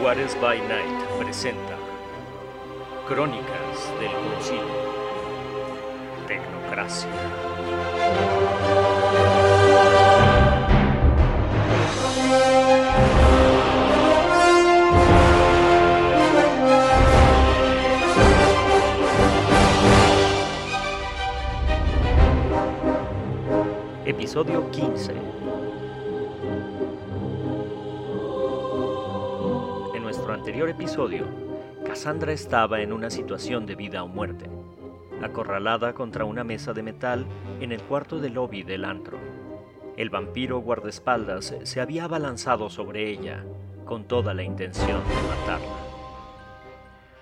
Juárez by Night presenta Crónicas del Concilio. Tecnocracia. Episodio 15. Anterior episodio, Cassandra estaba en una situación de vida o muerte, acorralada contra una mesa de metal en el cuarto de lobby del antro. El vampiro guardaespaldas se había abalanzado sobre ella con toda la intención de matarla.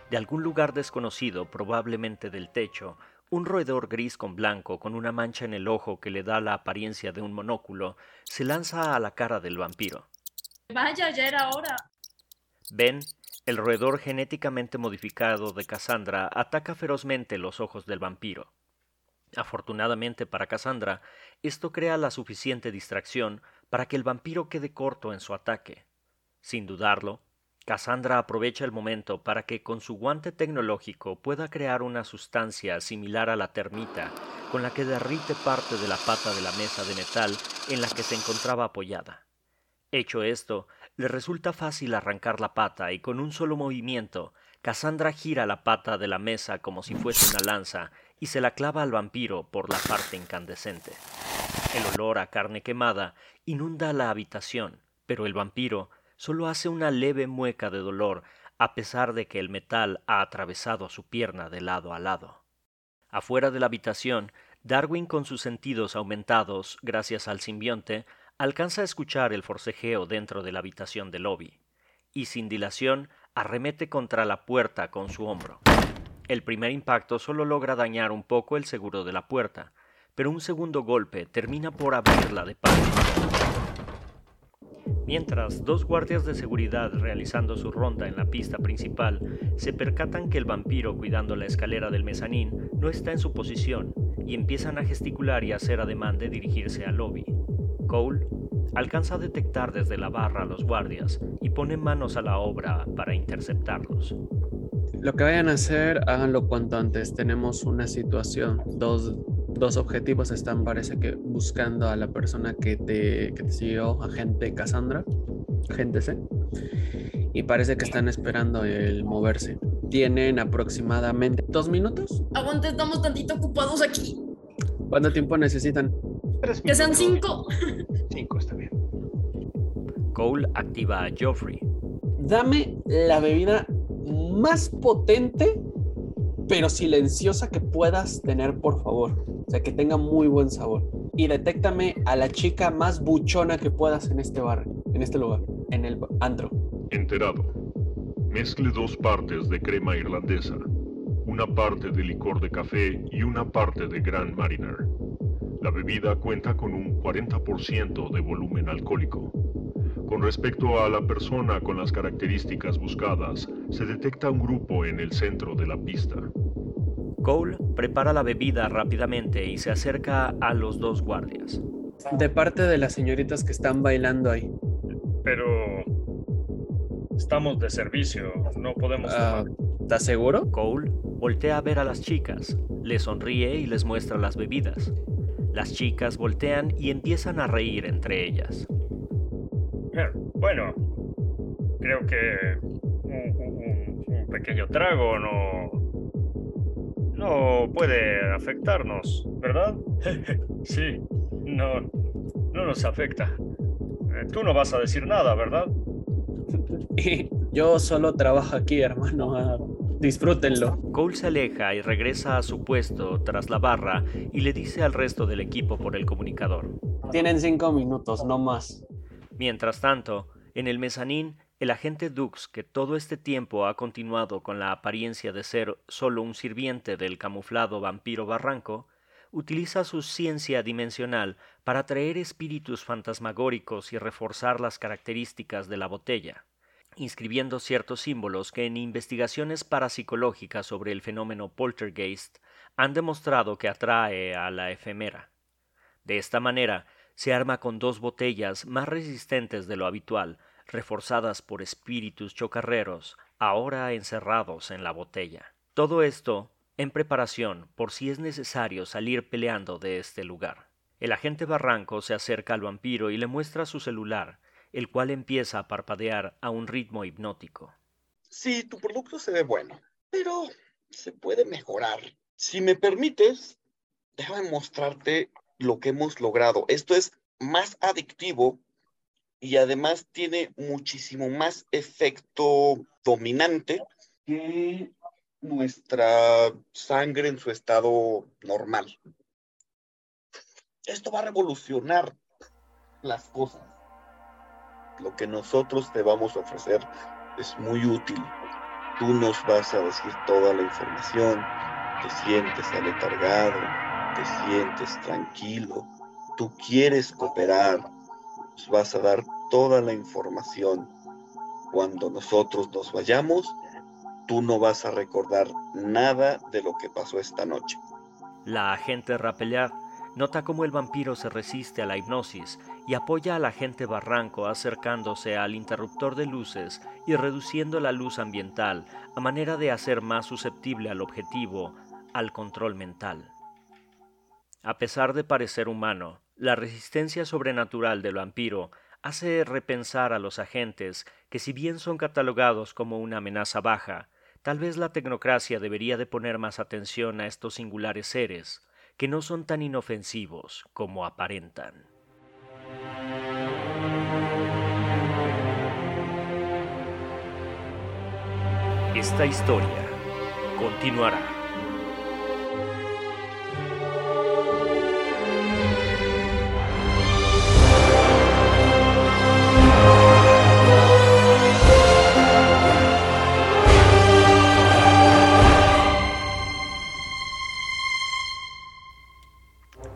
De algún lugar desconocido, probablemente del techo, un roedor gris con blanco, con una mancha en el ojo que le da la apariencia de un monóculo, se lanza a la cara del vampiro. Vaya, ya era hora. Ben, el roedor genéticamente modificado de Cassandra, ataca ferozmente los ojos del vampiro. Afortunadamente para Cassandra, esto crea la suficiente distracción para que el vampiro quede corto en su ataque. Sin dudarlo, Cassandra aprovecha el momento para que con su guante tecnológico pueda crear una sustancia similar a la termita, con la que derrite parte de la pata de la mesa de metal en la que se encontraba apoyada. Hecho esto, le resulta fácil arrancar la pata y con un solo movimiento, Cassandra gira la pata de la mesa como si fuese una lanza y se la clava al vampiro por la parte incandescente. El olor a carne quemada inunda la habitación, pero el vampiro solo hace una leve mueca de dolor a pesar de que el metal ha atravesado su pierna de lado a lado. Afuera de la habitación, Darwin con sus sentidos aumentados gracias al simbionte alcanza a escuchar el forcejeo dentro de la habitación del lobby, y sin dilación arremete contra la puerta con su hombro. El primer impacto solo logra dañar un poco el seguro de la puerta, pero un segundo golpe termina por abrirla de par. Mientras, dos guardias de seguridad realizando su ronda en la pista principal se percatan que el vampiro cuidando la escalera del mezanín no está en su posición y empiezan a gesticular y hacer ademán de dirigirse al lobby. Cole alcanza a detectar desde la barra a los guardias y pone manos a la obra para interceptarlos. Lo que vayan a hacer, háganlo cuanto antes. Tenemos una situación, dos, dos objetivos están, parece que buscando a la persona que te, que te siguió, agente Cassandra, agente C, y parece que están esperando el moverse. Tienen aproximadamente dos minutos. Aguante, estamos tantito ocupados aquí. ¿Cuánto tiempo necesitan? Tres Que sean cinco. Cinco está bien. Cole activa a Joffrey. Dame la bebida más potente, pero silenciosa que puedas tener, por favor. O sea, que tenga muy buen sabor. Y detéctame a la chica más buchona que puedas en este bar, en este lugar, en el antro. Enterado. Mezcle dos partes de crema irlandesa, una parte de licor de café y una parte de Grand Mariner. La bebida cuenta con un 40% de volumen alcohólico. Con respecto a la persona con las características buscadas, se detecta un grupo en el centro de la pista. Cole prepara la bebida rápidamente y se acerca a los dos guardias. De parte de las señoritas que están bailando ahí. Pero estamos de servicio, no podemos Ah. ¿Estás seguro? Cole voltea a ver a las chicas, les sonríe y les muestra las bebidas. Las chicas voltean y empiezan a reír entre ellas. Eh, Bueno, creo que un, un- un pequeño trago no no puede afectarnos, ¿verdad? sí, no no nos afecta. Eh, Tú no vas a decir nada, ¿verdad? Yo solo trabajo aquí, hermano. Disfrútenlo. Cole se aleja y regresa a su puesto tras la barra y le dice al resto del equipo por el comunicador. Tienen cinco minutos, no más. Mientras tanto, en el mezanín, el agente Dux, que todo este tiempo ha continuado con la apariencia de ser solo un sirviente del camuflado vampiro Barranco, utiliza su ciencia dimensional para atraer espíritus fantasmagóricos y reforzar las características de la botella, inscribiendo ciertos símbolos que en investigaciones parapsicológicas sobre el fenómeno poltergeist han demostrado que atrae a la efemera. De esta manera, se arma con dos botellas más resistentes de lo habitual, reforzadas por espíritus chocarreros, ahora encerrados en la botella. Todo esto en preparación por si es necesario salir peleando de este lugar. El agente Barranco se acerca al vampiro y le muestra su celular, el cual empieza a parpadear a un ritmo hipnótico. Sí, tu producto se ve bueno, pero se puede mejorar. Si me permites, déjame mostrarte lo que hemos logrado. Esto es más adictivo y además tiene muchísimo más efecto dominante que nuestra sangre en su estado normal. Esto va a revolucionar las cosas. Lo que nosotros te vamos a ofrecer es muy útil. Tú nos vas a decir toda la información, te sientes aletargado, te sientes tranquilo, tú quieres cooperar, nos vas a dar toda la información. Cuando nosotros nos vayamos, tú no vas a recordar nada de lo que pasó esta noche. La agente Rapellat nota cómo el vampiro se resiste a la hipnosis y apoya al agente Barranco acercándose al interruptor de luces y reduciendo la luz ambiental a manera de hacer más susceptible al objetivo al control mental. A pesar de parecer humano, la resistencia sobrenatural del vampiro hace repensar a los agentes que si bien son catalogados como una amenaza baja, tal vez la tecnocracia debería de poner más atención a estos singulares seres, que no son tan inofensivos como aparentan. Esta historia continuará.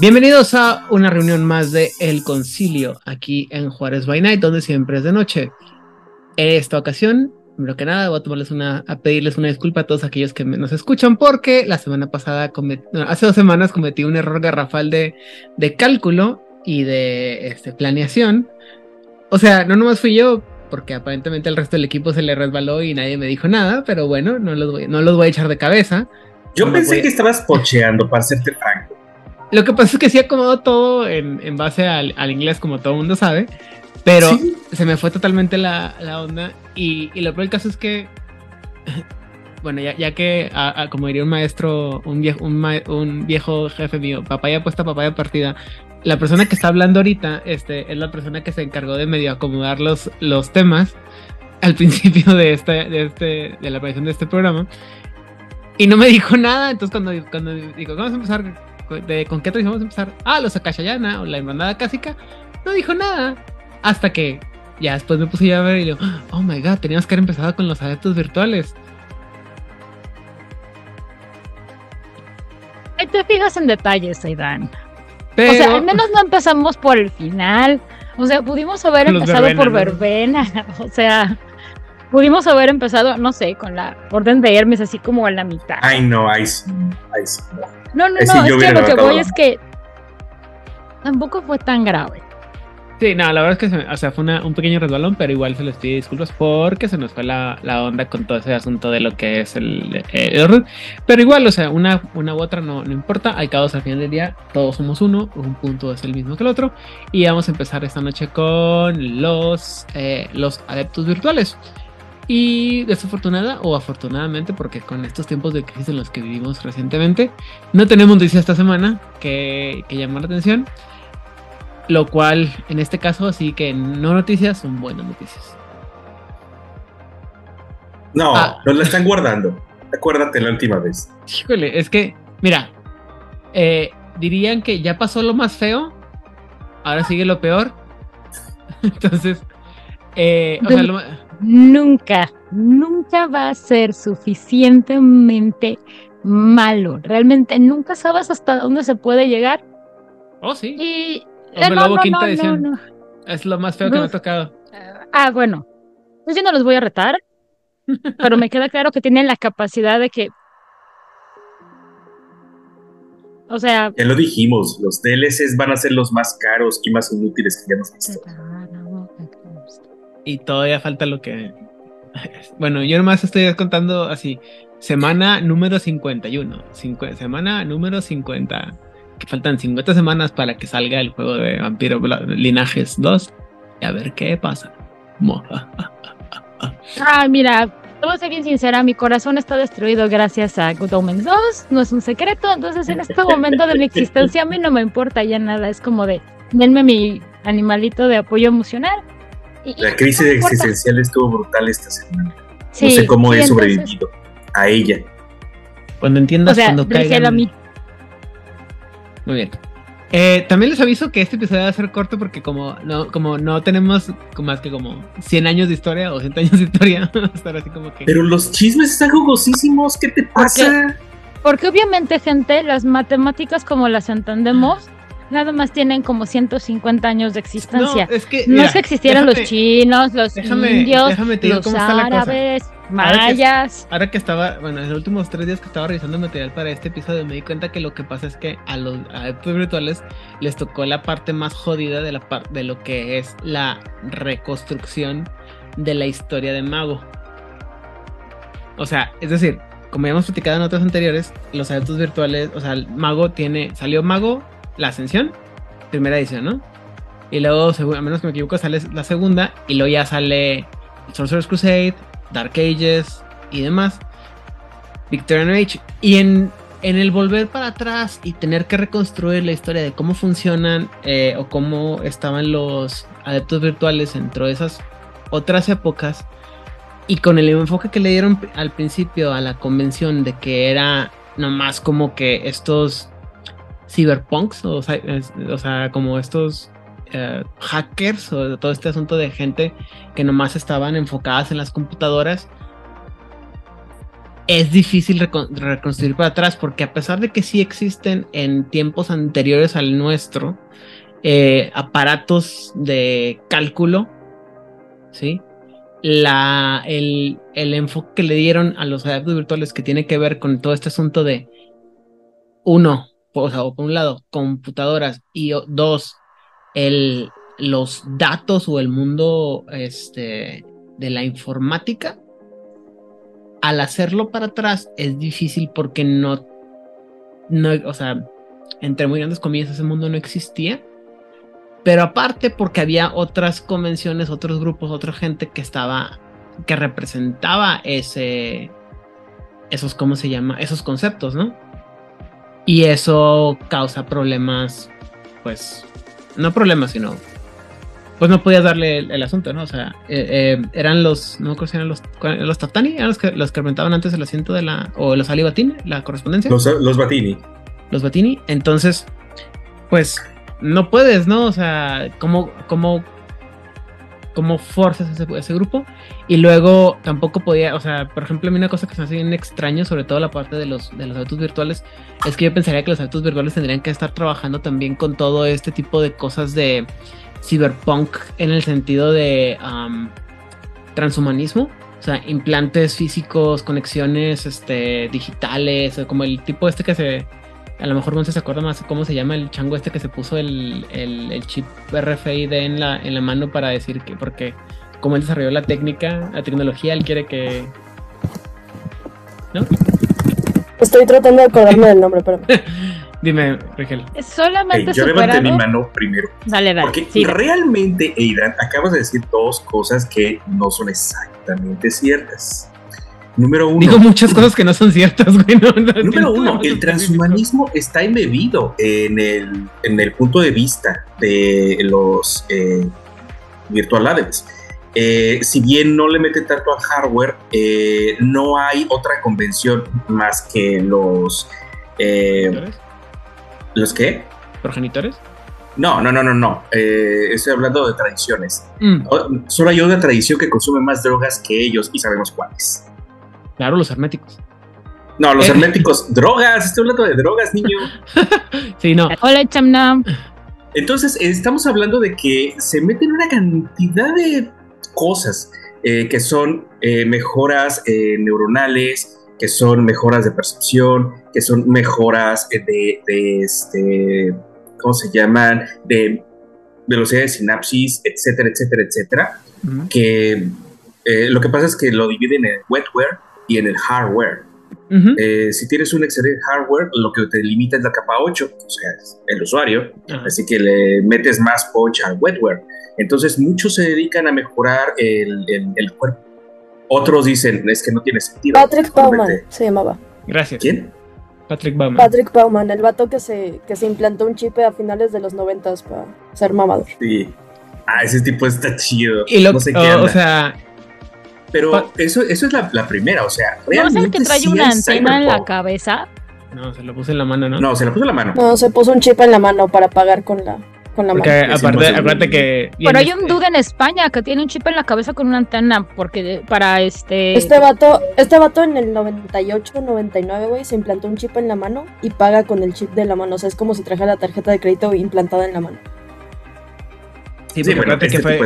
Bienvenidos a una reunión más de El Concilio aquí en Juárez by Night, donde siempre es de noche. En esta ocasión, primero que nada, voy a tomarles una, a pedirles una disculpa a todos aquellos que nos escuchan, porque la semana pasada, hace dos semanas cometí un error garrafal de, de cálculo y de este, planeación. O sea, no nomás fui yo, porque aparentemente el resto del equipo se le resbaló y nadie me dijo nada, pero bueno, no los voy, no los voy a echar de cabeza. Yo pensé que estabas pocheando, para serte franco. Lo que pasa es que sí acomodó todo en, en base al, al, inglés, como todo mundo sabe, pero se me fue totalmente la, la onda. Y, y, lo peor del caso es que, bueno, ya, ya que, a, a, como diría un maestro, un viejo, un, ma, un viejo jefe mío, papaya puesta, papaya partida, la persona que está hablando ahorita este, es la persona que se encargó de medio acomodar los, los temas al principio de, este, de, este, de la aparición de este programa. Y no me dijo nada, entonces cuando, cuando digo, vamos a empezar de con qué tradición vamos a empezar. Ah, los Akashayana o la hermandad cásica. No dijo nada. Hasta que ya después me puse a ver y digo, oh my god, teníamos que haber empezado con los adeptos virtuales. Ahí te fijas en detalles, Aidan. Pero... O sea, al menos no empezamos por el final. O sea, pudimos haber empezado verbena, por verbena. ¿no? O sea, pudimos haber empezado, no sé, con la orden de Hermes, así como a la mitad. Ay, no, ahí sí. Ahí sí. No, no, no, es que lo que voy es que tampoco fue tan grave. Sí, no, la verdad es que se, o sea, fue una, un pequeño resbalón, pero igual se les pide disculpas porque se nos fue la, la onda con todo ese asunto de lo que es el, error. Pero igual, o sea, una, una u otra no, no importa. Al cabo, al final del día, todos somos uno, un punto es el mismo que el otro. Y vamos a empezar esta noche con los, eh, los adeptos virtuales. Y desafortunada o afortunadamente, porque con estos tiempos de crisis en los que vivimos recientemente, no tenemos noticias esta semana que, que llamar la atención. Lo cual, en este caso, así que no noticias son buenas noticias. No, ah. nos la están guardando. Acuérdate la última vez. Híjole, es que, mira, eh, dirían que ya pasó lo más feo, ahora sigue lo peor. Entonces, Eh, nunca, nunca va a ser suficientemente malo. Realmente nunca sabes hasta dónde se puede llegar. Oh, sí. Y. Hombre, no, no, quinta edición. Es lo más feo que me ha tocado. Ah, bueno. Pues yo no los voy a retar. pero me queda claro que tienen la capacidad de que. O sea. Ya lo dijimos, los DLCs van a ser los más caros y más inútiles que ya hemos visto. Y todavía falta lo que. Bueno, yo nomás estoy contando así. Semana número 51. semana número 50. Que faltan 50 semanas para que salga el juego de Vampiro Linajes 2. Y a ver qué pasa. Ay, mira, voy a ser bien sincera, mi corazón está destruido gracias a Good Omens 2, no es un secreto, entonces en este momento de mi existencia a mí no me importa ya nada, es como de, denme mi animalito de apoyo emocional. La crisis existencial estuvo brutal esta semana. no sé cómo he sobrevivido a ella. Cuando entiendas cuando caigan... a mí. Muy bien. Eh, también les aviso que este episodio va a ser corto porque como no, como no tenemos más que como 100 años de historia o 100 años de historia, estar así como que... Pero los chismes están jugosísimos, ¿qué te pasa? Porque, obviamente, gente, las matemáticas como las entendemos, nada más tienen como 150 años de existencia. No, es que, no es que existieran los chinos, los indios, los árabes mayas. Ahora que, estaba, bueno, en los últimos tres días que estaba revisando material para este episodio, me di cuenta que lo que pasa es que a los adeptos virtuales les tocó la parte más jodida de, la de lo que es la reconstrucción de la historia de Mago. O sea, es decir, como ya hemos platicado en otros anteriores, los adeptos virtuales, o sea, el Mago tiene, salió Mago, la Ascensión, primera edición, ¿no? Y luego, a menos que me equivoco, sale la segunda, y luego ya sale Sorcerer's Crusade, Dark Ages y demás. Victorian Age. Y en, en el volver para atrás y tener que reconstruir la historia de cómo funcionan eh, o cómo estaban los adeptos virtuales dentro de esas otras épocas. Y con el enfoque que le dieron al principio a la convención de que era nomás como que estos cyberpunks, o sea, como estos eh, hackers o todo este asunto de gente que nomás estaban enfocadas en las computadoras, es difícil reconstruir para atrás porque a pesar de que sí existen en tiempos anteriores al nuestro eh, aparatos de cálculo, ¿sí? La, el, el, enfoque que le dieron a los adeptos virtuales que tiene que ver con todo este asunto de uno, o por un lado, computadoras y dos, el, los datos o el mundo este, de la informática, al hacerlo para atrás es difícil porque no, no, o sea, entre muy grandes comillas, ese mundo no existía. Pero aparte porque había otras convenciones, otros grupos, otra gente que estaba, que representaba ese, esos, ¿cómo se llama? Esos conceptos, ¿no? Y eso causa problemas, pues, no problemas, sino pues no podías darle el, asunto, ¿no? O sea, eh, eh, eran los, no creo si eran los, los Tatani, eran los que, los que antes el asiento de la, o los Ali Batini, la correspondencia. Los, los Batini. Los Batini, entonces, pues no puedes, ¿no? O sea, ¿cómo, cómo cómo forzas ese, ese, grupo. Y luego tampoco podía, o sea, por ejemplo, a mí una cosa que se me hace bien extraño, sobre todo la parte de los, de los autos virtuales, es que yo pensaría que los autos virtuales tendrían que estar trabajando también con todo este tipo de cosas de cyberpunk en el sentido de transhumanismo. O sea, implantes físicos, conexiones este, digitales, como el tipo este que se, a lo mejor no se acuerda más cómo se llama el chango este que se puso el, el, chip RFID en la, en la mano para decir que, porque como él desarrolló la técnica, la tecnología, él quiere que... ¿No? Estoy tratando de acordarme del nombre, pero... Dime, Rigel. Solamente Yo levanté mi mano primero. Dale, dale. Porque realmente, Aidan, acabas de decir dos cosas que no son exactamente ciertas. Número uno. Digo muchas cosas que no son ciertas, güey. número uno, el transhumanismo está embebido en el, en el punto de vista de los eh, virtual adepts. Eh, si bien no le meten tanto al hardware, eh, no hay otra convención más que los. ¿Los qué? ¿Progenitores? No, no, no, no, no. Eh, estoy hablando de tradiciones. Mm. Solo hay una tradición que consume más drogas que ellos y sabemos cuáles. Claro, los herméticos. No, los eh. herméticos, drogas. Estoy hablando de drogas, niño. sí, no. Hola, Chamnam. Entonces, estamos hablando de que se meten una cantidad de cosas eh, que son mejoras neuronales, que son mejoras de percepción, que son mejoras de, de este ¿cómo se llaman? De velocidad de sinapsis, etcétera, etcétera, etcétera. Que eh, lo que pasa es que lo dividen en wetware y en el hardware. Eh, si tienes un excelente hardware, lo que te limita es la capa 8, o sea, el usuario. Así que le metes más punch al wetware. Entonces, muchos se dedican a mejorar el, el, cuerpo. Otros dicen, es que no tiene sentido. Patrick Bauman se llamaba. Gracias. ¿Quién? Patrick Bauman. Patrick Bauman, el vato que se, que se implantó un chip a finales de los noventas para ser mamador. Sí. Ah, ese tipo está chido. Y lo, no sé qué o sea... Pero eso, eso es la, primera, o sea, ¿No es el que trae una antena en la cabeza? No, se lo puse en la mano, ¿no? No, se lo puso en la mano. No, se puso un chip en la mano para pagar con la, porque aparte, que. Pero hay un dude en España que tiene un chip en la cabeza con una antena. Porque para este. Este vato, este vato en el 98, 99, güey, se implantó un chip en la mano y paga con el chip de la mano. O sea, es como si trajera la tarjeta de crédito implantada en la mano. Sí, sí bueno, este que fue. Eh,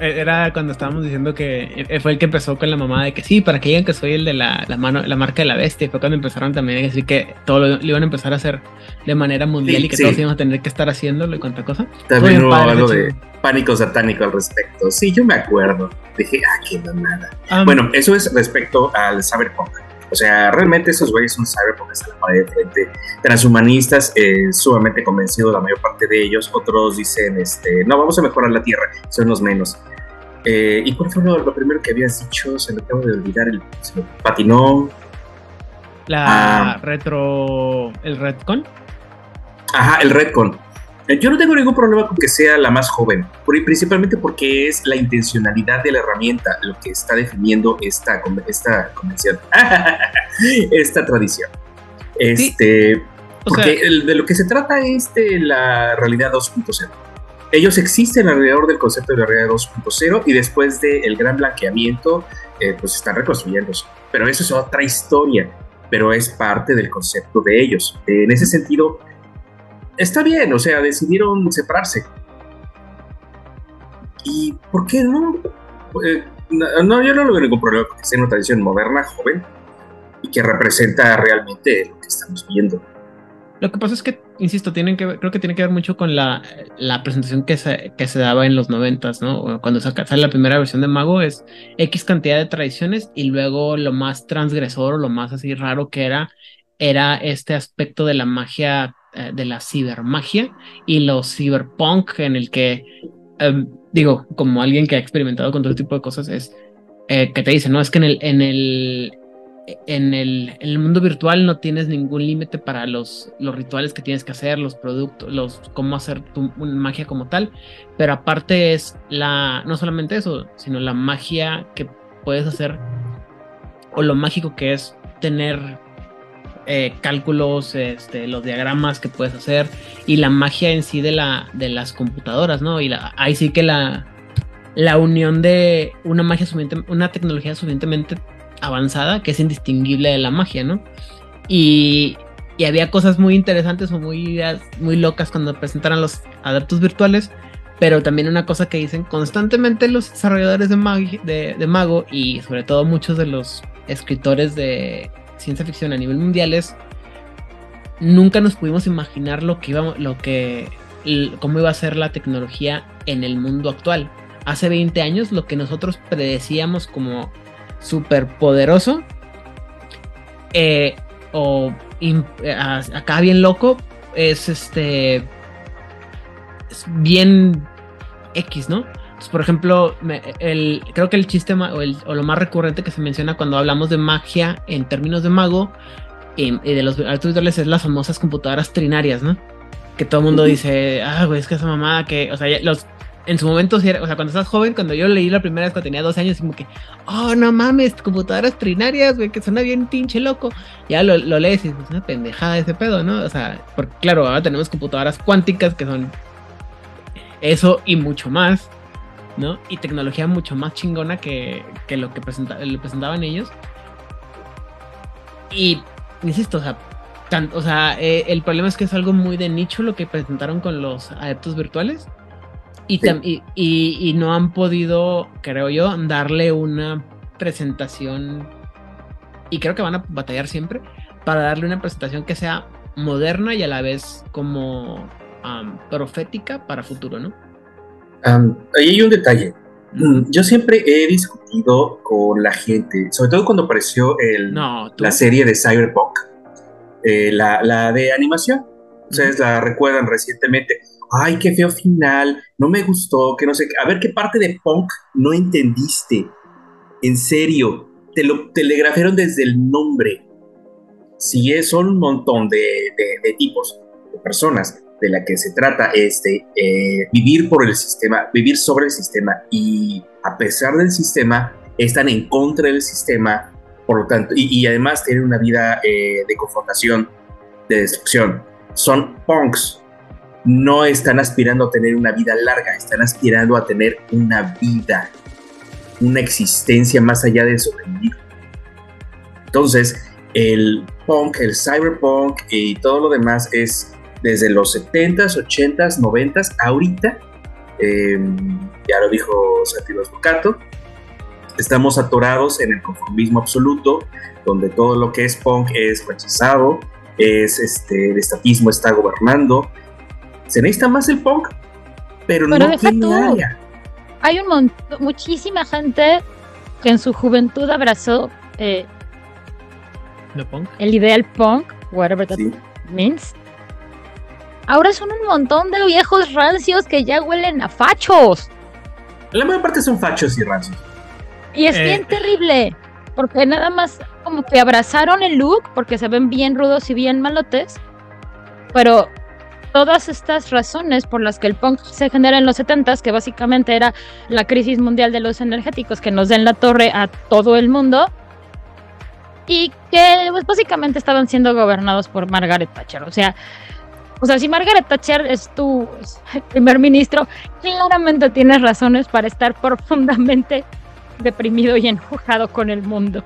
era cuando estábamos diciendo que fue el que empezó con la mamá de que sí, para que digan que soy el de la, mano, la marca de la bestia. Fue cuando empezaron también a decir que todo lo, iban a empezar a hacer de manera mundial y que todos íbamos a tener que estar haciéndolo y cuánta cosa. También hubo algo de pánico satánico al respecto. Sí, yo me acuerdo. Dije, ah, qué mamada. Um, bueno, eso es respecto al Cyberpunk. O sea, realmente esos güeyes son cyberpunk a la pared de frente. Transhumanistas, eh, sumamente convencidos la mayor parte de ellos. Otros dicen, este, no, vamos a mejorar la Tierra, son los menos. Eh, ¿Y cuál fue lo, primero que habías dicho? Se me acabo de olvidar, el, se me patinó. La ah. retro. ¿El Redcon? Ajá, el Redcon. Eh, yo no tengo ningún problema con que sea la más joven, principalmente porque es la intencionalidad de la herramienta lo que está definiendo esta, esta convención, esta tradición. Este, porque de lo que se trata es de la realidad 2.0. Ellos existen alrededor del concepto de la realidad 2.0 y después del gran blanqueamiento, eh, pues están reconstruyéndose. Pero eso es otra historia, pero es parte del concepto de ellos. En ese sentido, está bien, o sea, decidieron separarse. ¿Y por qué no? Eh, no, yo no lo veo ningún problema porque sea una tradición moderna, joven, y que representa realmente lo que estamos viendo. Lo que pasa es que, insisto, tienen que creo que tiene que ver mucho con la, la presentación que se, que se daba en los noventas, ¿no? Cuando sale la primera versión de Mago es X cantidad de tradiciones y luego lo más transgresor o lo más así raro que era, era este aspecto de la magia eh, de la cibermagia y los cyberpunk en el que, em, digo, como alguien que ha experimentado con todo tipo de cosas, es eh, que te dice, no, es que en el, en el, en el, mundo virtual no tienes ningún límite para los, los rituales que tienes que hacer, los productos, los cómo hacer tu magia como tal, pero aparte es la, no solamente eso, sino la magia que puedes hacer o lo mágico que es tener eh, cálculos, este, los diagramas que puedes hacer y la magia en sí de, la, de las computadoras, ¿no? Y la, ahí sí que la, la unión de una magia una tecnología suficientemente avanzada que es indistinguible de la magia, ¿no? Y, y había cosas muy interesantes o muy, muy locas cuando presentaran los adeptos virtuales, pero también una cosa que dicen constantemente los desarrolladores de, de Mago y sobre todo muchos de los escritores de ciencia ficción a nivel mundial es nunca nos pudimos imaginar lo que iba, lo que, cómo iba a ser la tecnología en el mundo actual. Hace 20 años lo que nosotros predecíamos como súper poderoso eh, o acá bien loco es este es bien X, ¿no? Por ejemplo, el, creo que el chiste o, lo más recurrente que se menciona cuando hablamos de magia en términos de mago y, de los virtuales es las famosas computadoras trinarias, ¿no? Que todo el mundo dice, ah, güey, es que esa mamada que, o sea, los, en su momento, o sea, cuando estás joven, cuando yo leí la primera vez cuando tenía dos años, como que, oh, no mames, computadoras trinarias, güey, que suena bien pinche loco. Ya lo, lo lees y es una pendejada ese pedo, ¿no? O sea, porque claro, ahora tenemos computadoras cuánticas que son Eso y mucho más, ¿no? Y tecnología mucho más chingona que, lo que le presentaban ellos. Y, insisto, o sea, o sea eh, el problema es que es algo muy de nicho lo que presentaron con los adeptos virtuales. Y, y, no han podido, creo yo, darle una presentación. Y creo que van a batallar siempre para darle una presentación que sea moderna y a la vez como profética para futuro, ¿no? Ahí hay un detalle. Mm, yo siempre he discutido con la gente, sobre todo cuando apareció el, la serie de Cyberpunk, eh, la, de animación. Ustedes la recuerdan recientemente. Ay, qué feo final, no me gustó, que no sé. A ver qué parte de punk no entendiste. En serio, te lo telegrafiaron desde el nombre. Es, son un montón de, de tipos, de personas de la que se trata es de eh, vivir por el sistema, vivir sobre el sistema y a pesar del sistema están en contra del sistema, por lo tanto, y, además tienen una vida eh, de confrontación, de destrucción. Son punks, no están aspirando a tener una vida larga, están aspirando a tener una vida, una existencia más allá de sobrevivir. Entonces, el punk, el cyberpunk y todo lo demás es desde los 70s, 80s, 90s, ahorita, em, ya lo dijo Santiago Bucato, estamos atorados en el conformismo absoluto, donde todo lo que es punk es rechazado, es este, el estatismo está gobernando. Se necesita más el punk, pero, no tiene área. Hay un montón, muchísima gente que en su juventud abrazó eh, punk? el ideal punk, whatever that means, Ahora son un montón de viejos rancios que ya huelen a fachos. La mayor parte son fachos y rancios. Y es bien eh. terrible, porque nada más como que abrazaron el look, porque se ven bien rudos y bien malotes, pero todas estas razones por las que el punk se genera en los 70s, que básicamente era la crisis mundial de los energéticos que nos den la torre a todo el mundo, y que pues, básicamente estaban siendo gobernados por Margaret Thatcher. O sea, o sea, si Margaret Thatcher es tu primer ministro, claramente tienes razones para estar profundamente deprimido y enojado con el mundo.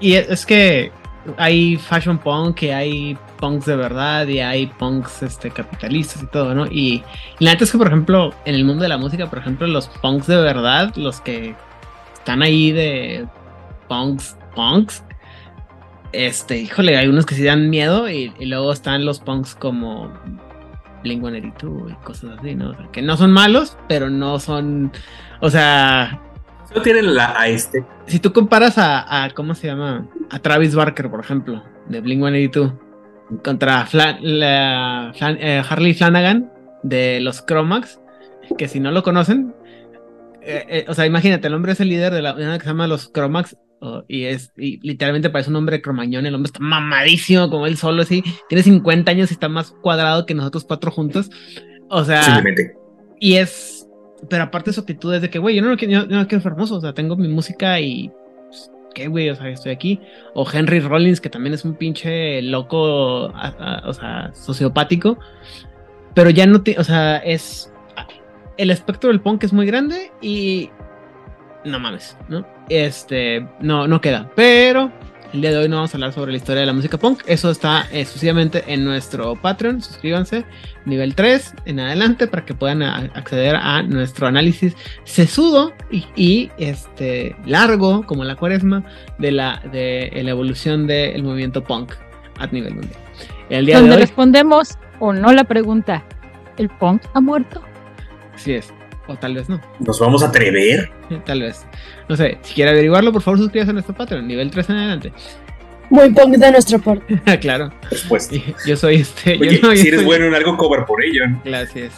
Y es que hay fashion punk, que hay punks de verdad y hay punks este, capitalistas y todo, ¿no? Y, la neta es que, por ejemplo, en el mundo de la música, por ejemplo, los punks de verdad, los que están ahí de punks, punks, este, híjole, hay unos que sí dan miedo y, luego están los punks como Blink 182 y cosas así, ¿no? que no son malos, pero no son, o sea... No tienen la a este. Si tú comparas a, ¿cómo se llama? A Travis Barker, por ejemplo, de Blink 182, contra eh, Harley Flanagan de los Chromax, que si no lo conocen, eh, eh, o sea, imagínate, el hombre es el líder de la una que se llama los Y es y literalmente parece un hombre cromañón, el hombre está mamadísimo como él solo, así, tiene 50 años y está más cuadrado que nosotros cuatro juntos. O sea, y es, pero aparte su actitud es de que, güey, yo no, quiero, yo no quiero ser famoso, o sea, tengo mi música y, pues, ¿qué, güey? O sea, estoy aquí. O Henry Rollins, que también es un pinche loco, o sea, sociopático, pero ya no, te, o sea, es, el espectro del punk es muy grande y no mames, ¿no? Este, no, no queda. Pero el día de hoy no vamos a hablar sobre la historia de la música punk. Eso está exclusivamente en nuestro Patreon. Suscríbanse, nivel 3 en adelante, para que puedan acceder a nuestro análisis sesudo y, este largo, como la cuaresma, de la, de la evolución del movimiento punk a nivel mundial. El día Donde respondemos o no la pregunta: ¿el punk ha muerto? Así es. O tal vez no. ¿Nos vamos a atrever? Tal vez. No sé, si quiere averiguarlo, por favor suscríbase a nuestro Patreon, nivel 3 en adelante. Muy punk de nuestra parte. claro. Después. Yo soy este. Oye, si eres bueno en algo, cover por ello. Gracias.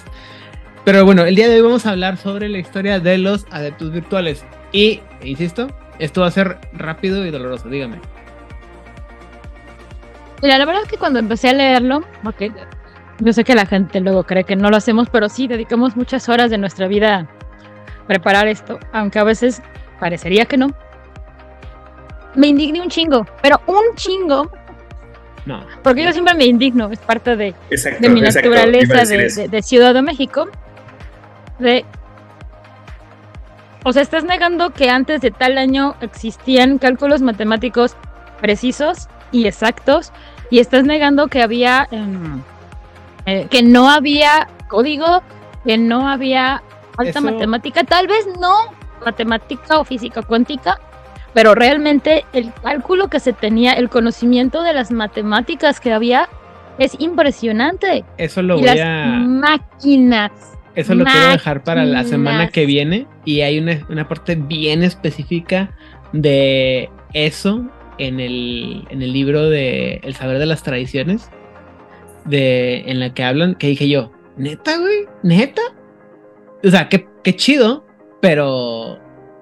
Pero bueno, el día de hoy vamos a hablar sobre la historia de los adeptos virtuales. Y, insisto, esto va a ser rápido y doloroso, dígame. Mira, la verdad es que cuando empecé a leerlo, porque yo sé que la gente luego cree que no lo hacemos, pero sí dedicamos muchas horas de nuestra vida a preparar esto, aunque a veces parecería que no. Me indigné un chingo, pero un chingo. No. Porque yo siempre me indigno, es parte de, de mi naturaleza de, Ciudad de México. de... O sea, estás negando que antes de tal año existían cálculos matemáticos precisos y exactos y estás negando que había... Em, eh, que no había código, que no había alta matemática, tal vez no matemática o física cuántica, pero realmente el cálculo que se tenía, el conocimiento de las matemáticas que había, es impresionante. Eso lo y voy las a. máquinas. Eso lo quiero dejar para la semana que viene. Y hay una, una parte bien específica de eso en el, en el libro de El saber de las tradiciones. De, en la que hablan, que dije yo, neta, güey, neta. O sea, qué, qué chido, pero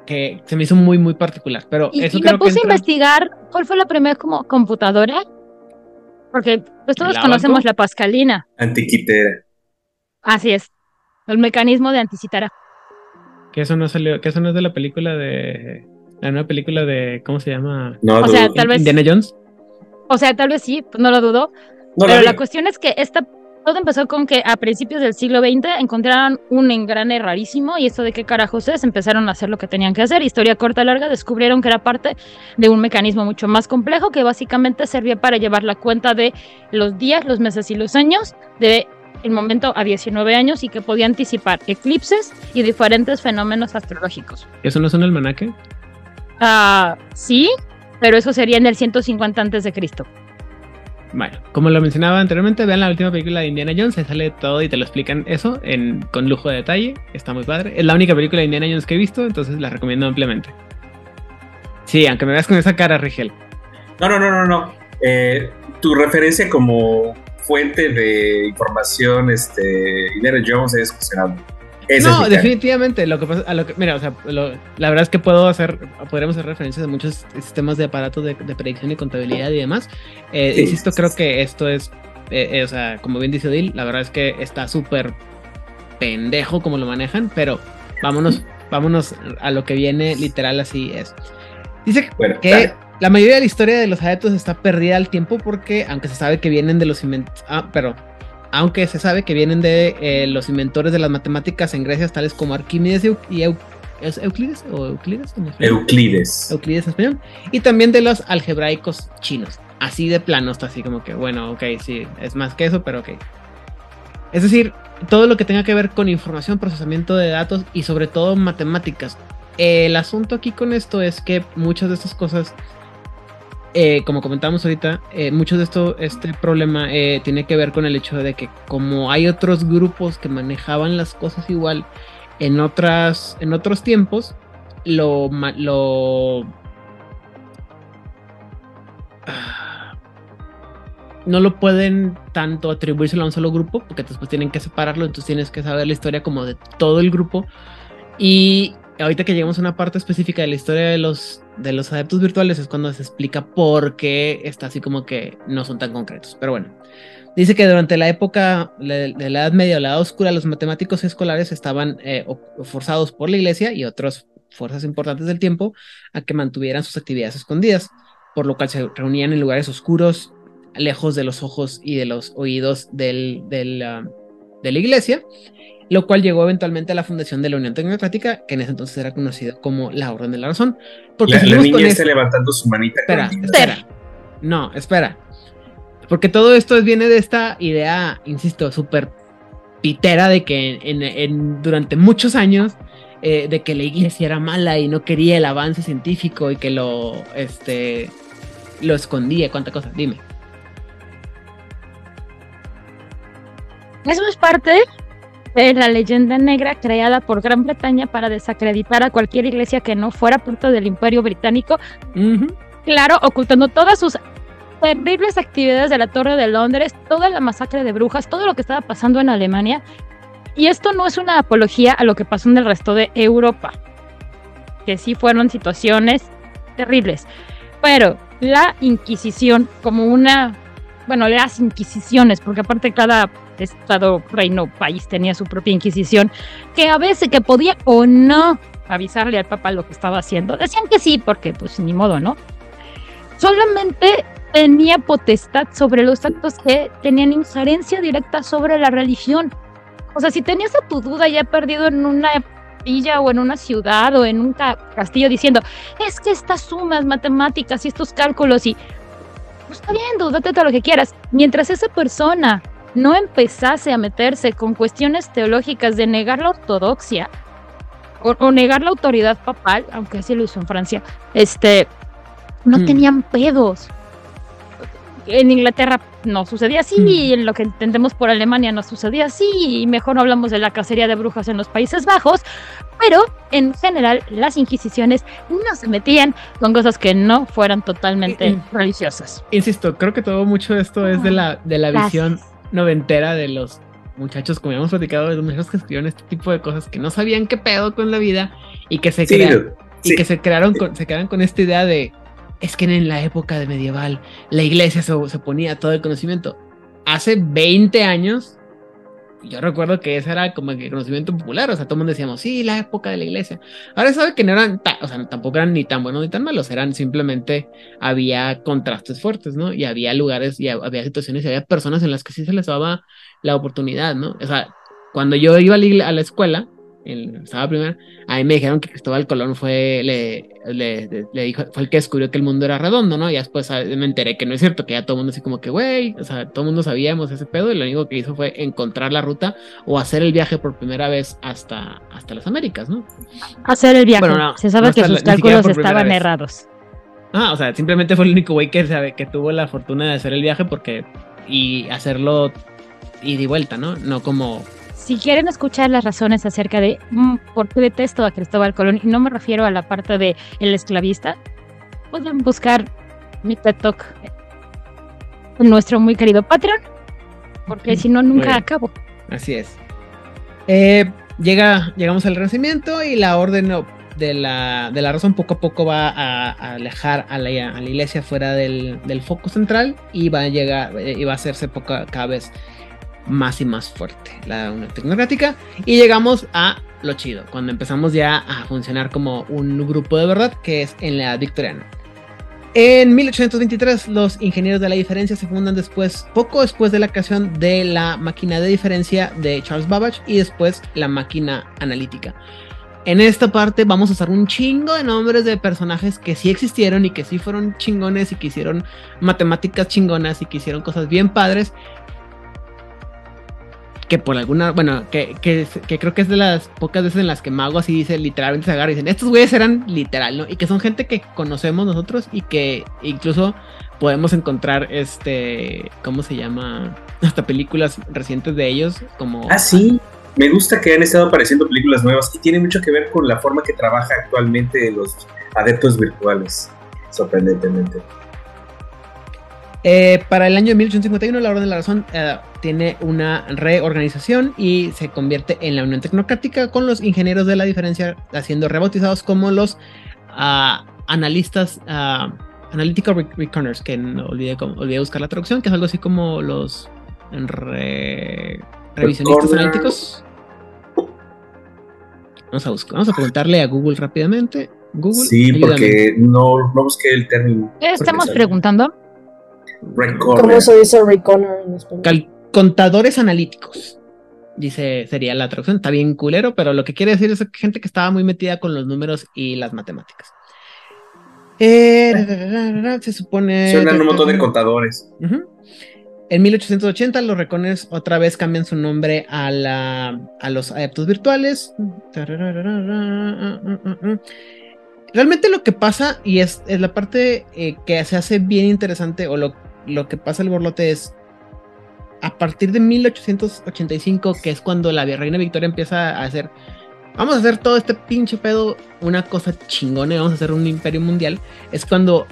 que se me hizo muy, muy particular. Pero Y, eso y creo me puse que a investigar cuál fue la primera como computadora. Porque pues todos ¿El conocemos la pascalina. Antiquitera. Así es. El mecanismo de anticitara. que eso no salió, que eso no es de la película de la nueva película de ¿cómo se llama? No, O sea, tal vez- Indiana Jones. O sea, tal vez sí, pues no lo dudo. No pero vi. la cuestión es que esta, todo empezó con que a principios del siglo XX encontraron un engrane rarísimo y esto de qué carajos es, empezaron a hacer lo que tenían que hacer. Historia corta larga, descubrieron que era parte de un mecanismo mucho más complejo que básicamente servía para llevar la cuenta de los días, los meses y los años de el momento a 19 años y que podía anticipar eclipses y diferentes fenómenos astrológicos. ¿Eso no es un almanaque? Ah, sí, pero eso sería en el 150 antes de Cristo. Bueno, como lo mencionaba anteriormente, vean la última película de Indiana Jones, ahí sale todo y te lo explican eso en, con lujo de detalle, está muy padre. Es la única película de Indiana Jones que he visto, entonces la recomiendo ampliamente. Sí, aunque me veas con esa cara, Rigel. No, no, no, no, no. Eh, tu referencia como fuente de información, este, Indiana Jones es cuestionable. No, definitivamente. Lo que pasa, a lo que, mira, o sea, lo- la verdad es que puedo hacer, podríamos hacer referencias a muchos sistemas de aparatos de, de predicción y contabilidad y demás. Eh, Sí. Insisto, creo que esto es, eh, eh, o sea, como bien dice Odil, la verdad es que está súper pendejo como lo manejan, pero vámonos, vámonos a lo que viene, literal así es. Dice Bueno, que la mayoría de la historia de los adeptos está perdida al tiempo porque, aunque se sabe que vienen de los inventos, ah, pero aunque se sabe que vienen de eh, los inventores de las matemáticas en Grecia, tales como Arquímedes y, Eu- y Eu- ¿es Euclides o Euclides en? Euclides. Euclides en español, y también de los algebraicos chinos. Así de plano, está así como que, bueno, ok, sí, es más que eso, pero ok. Es decir, todo lo que tenga que ver con información, procesamiento de datos y sobre todo matemáticas. El asunto aquí con esto es que muchas de estas cosas, eh, como comentábamos ahorita, eh, mucho de esto, este problema eh, tiene que ver con el hecho de que como hay otros grupos que manejaban las cosas igual en otras, en otros tiempos, lo, lo ah, no lo pueden tanto atribuírselo a un solo grupo, porque después tienen que separarlo, entonces tienes que saber la historia como de todo el grupo. Y ahorita que llegamos a una parte específica de la historia de los, de los adeptos virtuales es cuando se explica por qué está así como que no son tan concretos. Pero bueno, dice que durante la época de, la Edad Media o la Edad Oscura, los matemáticos escolares estaban eh, forzados por la iglesia y otras fuerzas importantes del tiempo a que mantuvieran sus actividades escondidas, por lo cual se reunían en lugares oscuros, lejos de los ojos y de los oídos ah, de la iglesia, lo cual llegó eventualmente a la fundación de la Unión Tecnocrática, que en ese entonces era conocido como la Orden de la Razón. Porque La, la niña con está esto- levantando su manita. Espera, espera. No, espera. Porque todo esto viene de esta idea, insisto, súper pitera de que en, en- durante muchos años eh, de que la iglesia era mala y no quería el avance científico y que lo este lo escondía, cuánta cosa, dime. Eso es parte de la leyenda negra creada por Gran Bretaña para desacreditar a cualquier iglesia que no fuera parte del Imperio Británico, claro, ocultando todas sus terribles actividades de la Torre de Londres, toda la masacre de brujas, todo lo que estaba pasando en Alemania. Y esto no es una apología a lo que pasó en el resto de Europa, que sí fueron situaciones terribles. Pero la Inquisición, como una, bueno, las Inquisiciones, porque aparte cada estado, reino, país tenía su propia Inquisición, que a veces que podía o no avisarle al Papa lo que estaba haciendo. Decían que sí, porque pues ni modo, ¿no? Solamente tenía potestad sobre los actos que tenían injerencia directa sobre la religión. O sea, si tenías a tu duda ya perdido en una villa o en una ciudad o en un castillo diciendo, es que estas sumas matemáticas y estos cálculos y... Pues está bien, dúdate todo lo que quieras. Mientras esa persona no empezase a meterse con cuestiones teológicas de negar la ortodoxia o, negar la autoridad papal, aunque así lo hizo en Francia, este, no hmm. tenían pedos. En Inglaterra no sucedía así, hmm. y en lo que entendemos por Alemania no sucedía así, y mejor no hablamos de la cacería de brujas en los Países Bajos, pero en general las inquisiciones no se metían con cosas que no fueran totalmente religiosas. Insisto, creo que todo mucho esto es de la, de la visión noventera de los muchachos, como habíamos platicado, de los muchachos que escribieron este tipo de cosas que no sabían qué pedo con la vida y que se, crearon, y que se crearon con, se quedaron con esta idea de es que en la época de medieval la iglesia se, se ponía todo el conocimiento. Hace 20 años yo recuerdo que ese era como el conocimiento popular, o sea, todo el mundo decíamos, sí, la época de la iglesia. Ahora sabe que no eran, o sea, tampoco eran ni tan buenos ni tan malos, eran simplemente, había contrastes fuertes, ¿no? Y había lugares, y había situaciones, y había personas en las que sí se les daba la oportunidad, ¿no? O sea, cuando yo iba a la escuela, estaba primero, a mí me dijeron que Cristóbal Colón fue, le, le, le, dijo, fue el que descubrió que el mundo era redondo, ¿no? Y después ah, me enteré que no es cierto, que ya todo el mundo así como que, güey, o sea, todo el mundo sabíamos ese pedo y lo único que hizo fue encontrar la ruta o hacer el viaje por primera vez hasta, hasta las Américas, ¿no? Hacer el viaje. Se sabe que sus cálculos estaban errados. Ah, o sea, simplemente fue el único güey que, sabe, que tuvo la fortuna de hacer el viaje porque y hacerlo y de vuelta, ¿no? No como si quieren escuchar las razones acerca de mm, por qué detesto a Cristóbal Colón, y no me refiero a la parte de el esclavista, pueden buscar mi TED Talk en nuestro muy querido Patreon, porque si no, nunca acabo. Así es. Eh, llega, llegamos al Renacimiento y la orden de la, de la razón poco a poco va a, alejar a la, a la, iglesia fuera del, del, foco central y va a llegar y va a hacerse poca, cada vez más y más fuerte la Unión Tecnocrática y llegamos a lo chido, cuando empezamos ya a funcionar como un grupo de verdad que es en la victoriana. En 1823 los ingenieros de la diferencia se fundan después, poco después de la creación de la máquina de diferencia de Charles Babbage y después la máquina analítica. En esta parte vamos a usar un chingo de nombres de personajes que sí existieron y que sí fueron chingones y que hicieron matemáticas chingonas y que hicieron cosas bien padres que por alguna, bueno, que, que, creo que es de las pocas veces en las que Mago así dice, literalmente se agarra y dicen, estos güeyes eran literal, ¿no? Y que son gente que conocemos nosotros y que incluso podemos encontrar, este, ¿cómo se llama? Hasta películas recientes de ellos, como... Ah, sí. Me gusta que han estado apareciendo películas nuevas y tiene mucho que ver con la forma que trabaja actualmente los adeptos virtuales, sorprendentemente. Eh, para el año 1851, la Orden de la Razón eh, tiene una reorganización y se convierte en la Unión Tecnocrática con los ingenieros de la diferencia siendo rebautizados como los uh, analistas, uh, analytical reckoners, que no olvidé, olvidé, buscar la traducción, que es algo así como los revisionistas analíticos. Vamos a, buscar, vamos a preguntarle a Google rápidamente. Google, sí, porque no, no busqué el término. ¿Qué estamos preguntando? ¿Cómo se dice recorner en español? contadores analíticos. Dice, sería la traducción. Está bien culero, pero lo que quiere decir es gente que estaba muy metida con los números y las matemáticas. Eh, se supone. Suenan un montón de contadores. En 1880 los Reconers otra vez cambian su nombre a, la, a los adeptos virtuales. Realmente lo que pasa, y es, es la parte eh, que se hace bien interesante, o lo, lo que pasa el borlote es, a partir de 1885, que es cuando la reina Victoria empieza a hacer, vamos a hacer todo este pinche pedo una cosa chingona, vamos a hacer un imperio mundial, es cuando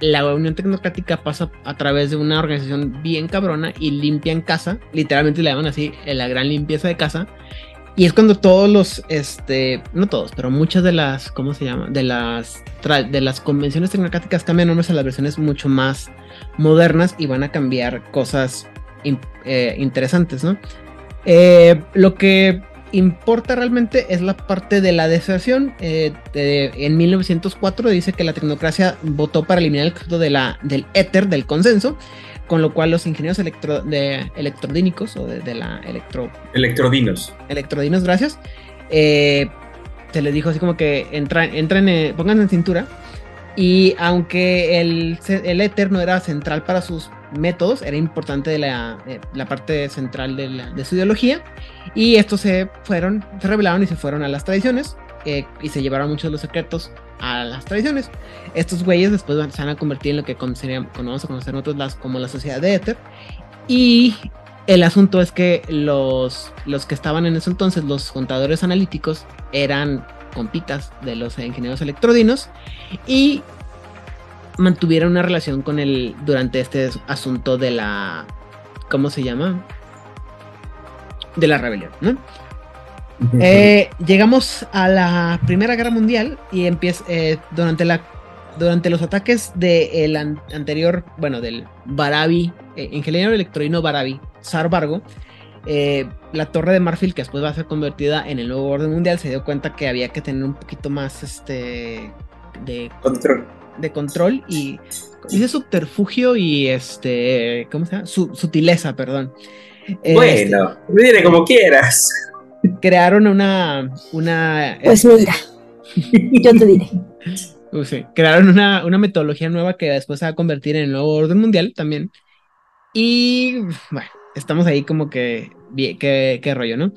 la Unión Tecnocrática pasa a través de una organización bien cabrona y limpia en casa, literalmente le llaman así la gran limpieza de casa, y es cuando todos los, este, no todos, pero muchas de las, ¿cómo se llama? De las, de las convenciones tecnocráticas cambian nombres a las versiones mucho más modernas y van a cambiar cosas eh, interesantes, ¿no? Eh, lo que importa realmente es la parte de la deserción. Eh, en 1904 dice que la tecnocracia votó para eliminar el concepto de la, del éter, del consenso, con lo cual los ingenieros electro, de electrodínicos o de, la electro... Electrodinos. Electrodinos, gracias. Eh, se les dijo así como que entran, entran eh, pongan en cintura. Y aunque el, el éter no era central para sus métodos, era importante de la, eh, la parte central de, la, de, su ideología. Y estos se fueron, se revelaron y se fueron a las tradiciones. Y se llevaron muchos de los secretos a las tradiciones. Estos güeyes después se van a convertir en lo que vamos a conocer nosotros como la sociedad de éter. Y el asunto es que los, los que estaban en ese entonces, los contadores analíticos, eran compitas de los ingenieros electrodinos y mantuvieron una relación con él durante este asunto de la. ¿Cómo se llama? De la rebelión, ¿no? Eh, llegamos a la Primera Guerra Mundial y empieza eh, durante la durante los ataques del anterior, bueno, del Barabi, eh, ingeniero electrodino Barabi, Sarbargo, eh, la torre de marfil, que después va a ser convertida en el nuevo orden mundial, se dio cuenta que había que tener un poquito más este de control, de control y dice subterfugio y este, ¿cómo se llama? sutileza, perdón. Bueno, este, mire como quieras. Crearon una, una. Pues mira, yo te diré. crearon una, una metodología nueva que después se va a convertir en el nuevo orden mundial también. Y bueno, estamos ahí como que, qué, qué rollo, ¿no?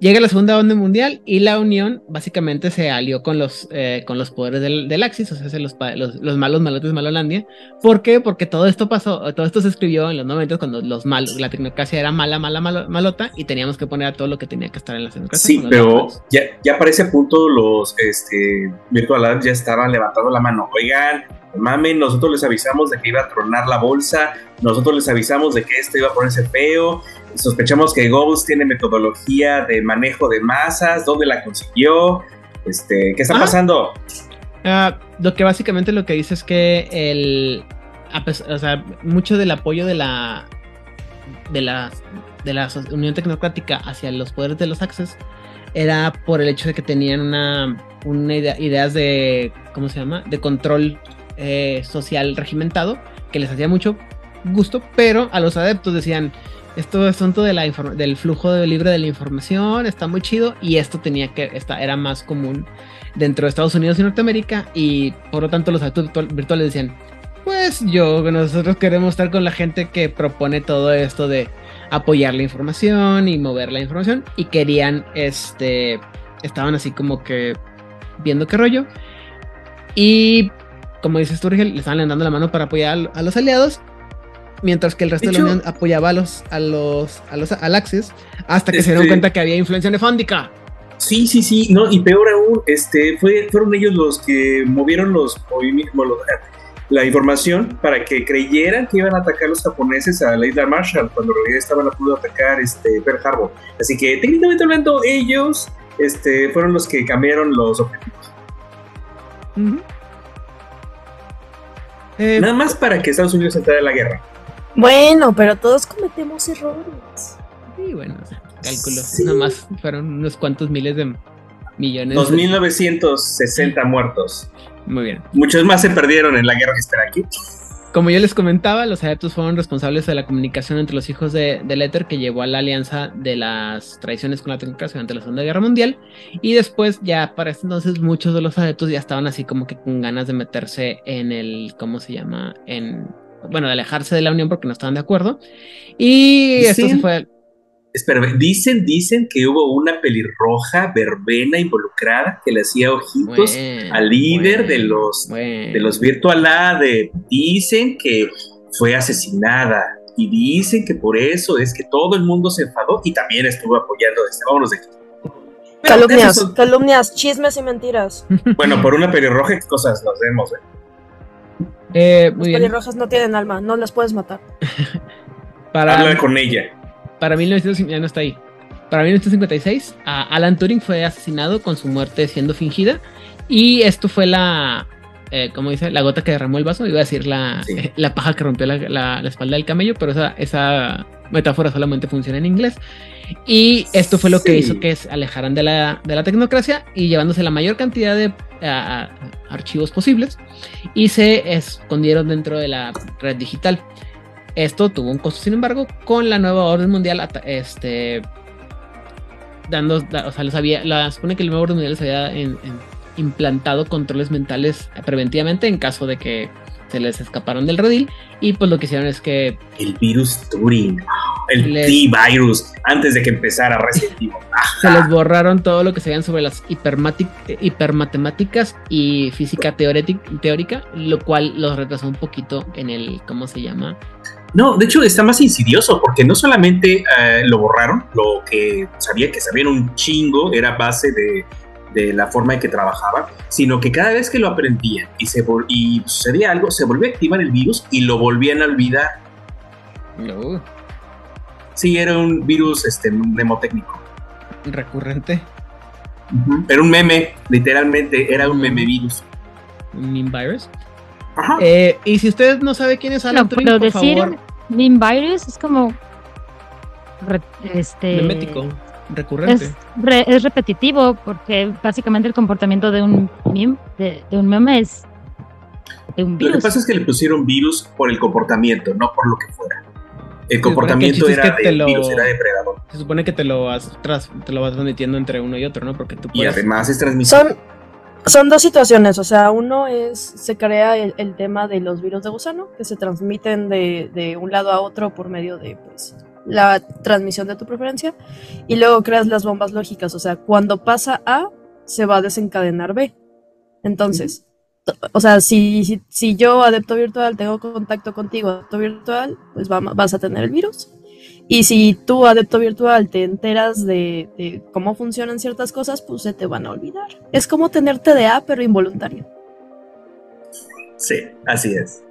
Llega la segunda onda mundial y la Unión básicamente se alió con los, eh, con los poderes del, del, Axis, o sea, los, los, los malos malotes de Malolandia. ¿Por qué? Porque todo esto pasó, todo esto se escribió en los 90 cuando los malos, la tecnocracia era mala, mala, malota y teníamos que poner a todo lo que tenía que estar en la tecnocracia. Sí, pero ya, ya para ese punto los este, Virtual ya estaban levantando la mano. Oigan, mamen, nosotros les avisamos de que iba a tronar la bolsa, nosotros les avisamos de que esto iba a ponerse feo, sospechamos que Ghost tiene metodología de manejo de masas, ¿dónde la consiguió? Este, ¿Qué está ah. pasando? Ah, lo que básicamente lo que dice es que el, o sea, mucho del apoyo de la de la de la Unión Tecnocrática hacia los poderes de los Access era por el hecho de que tenían una, una idea, ideas de ¿cómo se llama? de control eh, social regimentado que les hacía mucho gusto, pero a los adeptos decían, esto es asunto de la del flujo de libre de la información, está muy chido y esto tenía que, esta, era más común dentro de Estados Unidos y Norteamérica y por lo tanto los adeptos virtuales decían, pues yo, nosotros queremos estar con la gente que propone todo esto de apoyar la información y mover la información y querían, este, estaban así como que viendo qué rollo y como dice Sturgel, le estaban dando la mano para apoyar a los aliados, mientras que el resto de, la Unión apoyaba a los, a los, a los Alaxes, hasta que se dieron este cuenta que había influencia nefándica. Sí, sí, sí, no, y peor aún, este, fue, fueron ellos los que movieron los movimientos, la información para que creyeran que iban a atacar los japoneses a la isla Marshall, cuando en realidad estaban a punto de atacar este, Pearl Harbor. Así que técnicamente hablando, ellos este, fueron los que cambiaron los objetivos. Eh, Nada más para que Estados Unidos entrara en la guerra. Bueno, pero todos cometemos errores. Sí, bueno, o sea, cálculo. Nada más fueron unos cuantos miles de millones. 2.960 muertos. Muy bien. Muchos más se perdieron en la guerra que espera aquí. Como yo les comentaba, los adeptos fueron responsables de la comunicación entre los hijos de, del éter que llevó a la alianza de las tradiciones con la tecnología durante la Segunda Guerra Mundial. Y después, ya para ese entonces, muchos de los adeptos ya estaban así como que con ganas de meterse en el, ¿cómo se llama? En, bueno, de alejarse de la Unión porque no estaban de acuerdo. Y esto se fue Espera, dicen, dicen que hubo una pelirroja verbena involucrada que le hacía ojitos al líder de los de los Virtual ADE. Dicen que fue asesinada y dicen que por eso es que todo el mundo se enfadó y también estuvo apoyando este. Vámonos de aquí. Calumnias, calumnias, chismes y mentiras. Bueno, por una pelirroja, ¿qué cosas nos vemos? Eh? Eh, las pelirrojas no tienen alma, no las puedes matar. Para... Habla con ella para 1956, ya no está ahí. Para 1956, Alan Turing fue asesinado con su muerte siendo fingida. Y esto fue la, eh, como dice, la gota que derramó el vaso. Iba a decir la, la paja que rompió la, espalda del camello, pero esa, esa metáfora solamente funciona en inglés. Y esto fue lo que hizo que se alejaran de la, de la tecnocracia y llevándose la mayor cantidad de archivos posibles y se escondieron dentro de la red digital. Esto tuvo un costo, sin embargo, con la nueva orden mundial, este, dando, o sea, les había, la, supone que el nuevo orden mundial les había implantado controles mentales preventivamente en caso de que se les escaparon del redil y pues lo que hicieron es que el virus Turing el T-Virus antes de que empezara Resident. Se les borraron todo lo que sabían sobre las hipermatemáticas y física teórica, lo cual los retrasó un poquito en el, ¿cómo se llama? No, de hecho está más insidioso porque no solamente eh, lo borraron, lo que sabía que sabían un chingo era base de, de la forma en que trabajaba, sino que cada vez que lo aprendían y, se y sucedía algo, se volvía a activar el virus y lo volvían a olvidar. No. Sí, era un virus este, mnemotécnico. Recurrente. Era un meme, literalmente, era un meme virus. ¿Un meme virus? Ajá. Eh, y si usted no sabe quién es Alan Turing, por decir favor. Meme virus es como. este. Memético, recurrente. Es, repetitivo porque básicamente el comportamiento de un meme, de, un meme es. De un virus. Lo que pasa es que le pusieron virus por el comportamiento, no por lo que fuera el comportamiento era, de virus, era depredador. Se supone que te lo vas, te lo vas transmitiendo entre uno y otro, ¿no? Porque tú Y además es transmisión. Son, son dos situaciones, o sea, uno es, se crea el, tema de los virus de gusano, que se transmiten de, de, un lado a otro por medio de, pues, la transmisión de tu preferencia, y luego creas las bombas lógicas, o sea, cuando pasa A, se va a desencadenar B. Entonces, o sea, si, si, yo, adepto virtual, tengo contacto contigo, adepto virtual, pues vas a tener el virus. Y si tú, adepto virtual, te enteras de, cómo funcionan ciertas cosas, pues se te van a olvidar. Es como tener TDA, pero involuntario. Sí, así es.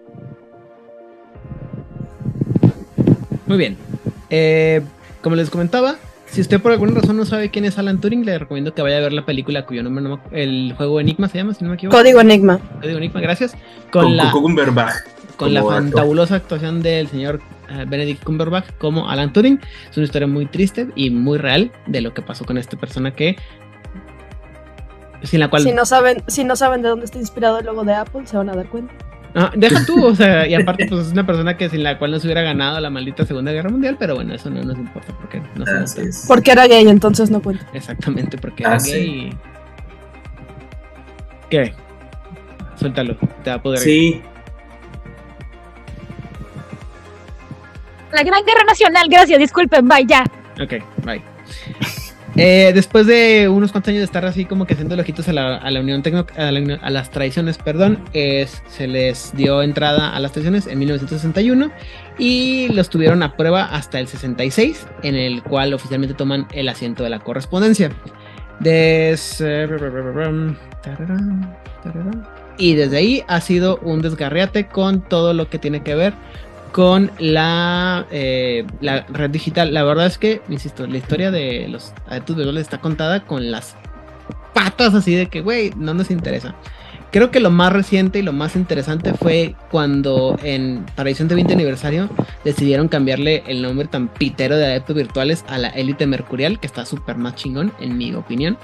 Muy bien. Eh, como les comentaba, si usted por alguna razón no sabe quién es Alan Turing, le recomiendo que vaya a ver la película cuyo nombre no El juego Enigma se llama, si no me equivoco. Código Enigma. Código Enigma, gracias. Con, la, con la fantabulosa actuación del señor Benedict Cumberbatch como Alan Turing. Es una historia muy triste y muy real de lo que pasó con esta persona que sin la cual si no saben si no saben de dónde está inspirado el logo de Apple se van a dar cuenta Ah, deja tú, o sea, y aparte, pues es una persona que sin la cual no se hubiera ganado la maldita Segunda Guerra Mundial, pero bueno, eso no nos importa porque no Porque era gay, entonces no cuenta. Exactamente, porque era gay. ¿Qué? Suéltalo, te va a poder. Sí. La Gran Guerra Nacional, gracias, disculpen, bye, ya. Ok, bye. Eh, después de unos cuantos años de estar así como que haciendo ojitos a la, a la Unión Tecno, a, las tradiciones, perdón, se les dio entrada a las tradiciones en 1961 y los tuvieron a prueba hasta el 66, en el cual oficialmente toman el asiento de la correspondencia. y desde ahí ha sido un desgarriate con todo lo que tiene que ver con la, eh, la red digital. La verdad es que, insisto, la historia de los adeptos visuales está contada con las patas así de que, güey, no nos interesa. Creo que lo más reciente y lo más interesante fue cuando en para edición de 20 aniversario decidieron cambiarle el nombre tan pitero de adeptos virtuales a la élite mercurial, que está súper más chingón, en mi opinión.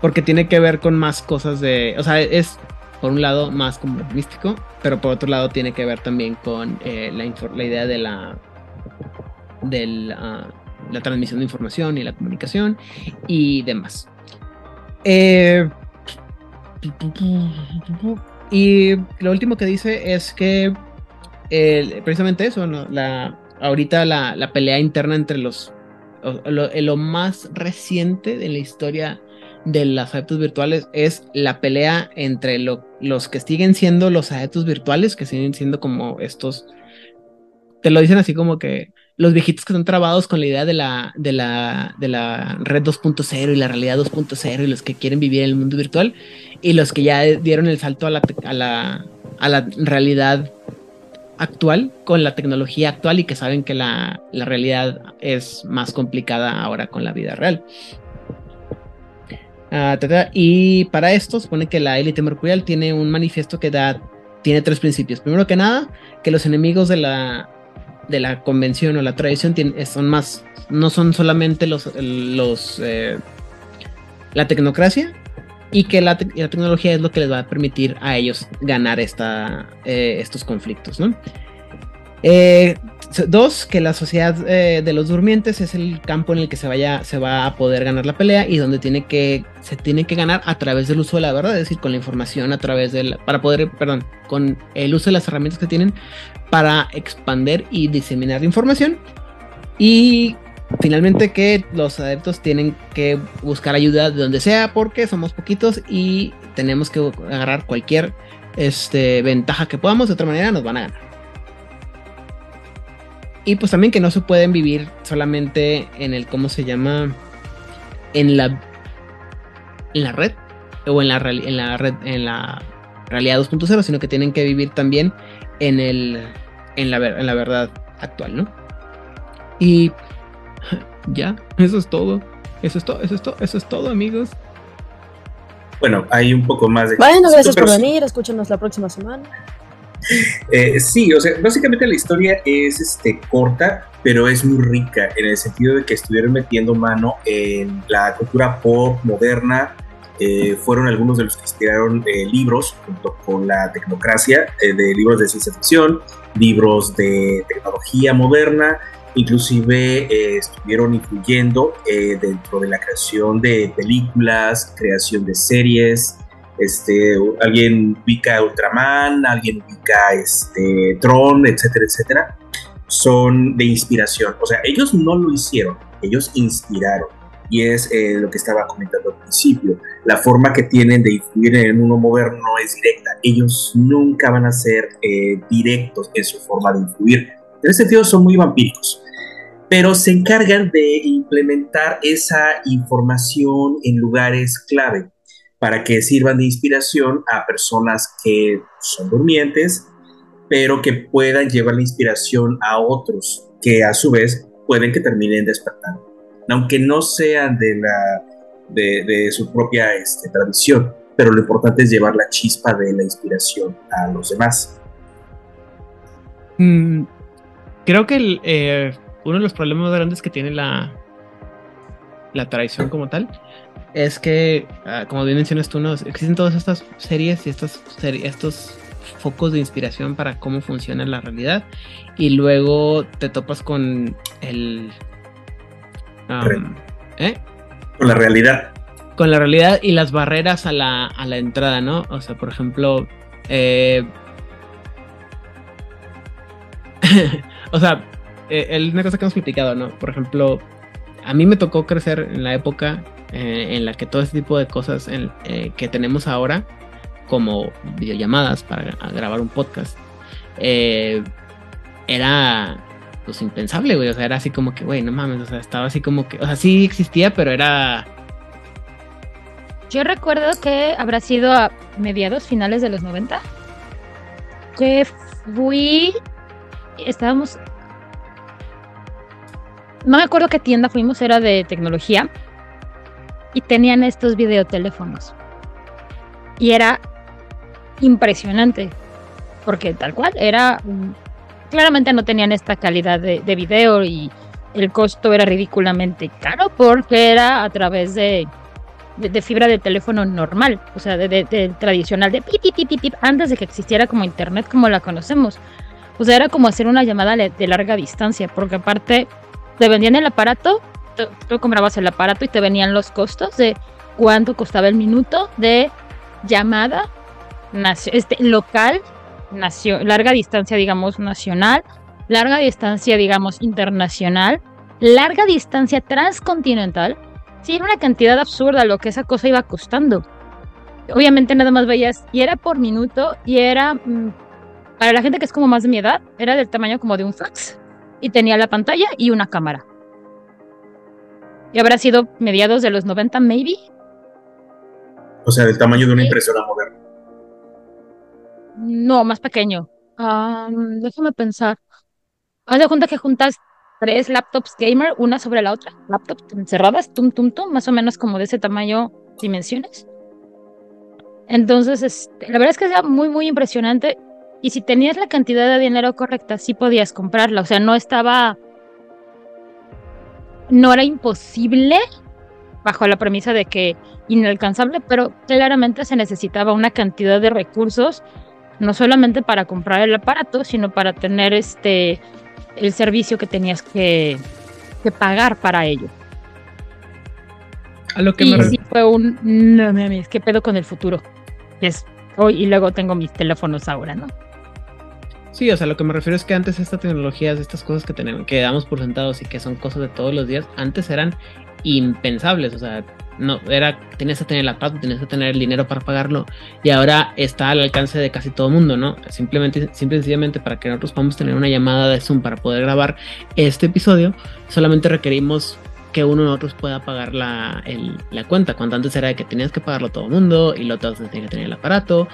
Porque tiene que ver con más cosas de. O sea, es por un lado más como místico, pero por otro lado tiene que ver también con eh, la, la, idea de la de ah, la, transmisión de información y la comunicación y demás. Eh, y lo último que dice es que precisamente eso, la, ahorita la, pelea interna entre los lo, más reciente de la historia de los adeptos virtuales es la pelea entre los que siguen siendo los adeptos virtuales, que siguen siendo como estos, te lo dicen así como que los viejitos que están trabados con la idea de la, de la, de la red 2.0 y la realidad 2.0 y los que quieren vivir en el mundo virtual y los que ya dieron el salto a la, a la, a la realidad actual con la tecnología actual y que saben que la, la realidad es más complicada ahora con la vida real. Ah, y para esto supone que la élite mercurial tiene un manifiesto que da, tiene tres principios. Primero que nada, que los enemigos de la, de la convención o la tradición son más, no son solamente los, eh, la tecnocracia y que la, tecnología es lo que les va a permitir a ellos ganar esta, eh, estos conflictos, ¿no? Eh, dos, que la sociedad eh, de los durmientes es el campo en el que se, vaya, se va a poder ganar la pelea y donde tiene que, se tiene que ganar a través del uso de la verdad, es decir, con la información a través de para poder, perdón, con el uso de las herramientas que tienen para expander y diseminar la información. Y finalmente que los adeptos tienen que buscar ayuda de donde sea porque somos poquitos y tenemos que agarrar cualquier este, ventaja que podamos, de otra manera nos van a ganar. Y pues también que no se pueden vivir solamente en el, ¿cómo se llama? En la, en la red o en la, en la red, en la realidad 2.0, sino que tienen que vivir también en, el, en, la, en la verdad actual, ¿no? Y ya, eso es todo. Eso es todo, eso es todo, eso es todo, amigos. Bueno, hay un poco más de. Bueno, gracias por venir, escúchenos la próxima semana. Eh, sí, o sea, básicamente la historia es este, corta, pero es muy rica en el sentido de que estuvieron metiendo mano en la cultura pop moderna. Eh, fueron algunos de los que inspiraron eh, libros junto con la tecnocracia, de libros de ciencia ficción, libros de tecnología moderna, inclusive estuvieron influyendo dentro de la creación de películas, creación de series, este, alguien ubica Ultraman, alguien ubica este, Tron, etcétera, etcétera, son de inspiración. O sea, ellos no lo hicieron, ellos inspiraron. Y es eh, lo que estaba comentando al principio. La forma que tienen de influir en mundo moderno no es directa. Ellos nunca van a ser eh, directos en su forma de influir. En ese sentido, son muy vampíricos pero se encargan de implementar esa información en lugares clave para que sirvan de inspiración a personas que son durmientes, pero que puedan llevar la inspiración a otros que a su vez pueden que terminen despertando, aunque no sean de, la, de, su propia este, tradición, pero lo importante es llevar la chispa de la inspiración a los demás. Mm, creo que eh, uno de los problemas grandes que tiene la, la tradición como tal es que, ah, como bien mencionas tú, ¿no? existen todas estas series y estos, estos focos de inspiración para cómo funciona la realidad y luego te topas con el... ¿eh? Con la realidad. Con la realidad y las barreras a la, a la entrada, ¿no? O sea, por ejemplo, eh, o sea, eh, es una cosa que hemos criticado, ¿no? Por ejemplo, a mí me tocó crecer en la época eh, en la que todo este tipo de cosas eh, que tenemos ahora, como videollamadas para grabar un podcast, eh, era pues impensable, güey. O sea, era así como que, güey, no mames, o sea, estaba así como que, o sea, sí existía, pero era... Yo recuerdo que habrá sido a mediados, finales de los 90, que fui, estábamos, no me acuerdo qué tienda fuimos, era de tecnología, y tenían estos videoteléfonos. Y era impresionante, porque tal cual, era... Claramente no tenían esta calidad de, video y el costo era ridículamente caro porque era a través de, de, fibra de teléfono normal, o sea, de, tradicional, de pip, pip, pip, antes de que existiera como internet como la conocemos. O sea, era como hacer una llamada de larga distancia, porque aparte te vendían el aparato tú, comprabas el aparato y te venían los costos de cuánto costaba el minuto de llamada este, local, larga distancia, digamos, nacional, larga distancia, digamos, internacional, larga distancia transcontinental. Sí, era una cantidad absurda lo que esa cosa iba costando. Obviamente nada más veías, y era por minuto, y era, mm, para la gente que es como más de mi edad, era del tamaño como de un fax. Y tenía la pantalla y una cámara. Y habrá sido mediados de los 90, maybe. O sea, del tamaño de una impresora moderna. No, más pequeño. déjame pensar. Haz de cuenta que juntas tres laptops gamer, una sobre la otra. Laptops encerradas, tum, tum, tum, más o menos como de ese tamaño, dimensiones. Entonces, este, la verdad es que era muy, muy impresionante. Y si tenías la cantidad de dinero correcta, sí podías comprarla. O sea, no estaba no era imposible bajo la premisa de que inalcanzable, pero claramente se necesitaba una cantidad de recursos no solamente para comprar el aparato, sino para tener este el servicio que tenías que, que pagar para ello. A lo que y me sí fue un no mames, qué pedo con el futuro. Es hoy y luego tengo mis teléfonos ahora, ¿no? Sí, o sea, lo que me refiero es que antes estas tecnologías, estas cosas que tenemos, que damos por sentados y que son cosas de todos los días, antes eran impensables, o sea, no era tenías que tener la paz, tenías que tener el dinero para pagarlo y ahora está al alcance de casi todo mundo, ¿no? Simplemente simple y sencillamente para que nosotros podamos tener una llamada de Zoom para poder grabar este episodio, solamente requerimos que uno de nosotros pueda pagar la, el, la cuenta, cuando antes era de que tenías que pagarlo todo el mundo y lo otro tenía que tener el aparato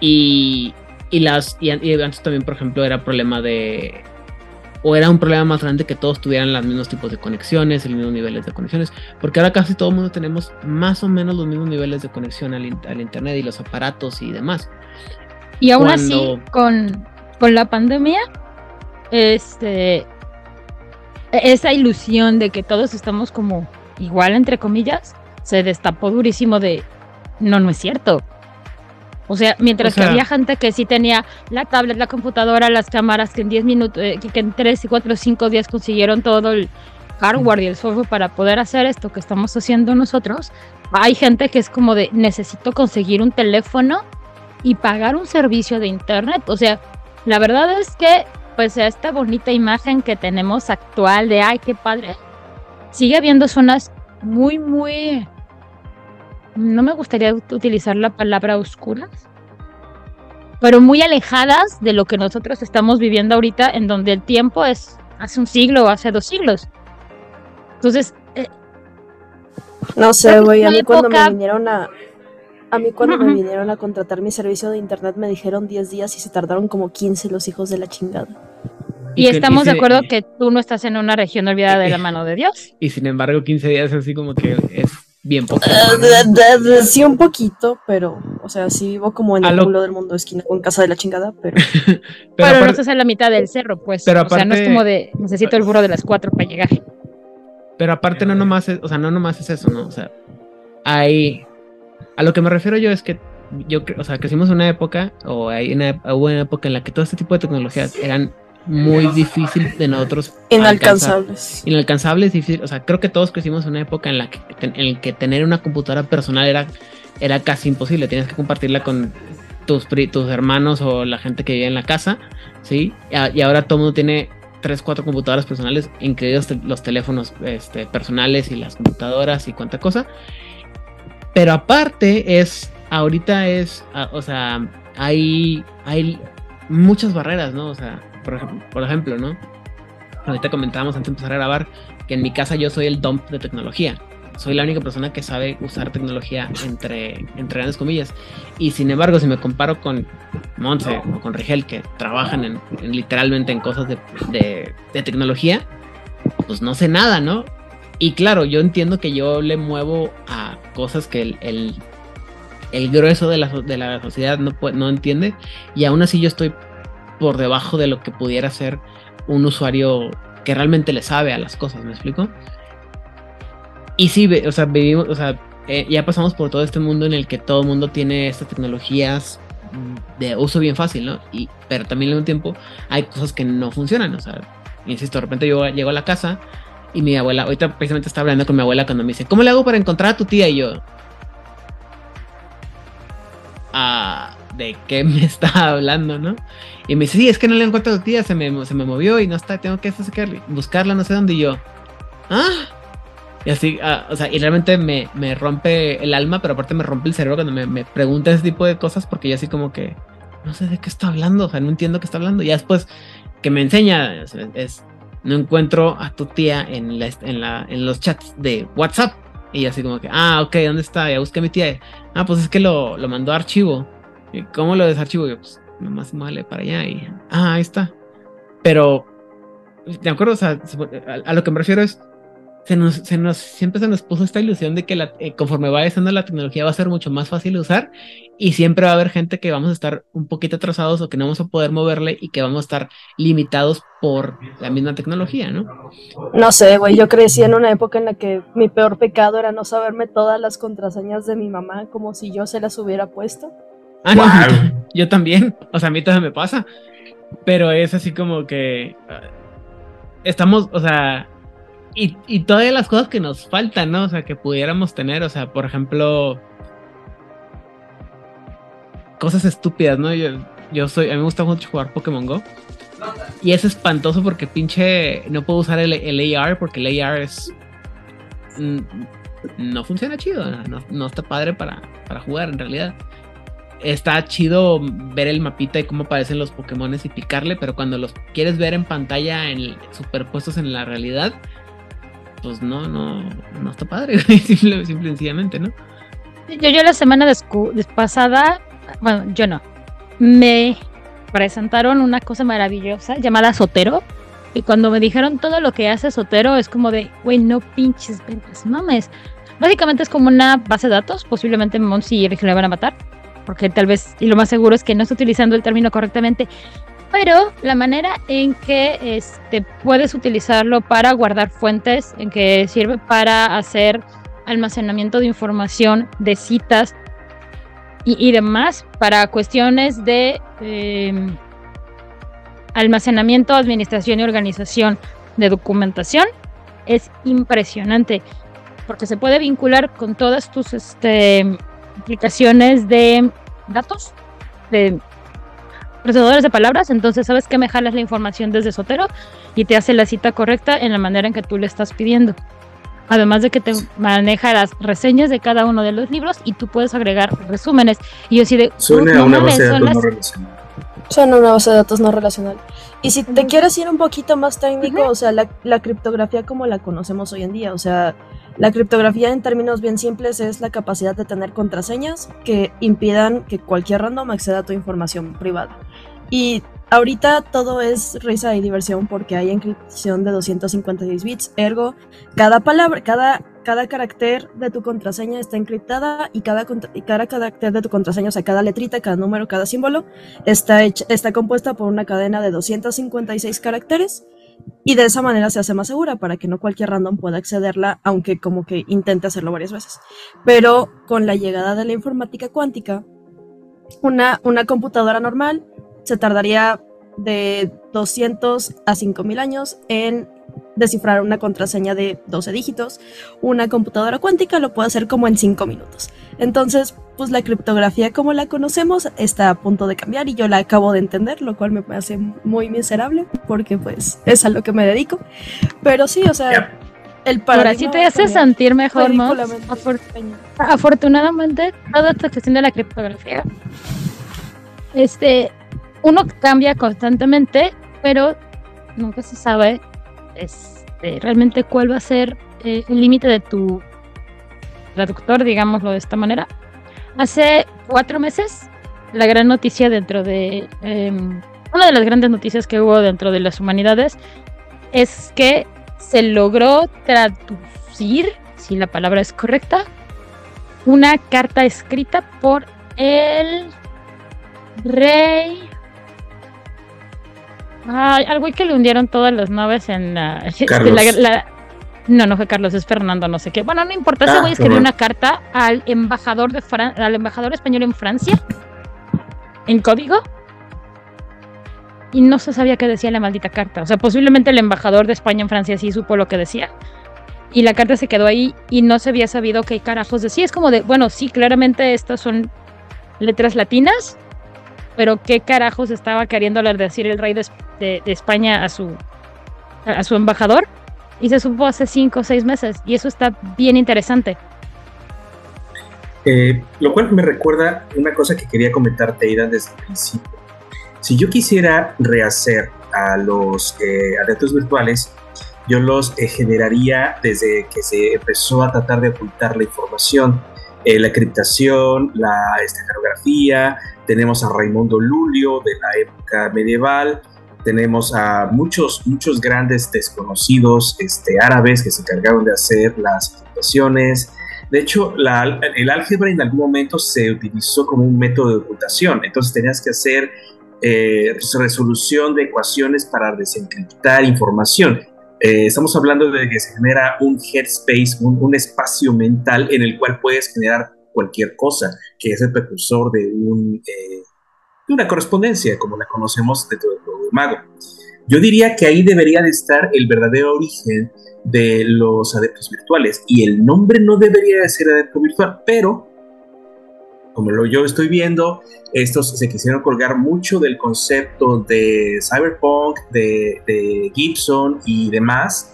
y, y las y, y antes también por ejemplo era problema de o era un problema más grande que todos tuvieran los mismos tipos de conexiones, los mismos niveles de conexiones, porque ahora casi todo el mundo tenemos más o menos los mismos niveles de conexión al, al internet y los aparatos y demás. Y aún Cuando... así, con, con la pandemia, este, esa ilusión de que todos estamos como igual, entre comillas, se destapó durísimo de, no, no es cierto. O sea, mientras o sea, que había gente que sí tenía la tablet, la computadora, las cámaras, que en 10 minutos, eh, que en 3, 4, 5 días consiguieron todo el hardware y el software para poder hacer esto que estamos haciendo nosotros, hay gente que es como de necesito conseguir un teléfono y pagar un servicio de internet. O sea, la verdad es que, pues, esta bonita imagen que tenemos actual de ay, qué padre, sigue habiendo zonas muy, muy no me gustaría utilizar la palabra oscuras, pero muy alejadas de lo que nosotros estamos viviendo ahorita, en donde el tiempo es hace un siglo o hace dos siglos. Entonces... Eh, no sé, güey, a mí época... cuando me vinieron a... A mí cuando uh -huh. me vinieron a contratar mi servicio de internet me dijeron 10 días y se tardaron como 15 los hijos de la chingada. Y, y estamos y de acuerdo que tú no estás en una región olvidada de la mano de Dios. Y sin embargo, 15 días así como que es bien poco. Uh, de, sí, un poquito, pero, o sea, sí vivo como en el lo... culo del mundo esquina con casa de la chingada, pero. pero, pero aparte... no estás en la mitad del cerro, pues. Pero aparte... O sea, no es como de necesito el burro de las cuatro para llegar. Pero aparte, no nomás es, o sea, no nomás es eso, ¿no? O sea, hay. A lo que me refiero yo es que yo, o sea, crecimos en una época, o hay una, hubo una época en la que todo este tipo de tecnologías eran muy difícil de nosotros inalcanzables. alcanzar. inalcanzables difícil. O sea creo que todos crecimos en una época en la que en el que tener una computadora personal era era casi imposible. Tenías que compartirla con tus tus hermanos o la gente que vivía en la casa sí y ahora todo el mundo tiene tres cuatro computadoras personales incluidos los teléfonos este, personales y las computadoras y cuánta cosa. Pero aparte es ahorita es o sea hay hay muchas barreras no o sea por ejemplo, ¿no? Ahorita comentábamos antes de empezar a grabar que en mi casa yo soy el dump de tecnología. Soy la única persona que sabe usar tecnología entre, entre grandes comillas. Y sin embargo, si me comparo con Monse o con Rigel, que trabajan en, en literalmente en cosas de, tecnología, pues no sé nada, ¿no? Y claro, yo entiendo que yo le muevo a cosas que el, el, el grueso de la, de la sociedad no, no entiende. Y aún así yo estoy por debajo de lo que pudiera ser un usuario que realmente le sabe a las cosas, ¿me explico? Y sí, o sea, vivimos, o sea, eh, ya pasamos por todo este mundo en el que todo el mundo tiene estas tecnologías de uso bien fácil, ¿no? Y, pero también al mismo tiempo hay cosas que no funcionan, o sea, insisto, de repente yo llego a la casa y mi abuela, ahorita precisamente estaba hablando con mi abuela cuando me dice, ¿cómo le hago para encontrar a tu tía? Y yo, ah, de qué me está hablando, ¿no? Y me dice, sí, es que no le encuentro a tu tía, se me, se me movió y no está, tengo que buscarla, no sé dónde, y yo, ¿ah? Y así, ah, o sea, y realmente me, me, rompe el alma, pero aparte me rompe el cerebro cuando me, me, pregunta ese tipo de cosas, porque yo así como que, no sé de qué está hablando, o sea, no entiendo qué está hablando. Y después que me enseña, es, no encuentro a tu tía en, la, en, la, en los chats de WhatsApp. Y así como que, ah, ok, ¿dónde está? Ya busqué a mi tía. Ah, pues es que lo, lo mandó a archivo. ¿Y cómo lo desarchivo? Yo, pues, nomás vale para allá y. Ah, ahí está. Pero. De acuerdo, a, lo que me refiero es. Se nos, se nos, siempre se nos puso esta ilusión de que la, eh, conforme va descendo la tecnología va a ser mucho más fácil de usar y siempre va a haber gente que vamos a estar un poquito atrasados o que no vamos a poder moverle y que vamos a estar limitados por la misma tecnología, ¿no? No sé, güey, yo crecí en una época en la que mi peor pecado era no saberme todas las contraseñas de mi mamá como si yo se las hubiera puesto. Ah, no, yo también. O sea, a mí también me pasa. Pero es así como que ah, estamos, o sea, y, y todas las cosas que nos faltan, ¿no? O sea, que pudiéramos tener, o sea, por ejemplo, cosas estúpidas, ¿no? Yo, yo soy, a mí me gusta mucho jugar Pokémon Go. Y es espantoso porque pinche no puedo usar el, el AR porque el AR es mm, no funciona chido, no, no está padre para, para jugar en realidad está chido ver el mapita y cómo aparecen los Pokémon y picarle, pero cuando los quieres ver en pantalla en, superpuestos en la realidad, pues no, no, no está padre, simple, simple sencillamente, ¿no? Yo, yo la semana pasada, bueno, yo no, me presentaron una cosa maravillosa llamada Sotero. Y cuando me dijeron todo lo que hace Sotero, es como de, güey, no pinches ventas, mames. Básicamente es como una base de datos, posiblemente Monsi y Eric le van a matar porque tal vez, y lo más seguro es que no está utilizando el término correctamente, pero la manera en que este, puedes utilizarlo para guardar fuentes, en que sirve para hacer almacenamiento de información, de citas y, demás, para cuestiones de em, almacenamiento, administración y organización de documentación, es impresionante, porque se puede vincular con todas tus este, aplicaciones de datos, de procesadores de palabras, entonces sabes que me jalas la información desde Sotero y te hace la cita correcta en la manera en que tú le estás pidiendo. Además de que te maneja las reseñas de cada uno de los libros y tú puedes agregar resúmenes. Y yo sí de... Suena a una base de datos no relacional. Suena una base de datos no relacional. Y si te quieres ir un poquito más técnico, o sea, la, la criptografía como la conocemos hoy en día, o sea, la criptografía en términos bien simples es la capacidad de tener contraseñas que impidan que cualquier random acceda a tu información privada. Y ahorita todo es risa y diversión porque hay encripción de 256 bits, ergo cada palabra, cada, cada carácter de tu contraseña está encriptada y cada, y cada carácter de tu contraseña, o sea, cada letrita, cada número, cada símbolo está, está compuesta por una cadena de 256 caracteres y de esa manera se hace más segura para que no cualquier random pueda accederla, aunque como que intente hacerlo varias veces. Pero con la llegada de la informática cuántica, una, una computadora normal se tardaría de 200 a 5000 años en descifrar una contraseña de 12 dígitos. Una computadora cuántica lo puede hacer como en 5 minutos. Entonces, pues la criptografía como la conocemos está a punto de cambiar y yo la acabo de entender, lo cual me hace muy miserable porque pues es a lo que me dedico. Pero sí, o sea, el. Ahora sí te hace sentir mejor, ¿no? afortunadamente, toda esta cuestión de la criptografía, este, uno cambia constantemente, pero nunca se sabe este, realmente cuál va a ser eh, el límite de tu traductor, digámoslo de esta manera. Hace cuatro meses, la gran noticia dentro de... Em, una de las grandes noticias que hubo dentro de las humanidades es que se logró traducir, si la palabra es correcta, una carta escrita por el rey. Ay, al güey que le hundieron todas las naves en la, la, no, no fue Carlos, es Fernando, no sé qué. Bueno, no importa, ese ah, güey escribió una carta al embajador de al embajador español en Francia en código y no se sabía qué decía la maldita carta. O sea, posiblemente el embajador de España en Francia sí supo lo que decía. Y la carta se quedó ahí y no se había sabido qué carajos decía. Es como de, bueno, sí, claramente estas son letras latinas, pero qué carajos estaba queriendo decir el rey de, de España a su, a su embajador y se supo hace cinco o seis meses y eso está bien interesante. Eh, lo cual me recuerda una cosa que quería comentarte, Ida, desde el principio. Si yo quisiera rehacer a los eh, adeptos virtuales, yo los eh, generaría desde que se empezó a tratar de ocultar la información, eh, la criptación, la esteganografía, tenemos a Raimundo Lulio de la época medieval, tenemos a muchos, muchos grandes desconocidos este, árabes que se encargaron de hacer las computaciones. De hecho, el álgebra en algún momento se utilizó como un método de ocultación. Entonces tenías que hacer eh, pues, resolución de ecuaciones para desencriptar información. Eh, estamos hablando de que se genera un headspace, un, un espacio mental en el cual puedes generar cualquier cosa, que es el precursor de, eh, de una correspondencia, como la conocemos dentro del juego de mago. Yo diría que ahí debería de estar el verdadero origen de los adeptos virtuales y el nombre no debería de ser adepto virtual, pero como lo yo estoy viendo, estos se quisieron colgar mucho del concepto de cyberpunk, de, Gibson y demás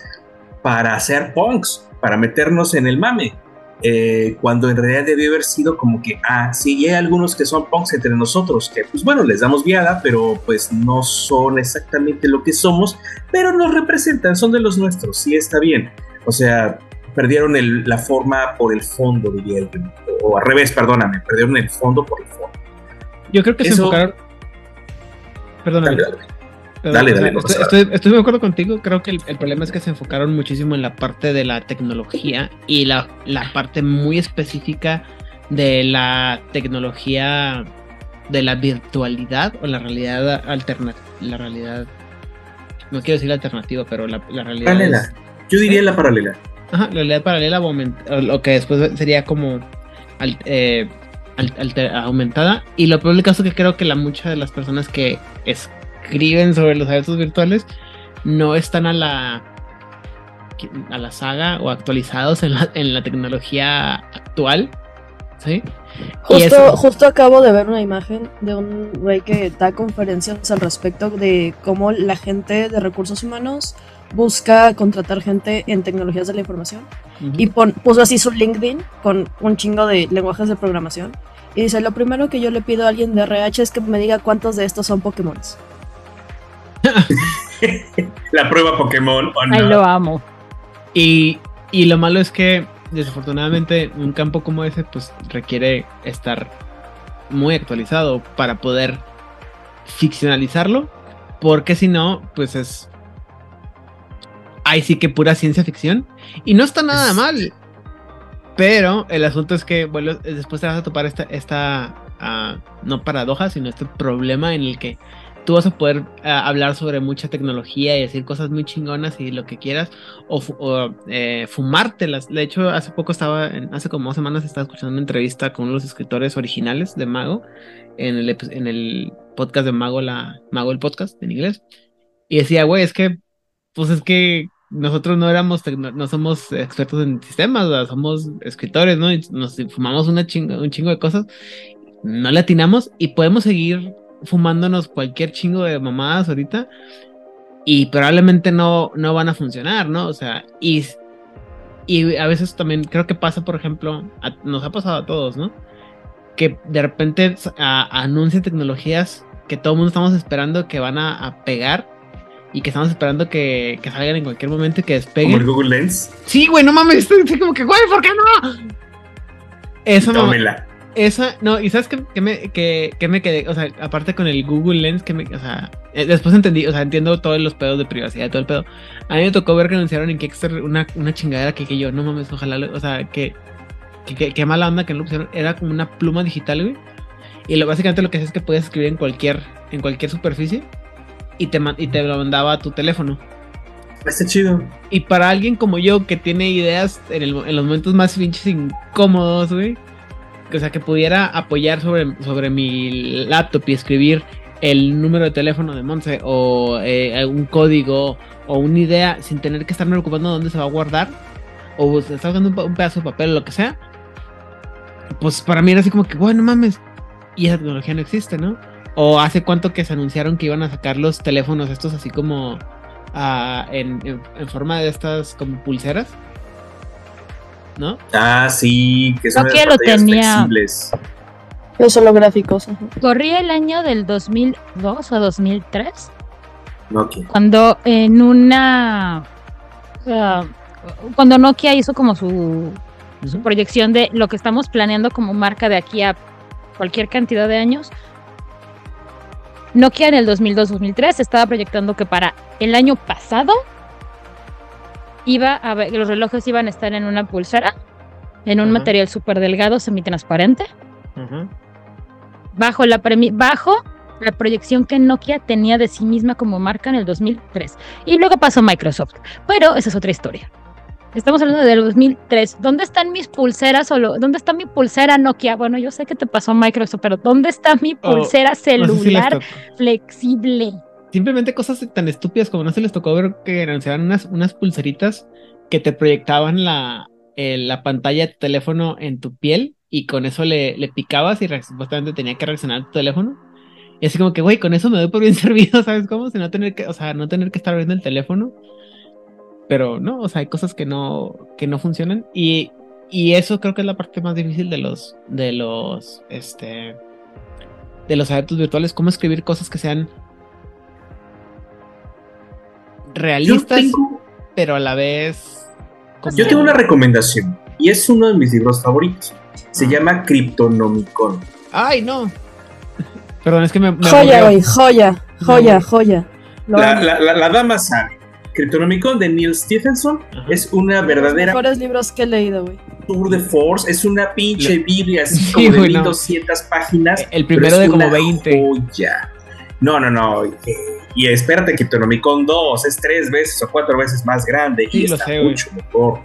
para hacer punks, para meternos en el mame. Eh, cuando en realidad debió haber sido como que, ah, sí, hay algunos que son punks entre nosotros, que pues bueno, les damos viada, pero pues no son exactamente lo que somos, pero nos representan, son de los nuestros, sí está bien. O sea, perdieron la forma por el fondo, diría yo. O al revés, perdóname, perdieron el fondo por el fondo. Yo creo que se enfocaron. Perdóname. Dale, dale. Estoy, de acuerdo contigo. Creo que el, problema es que se enfocaron muchísimo en la parte de la tecnología y la, la parte muy específica de la tecnología de la virtualidad o la realidad alternativa. La realidad. No quiero decir alternativa, pero la, realidad. Paralela. Yo diría la paralela. Ajá, la realidad paralela o lo que después sería como eh, aumentada. Y lo peor del caso es que creo que la muchas de las personas que escriben sobre los eventos virtuales no están a la a la saga o actualizados en la, en la tecnología actual. ¿Sí? Justo, justo acabo de ver una imagen de un güey que da conferencias al respecto de cómo la gente de recursos humanos busca contratar gente en tecnologías de la información y puso así su LinkedIn con un chingo de lenguajes de programación y dice, lo primero que yo le pido a alguien de RH es que me diga cuántos de estos son Pokémon. la prueba Pokémon. Ay, lo amo. Y, y lo malo es que desafortunadamente un campo como ese pues requiere estar muy actualizado para poder ficcionalizarlo porque si no pues es ahí sí que pura ciencia ficción. Y no está nada mal. Pero el asunto es que, bueno, después te vas a topar esta, esta ah, no paradoja, sino este problema en el que tú vas a poder ah, hablar sobre mucha tecnología y decir cosas muy chingonas y lo que quieras, o, eh, fumártelas. De hecho, hace poco estaba, hace como dos semanas estaba escuchando una entrevista con uno de los escritores originales de Mago, en el, en el podcast de Mago, la, Mago el podcast en inglés. Y decía, güey, es que, pues es que nosotros no éramos, no somos expertos en sistemas, somos escritores, ¿no? Y nos fumamos una chingo, un chingo de cosas, no le atinamos y podemos seguir fumándonos cualquier chingo de mamadas ahorita y probablemente no, no van a funcionar, ¿no? O sea, y, y a veces también creo que pasa, por ejemplo, nos ha pasado a todos, ¿no? Que de repente anuncian tecnologías que todo el mundo estamos esperando que van a, a pegar y que estamos esperando que, que, salgan en cualquier momento y que despeguen. ¿Como el Google Lens? Sí, güey, no mames, estoy, como que, güey, ¿por qué no? Eso no. Esa, no, y sabes que, me, que, me quedé, o sea, aparte con el Google Lens, que me, o sea, eh, después entendí, o sea, entiendo todos los pedos de privacidad, todo el pedo. A mí me tocó ver que anunciaron en Kickstarter una, una chingadera que, que yo, no mames, ojalá, o sea, que, que, mala onda que no lo pusieron, era como una pluma digital, güey. Y lo, básicamente lo que hace es que puedes escribir en cualquier, en cualquier superficie y te, y te lo mandaba a tu teléfono. Está chido. Y para alguien como yo que tiene ideas en, los momentos más pinches incómodos, güey. O sea, que pudiera apoyar sobre, sobre mi laptop y escribir el número de teléfono de Monse o eh, un código o una idea sin tener que estarme ocupando dónde se va a guardar o está usando un, pedazo de papel o lo que sea. Pues para mí era así como que, bueno, mames. Y esa tecnología no existe, ¿no? ¿O hace cuánto que se anunciaron que iban a sacar los teléfonos estos así como ah, en, forma de estas como pulseras? ¿No? Ah, sí, que son que lo tenía. Los holográficos. Corría el año del 2002 o 2003. Nokia. Cuando en una... Cuando Nokia hizo como su, su proyección de lo que estamos planeando como marca de aquí a cualquier cantidad de años, Nokia en el 2002-2003 estaba proyectando que para el año pasado iba a ver, los relojes iban a estar en una pulsera, en un material súper delgado, semitransparente, bajo, la bajo la proyección que Nokia tenía de sí misma como marca en el 2003. Y luego pasó Microsoft. Pero esa es otra historia. Estamos hablando del 2003. ¿Dónde están mis pulseras o dónde está mi pulsera Nokia? Bueno, yo sé que te pasó Microsoft, pero ¿dónde está mi oh, pulsera celular flexible? Simplemente cosas tan estúpidas como no se les tocó ver que anunciaban unas, unas pulseritas que te proyectaban la, eh, la pantalla de tu teléfono en tu piel y con eso le, le picabas y supuestamente tenía que reaccionar tu teléfono. Y así como que, güey, con eso me doy por bien servido, ¿sabes cómo? Si no tener que, o sea, no tener que estar viendo el teléfono pero no, o sea, hay cosas que no, que no funcionan y, y eso creo que es la parte más difícil de los, de los, este, de los adeptos virtuales, cómo escribir cosas que sean realistas, pero a la vez... Yo tengo una recomendación y es uno de mis libros favoritos. Se ah. llama Cryptonomicon. Ay, no. Perdón, es que me... joya, güey, joya, joya, joya. La, la, la, la, dama sabe. Cryptonomicon de Neil Stephenson es una verdadera. Los mejores libros que he leído, güey. Tour de Force es una pinche Biblia así como de 1200 páginas. El primero de como 20. No, no, no. Y espérate, Cryptonomicon 2 es tres veces o cuatro veces más grande y está mucho mejor.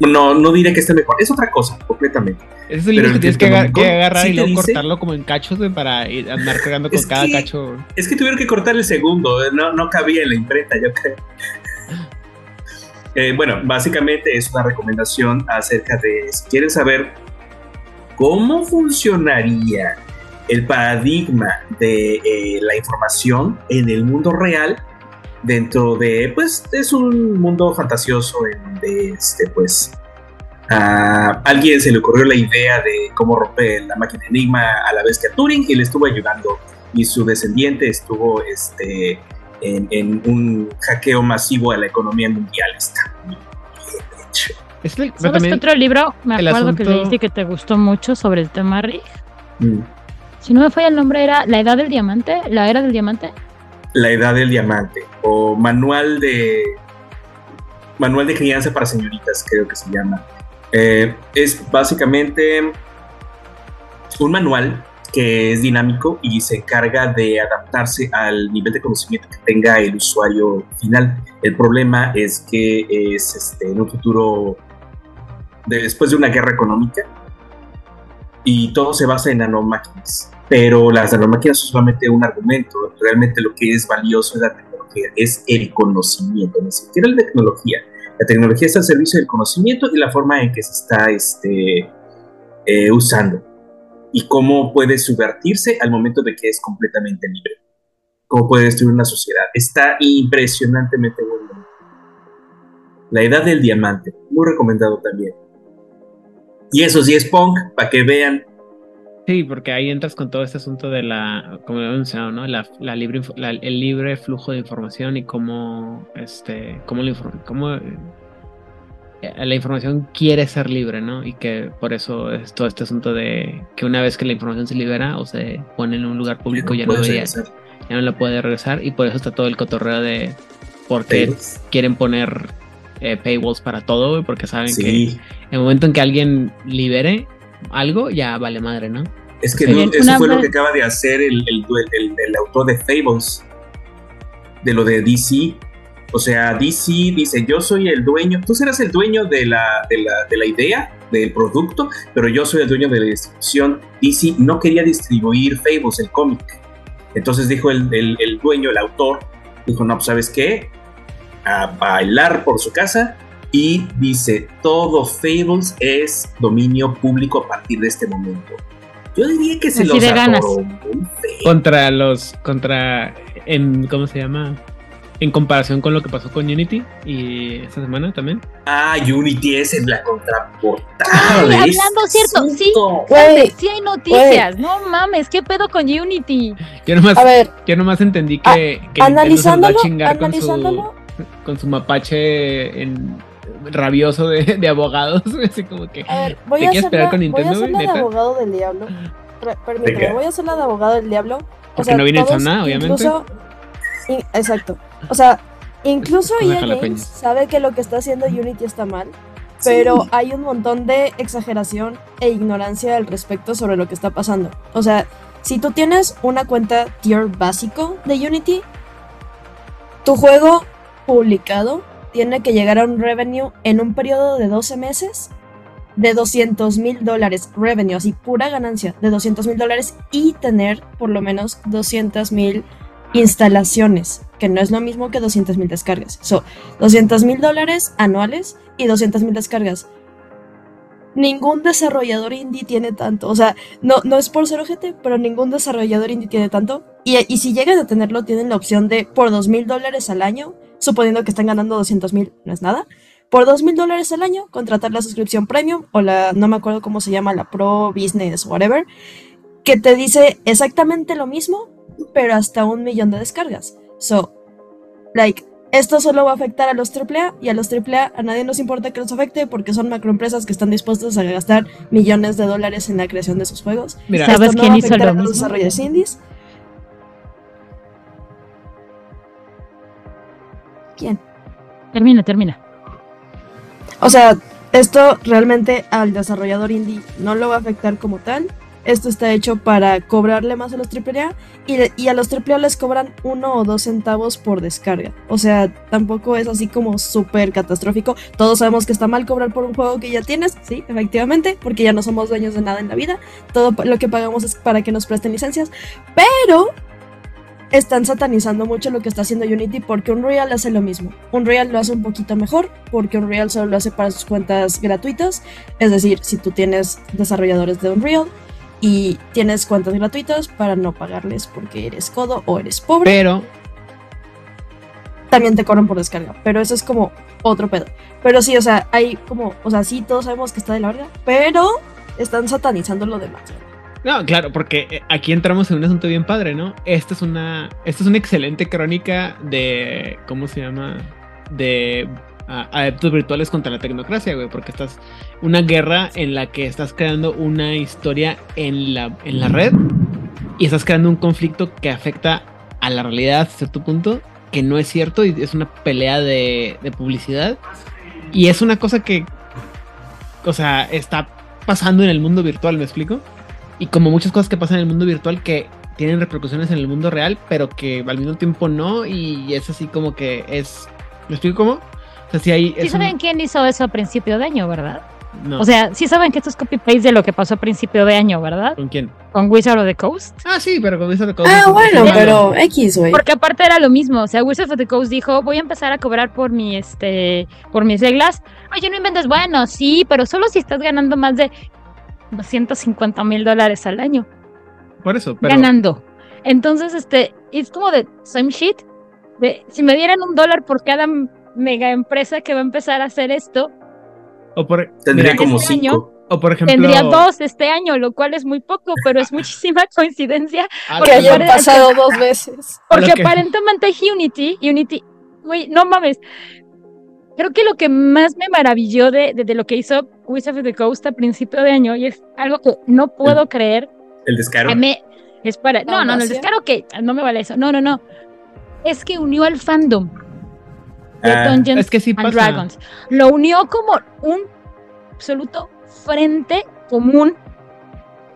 No, no diré que esté mejor. Es otra cosa, completamente. Es el libro que tienes que, agarrar y luego cortarlo como en cachos para andar pegando con cada cacho. Es que tuvieron que cortar el segundo, eh, no, no cabía en la imprenta, yo creo. Eh, bueno, básicamente es una recomendación acerca de si quieren saber cómo funcionaría el paradigma de eh, la información en el mundo real dentro de, pues, es un mundo fantasioso en donde, este, pues, a alguien se le ocurrió la idea de cómo romper la máquina Enigma a la vez que a Turing y le estuvo ayudando y su descendiente estuvo, este, en, un hackeo masivo a la economía mundial. Está muy bien hecho. ¿Sabes qué otro libro? Me acuerdo que leíste que te gustó mucho sobre el tema Rig. Mm. Si no me falla el nombre, era La Edad del Diamante, La Era del Diamante. La Edad del Diamante, o Manual de Manual de Crianza para Señoritas, creo que se llama. Eh, es básicamente un manual que es dinámico y se encarga de adaptarse al nivel de conocimiento que tenga el usuario final. El problema es que es este, en un futuro, después de una guerra económica, y todo se basa en nanomáquinas. Pero las nanomáquinas son solamente un argumento. Realmente lo que es valioso es la tecnología, es el conocimiento, ni siquiera la tecnología. La tecnología está al servicio del conocimiento y la forma en que se está este, eh, usando y cómo puede subvertirse al momento de que es completamente libre. Cómo puede destruir una sociedad. Está impresionantemente bueno. La edad del diamante, muy recomendado también. Y eso sí es punk, para que vean. Sí, porque ahí entras con todo este asunto de la, como he mencionado, ¿no? La, libre, el libre flujo de información y cómo, este, cómo, cómo eh, la información quiere ser libre, ¿no? Y que por eso es todo este asunto de que una vez que la información se libera o se pone en un lugar público ya, no, ya, no la puede regresar y por eso está todo el cotorreo de por qué quieren poner eh, paywalls para todo, porque saben que en el momento en que alguien libere algo ya vale madre, ¿no? Es que eso fue lo que acaba de hacer el, el, el autor de Fables, de lo de DC, o sea, DC dice, yo soy el dueño, tú serás el dueño de la, de la, de la idea, del producto, pero yo soy el dueño de la distribución. DC no quería distribuir Fables, el cómic. Entonces dijo el, el, dueño, el autor, dijo, no, pues sabes qué, a bailar por su casa y dice, todo Fables es dominio público a partir de este momento. Yo diría que se lo los Contra los, contra, en, ¿cómo se llama? en comparación con lo que pasó con Unity y esta semana también. Ah, Unity es en la contraportada. Ay, hablando cierto, sí, sí hay noticias. No mames, ¿qué pedo con Unity? Yo nomás, a ver, yo nomás entendí que, que analizándolo, a chingar con su, con su mapache en, rabioso de, de, abogados. Así como que. A ver, voy a esperar con Nintendo. Voy a ser la de abogado del diablo. Permítame, voy a ser la de abogado del diablo. O Porque sea, no viene todos, zona, obviamente. Incluso, exacto. O sea, incluso EA Games sabe que lo que está haciendo Unity está mal, pero hay un montón de exageración e ignorancia al respecto sobre lo que está pasando. O sea, si tú tienes una cuenta tier básico de Unity, tu juego publicado tiene que llegar a un revenue en un periodo de 12 meses de 200 mil dólares revenue, así pura ganancia de 200 mil dólares y tener por lo menos 200 mil instalaciones, que no es lo mismo que 200 mil descargas. So, 200 mil dólares anuales y 200 mil descargas. Ningún desarrollador indie tiene tanto. O sea, no, no es por ser ojete, pero ningún desarrollador indie tiene tanto. Y, y si llegan a tenerlo, tienen la opción de por 2 mil dólares al año, suponiendo que están ganando 200 mil, no es nada por dos mil dólares al año contratar la suscripción premium o la, no me acuerdo cómo se llama, la Pro Business, whatever, que te dice exactamente lo mismo, pero hasta un millón de descargas. So, like, esto solo va a afectar a los AAA y a los AAA a nadie nos importa que los afecte porque son macroempresas que están dispuestas a gastar millones de dólares en la creación de sus juegos. Mira, ¿sabes quién hizo lo mismo? desarrolladores indies. ¿Quién? Termina, termina. O sea, esto realmente al desarrollador indie no lo va a afectar como tal. Esto está hecho para cobrarle más a los AAA y, y a los AAA les cobran uno o dos centavos por descarga. O sea, tampoco es así como súper catastrófico. Todos sabemos que está mal cobrar por un juego que ya tienes, sí, efectivamente, porque ya no somos dueños de nada en la vida. Todo lo que pagamos es para que nos presten licencias. Pero están satanizando mucho lo que está haciendo Unity porque Unreal hace lo mismo. Unreal lo hace un poquito mejor porque Unreal solo lo hace para sus cuentas gratuitas. Es decir, si tú tienes desarrolladores de Unreal y tienes cuentas gratuitas para no pagarles porque eres codo o eres pobre. Pero también te cobran por descarga, pero eso es como otro pedo. Pero sí, o sea, hay como, o sea, sí, todos sabemos que está de la verga, pero están satanizando lo demás. No, claro, porque eh, aquí entramos en un asunto bien padre, ¿no? Esta es una, esta es una excelente crónica de, ¿cómo se llama? De adeptos virtuales contra la tecnocracia, güey, porque estás una guerra en la que estás creando una historia en la, en la red y estás creando un conflicto que afecta a la realidad hasta cierto punto, que no es cierto y es una pelea de, de publicidad y es una cosa que, o sea, está pasando en el mundo virtual, ¿me explico? Y como muchas cosas que pasan en el mundo virtual que tienen repercusiones en el mundo real, pero que al mismo tiempo no, y es así como que es... ¿Me explico cómo? O sea, si hay... Sí saben quién hizo eso a principio de año, ¿verdad? No. O sea, sí saben que esto es copy-paste de lo que pasó a principio de año, ¿verdad? ¿Con quién? Con Wizard of the Coast. Ah, sí, pero con Wizard of the Coast. Ah, bueno, pero X, güey. Porque aparte era lo mismo. O sea, Wizard of the Coast dijo, voy a empezar a cobrar por mi, este, por mis reglas. Oye, no inventes, bueno, sí, pero solo si estás ganando más de 250 mil dólares al año. Por eso, pero... Ganando. Entonces, este, es como de same shit. De, si me dieran un dólar por cada mega empresa que va a empezar a hacer esto. O por, Tendría como este cinco. o por ejemplo. Tendría dos este año, lo cual es muy poco, pero es muchísima coincidencia. Ah, que hayan pasado dos veces. Porque aparentemente Unity, Unity, güey, no mames, creo que lo que más me maravilló de, de, lo que hizo Wizard of the Coast a principio de año, y es algo que no puedo creer. El descaro. Me, es para, no, no, no, el descaro que no me vale eso. No, no, no. Es que unió al fandom de ah, Dungeons es que sí and Dragons. Lo unió como un absoluto frente común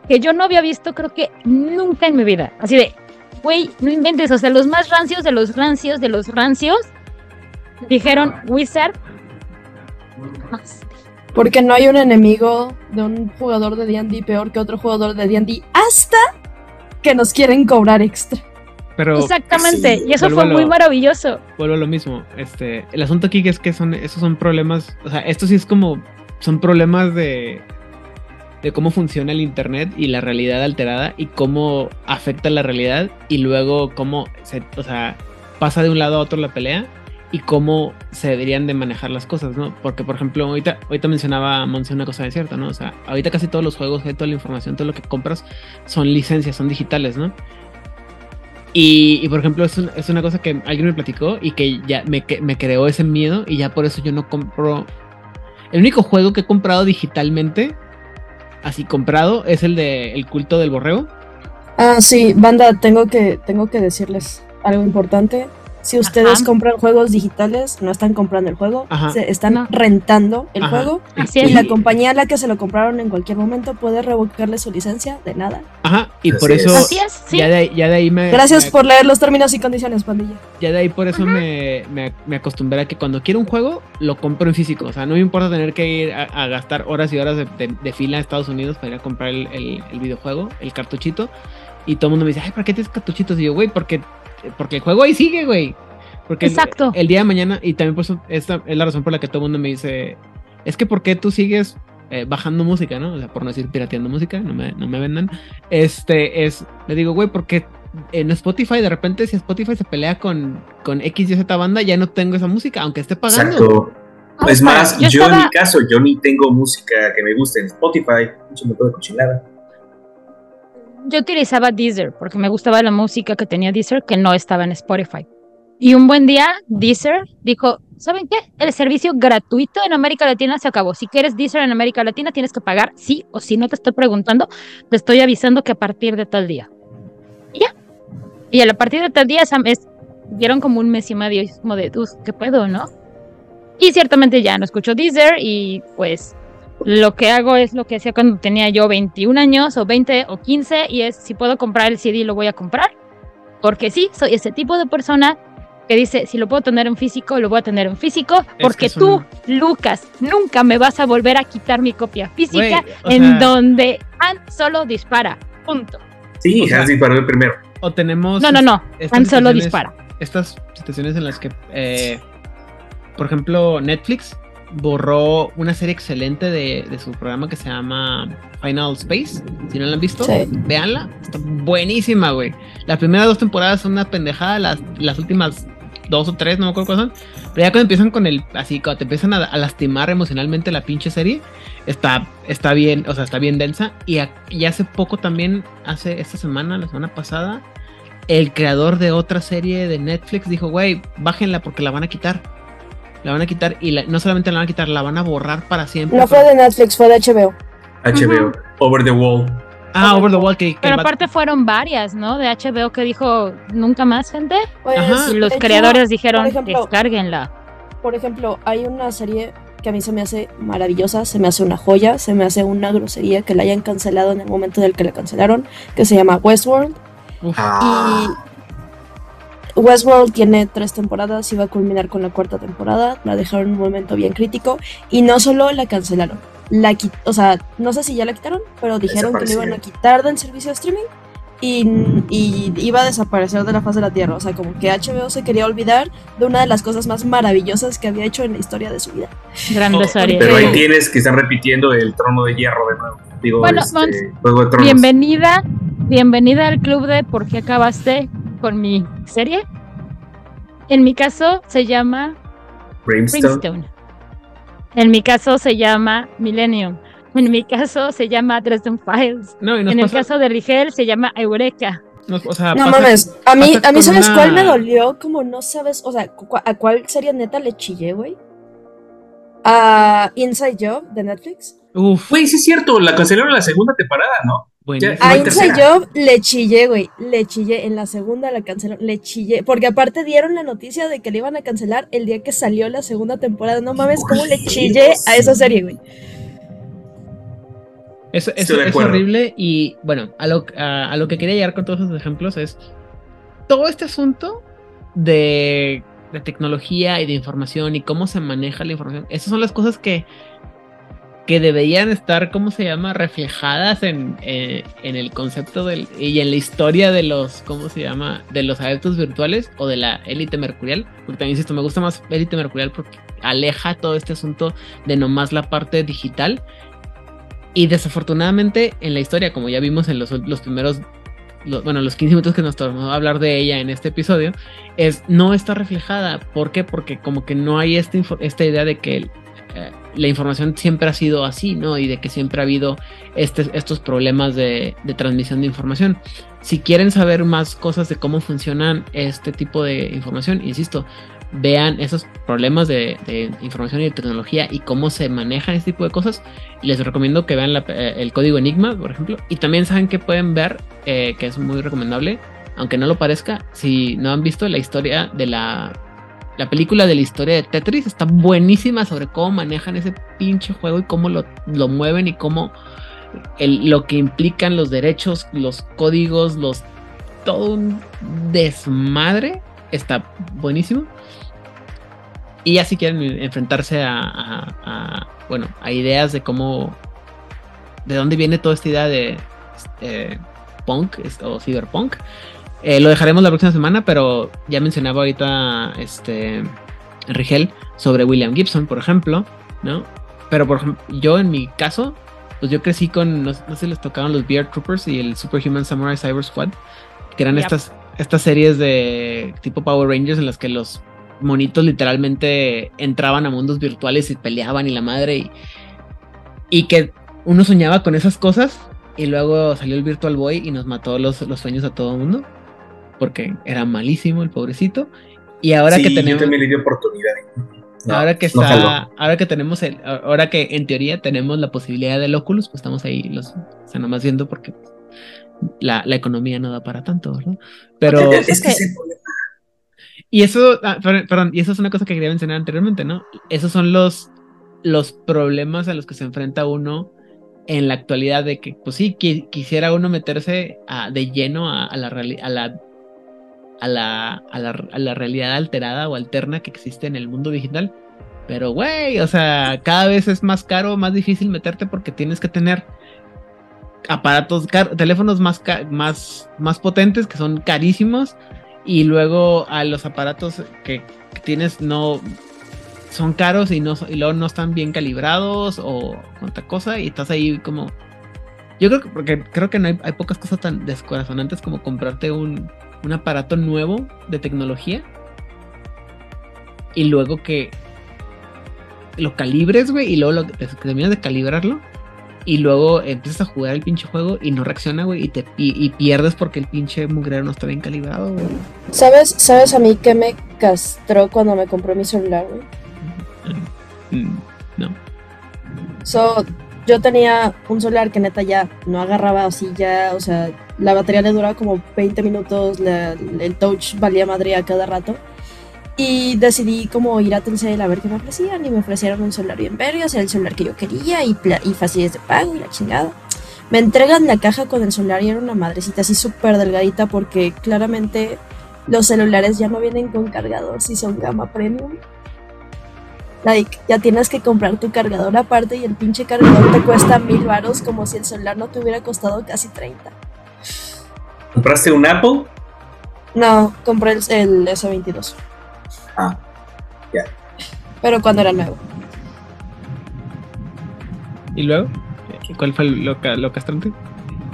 que yo no había visto, creo que nunca en mi vida. Así de, güey, no inventes, o sea, los más rancios de los rancios de los rancios dijeron Wizard. Porque no hay un enemigo de un jugador de D&D peor que otro jugador de D&D hasta que nos quieren cobrar extra. Pero, Exactamente, y eso fue muy maravilloso. Vuelvo a lo mismo. Este, el asunto aquí es que son, esos son problemas, o sea, esto sí es como, son problemas de, de cómo funciona el internet y la realidad alterada y cómo afecta la realidad y luego cómo se, o sea, pasa de un lado a otro la pelea y cómo se deberían de manejar las cosas, ¿no? Porque, por ejemplo, ahorita, ahorita mencionaba Monse una cosa de cierto, ¿no? O sea, ahorita casi todos los juegos, toda la información, todo lo que compras son licencias, son digitales, ¿no? Y, por ejemplo, es, es, una cosa que alguien me platicó y que ya me, me creó ese miedo y ya por eso yo no compro... El único juego que he comprado digitalmente, así comprado, es el de El culto del borreo. Ah, sí, banda, tengo que, tengo que decirles algo importante Si ustedes compran juegos digitales, no están comprando el juego, se están rentando el juego. y la compañía a la que se lo compraron en cualquier momento puede revocarle su licencia de nada. Ajá, y por eso ya, de, ya, de, ahí me... Gracias por leer los términos y condiciones, pandilla. Ya de ahí por eso me, me, acostumbré a que cuando quiero un juego, lo compro en físico. O sea, no me importa tener que ir a, gastar horas y horas de, fila a Estados Unidos para ir a comprar el, el videojuego, el cartuchito. Y todo el mundo me dice, ay, ¿para qué tienes cartuchitos? Y yo, güey, porque porque el juego ahí sigue, güey. Porque Exacto. El, día de mañana, y también por eso, esta es la razón por la que todo el mundo me dice, es que ¿por qué tú sigues eh, bajando música, no? O sea, por no decir pirateando música, no me, no me vendan. Este es, le digo, güey, porque en Spotify de repente si Spotify se pelea con, con X y Z banda, ya no tengo esa música, aunque esté pagando. Exacto. es más, yo, en mi caso, yo ni tengo música que me guste en Spotify, mucho me puedo cochinada yo utilizaba Deezer porque me gustaba la música que tenía Deezer que no estaba en Spotify. Y un buen día, Deezer dijo, ¿saben qué? El servicio gratuito en América Latina se acabó. Si quieres Deezer en América Latina, tienes que pagar sí o sí. No te estoy preguntando, te estoy avisando que a partir de tal día. Y ya. Y a partir de tal día, es, dieron como un mes y medio, y como de, ¿qué puedo, no? Y ciertamente ya no escucho Deezer y pues lo que hago es lo que hacía cuando tenía yo 21 años o 20 o 15 y es si puedo comprar el CD lo voy a comprar. Porque sí, soy ese tipo de persona que dice, si lo puedo tener en físico, lo voy a tener en físico, porque tú, Lucas, nunca me vas a volver a quitar mi copia física en donde Han solo dispara. Punto. Sí, Han disparó el primero. O tenemos... No, no, no, Han solo dispara. Estas situaciones en las que, eh, por ejemplo, Netflix borró una serie excelente de, su programa que se llama Final Space. Si no la han visto, véanla. Está buenísima, güey. Las primeras dos temporadas son una pendejada, las, las últimas dos o tres, no me acuerdo cuáles son. Pero ya cuando empiezan con el, así, cuando te empiezan a, lastimar emocionalmente la pinche serie, está, está bien, o sea, está bien densa. Y, y hace poco también, hace esta semana, la semana pasada, el creador de otra serie de Netflix dijo, güey, bájenla porque la van a quitar la van a quitar y no solamente la van a quitar, la van a borrar para siempre. No fue de Netflix, fue de HBO. HBO, Over the Wall. Ah, Over the Wall. Que, Pero aparte fueron varias, ¿no? De HBO que dijo nunca más, gente. Pues, y los creadores dijeron, descárguenla. Por ejemplo, hay una serie que a mí se me hace maravillosa, se me hace una joya, se me hace una grosería que la hayan cancelado en el momento en el que la cancelaron, que se llama Westworld. Y Westworld tiene tres temporadas y va a culminar con la cuarta temporada. La dejaron en un momento bien crítico y no solo la cancelaron, la o sea, no sé si ya la quitaron, pero dijeron que la iban a quitar del servicio de streaming y, iba a desaparecer de la faz de la Tierra. O sea, como que HBO se quería olvidar de una de las cosas más maravillosas que había hecho en la historia de su vida. Grande serie. Pero ahí tienes que estar repitiendo el trono de hierro de nuevo. Digo, bueno, este, bienvenida, bienvenida al club de ¿Por qué acabaste con mi serie. En mi caso se llama Brimstone. En mi caso se llama Millennium. En mi caso se llama Dresden Files. en el caso de Rigel se llama Eureka. No, mames, a mí, a mí ¿sabes cuál me dolió? Como no sabes, o sea, ¿a cuál serie neta le chillé, güey? A Inside Job de Netflix. Uf. Güey, sí es cierto, la cancelaron la segunda temporada, ¿no? A Inside Job le chillé, güey. Le chillé. En la segunda la cancelaron. Le chillé. Porque aparte dieron la noticia de que le iban a cancelar el día que salió la segunda temporada. No mames, cómo le chillé a esa serie, güey. Eso, es horrible. Y bueno, a lo, a, lo que quería llegar con todos esos ejemplos es todo este asunto de, de tecnología y de información y cómo se maneja la información. Esas son las cosas que que deberían estar, ¿cómo se llama?, reflejadas en, eh, en, el concepto del, y en la historia de los, ¿cómo se llama?, de los adeptos virtuales o de la élite mercurial. Porque también, insisto, me gusta más élite mercurial porque aleja todo este asunto de nomás la parte digital. Y desafortunadamente en la historia, como ya vimos en los, los primeros, bueno, los 15 minutos que nos tomó hablar de ella en este episodio, es no está reflejada. ¿Por qué? Porque como que no hay esta, esta idea de que... La información siempre ha sido así, ¿no? Y de que siempre ha habido este, estos problemas de, transmisión de información. Si quieren saber más cosas de cómo funcionan este tipo de información, insisto, vean esos problemas de, información y de tecnología y cómo se manejan este tipo de cosas. Les recomiendo que vean eh, el código Enigma, por ejemplo. Y también saben que pueden ver, eh, que es muy recomendable, aunque no lo parezca, si no han visto la historia de la, la película de la historia de Tetris, está buenísima sobre cómo manejan ese pinche juego y cómo lo, lo mueven y cómo lo que implican los derechos, los códigos, los todo un desmadre. Está buenísimo. Y así quieren enfrentarse a, bueno, a ideas de cómo, de dónde viene toda esta idea de este, punk o cyberpunk. Eh, lo dejaremos la próxima semana, pero ya mencionaba ahorita este Rigel sobre William Gibson, por ejemplo, ¿no? Pero por ejemplo, yo en mi caso, pues yo crecí con, no, sé si les tocaban los Beard Troopers y el Superhuman Samurai Cyber Squad, que eran estas, estas series de tipo Power Rangers en las que los monitos literalmente entraban a mundos virtuales y peleaban y la madre y, y que uno soñaba con esas cosas y luego salió el Virtual Boy y nos mató los, los sueños a todo el mundo porque era malísimo el pobrecito y ahora que tenemos yo también le oportunidad ahora que está ahora que tenemos el ahora que en teoría tenemos la posibilidad del Oculus pues estamos ahí los o sea nomás viendo porque la, la economía no da para tanto ¿verdad? pero es que y eso, ah, perdón, y eso es una cosa que quería mencionar anteriormente, ¿no? Esos son los, los problemas a los que se enfrenta uno en la actualidad de que, pues sí, quisiera uno meterse de lleno a, la, a, la, a, la, a, la, realidad alterada o alterna que existe en el mundo digital. Pero, güey, o sea, cada vez es más caro, más difícil meterte porque tienes que tener aparatos, teléfonos más, más, más potentes que son carísimos y luego a los aparatos que, tienes no son caros y no y luego no están bien calibrados o otra cosa y estás ahí como yo creo que porque creo que no hay, hay pocas cosas tan descorazonantes como comprarte un, un aparato nuevo de tecnología y luego que lo calibres, güey, y luego lo, terminas de calibrarlo y luego empiezas a jugar el pinche juego y no reacciona, güey, y, te, y, pierdes porque el pinche mugrero no está bien calibrado, güey. ¿Sabes, ¿Sabes a mí qué me castró cuando me compró mi celular, güey? Mm, no. So, yo tenía un celular que neta ya no agarraba así ya, o sea, la batería le duraba como 20 minutos, el touch valía madre a cada rato. Y decidí como ir a Telcel a ver qué me ofrecían y me ofrecieron un celular bien verga, o sea, el celular que yo quería y, y facilidades de pago y la chingada. Me entregan la caja con el celular y era una madrecita así súper delgadita porque claramente los celulares ya no vienen con cargador si son gama premium. Like, ya tienes que comprar tu cargador aparte y el pinche cargador te cuesta mil varos como si el celular no te hubiera costado casi 30. ¿Compraste un Apple? No, compré el, el S22. Ah, ya. Pero cuando era nuevo. ¿Y luego? ¿Cuál fue lo, lo castrante?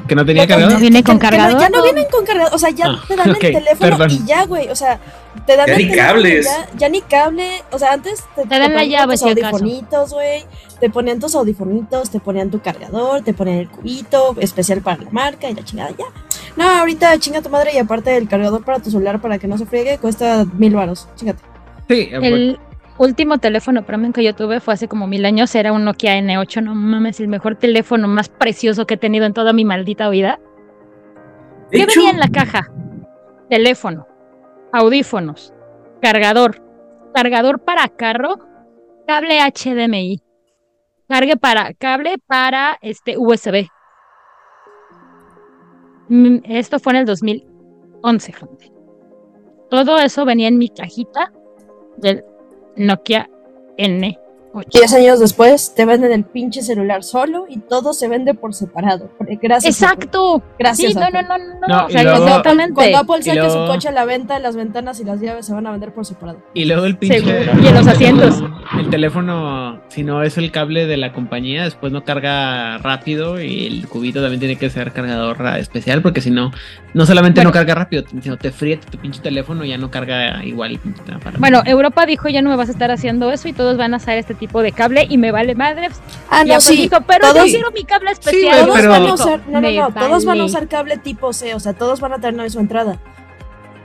¿Que no tenía cargador? ¿No viene con cargador? ya no vienen con cargador. O sea, ya ah, te dan el teléfono y ya, güey. O sea, te dan ya el ni cables. Ya, ni cable. O sea, antes te, te, dan la llave, tus audifonitos, güey. Te ponían tus audifonitos, te ponían tu cargador, te ponían el cubito especial para la marca y la chingada, ya. No, ahorita chinga tu madre y aparte el cargador para tu celular para que no se friegue cuesta mil varos. Chingate. El último teléfono premium que yo tuve fue hace como mil años, era un Nokia N8, no mames, el mejor teléfono más precioso que he tenido en toda mi maldita vida. ¿Qué venía en la caja? Teléfono, audífonos, cargador, cargador para carro, cable HDMI, cargue para, cable para este USB. Mm, esto fue en el 2011, gente. Todo eso venía en mi cajita del Nokia N. 10 años después te venden el pinche celular solo y todo se vende por separado. Gracias. Exacto. Gracias. Sí, no, no, no, no, no. exactamente. Cuando Apple saque su coche a la venta, las ventanas y las llaves se van a vender por separado. Y luego el pinche. Y en los asientos. El teléfono, si no es el cable de la compañía, después no carga rápido y el cubito también tiene que ser cargador especial porque si no, no solamente no carga rápido, sino te fríe tu pinche teléfono y ya no carga igual. Bueno, Europa dijo ya no me vas a estar haciendo eso y todos van a hacer este tipo de cable y me vale madre. Ah, no, sí. Dijo, pero todos, yo quiero mi cable especial. todos van a usar, no, no, no, todos van a usar cable tipo C, o sea, todos van a tener su entrada.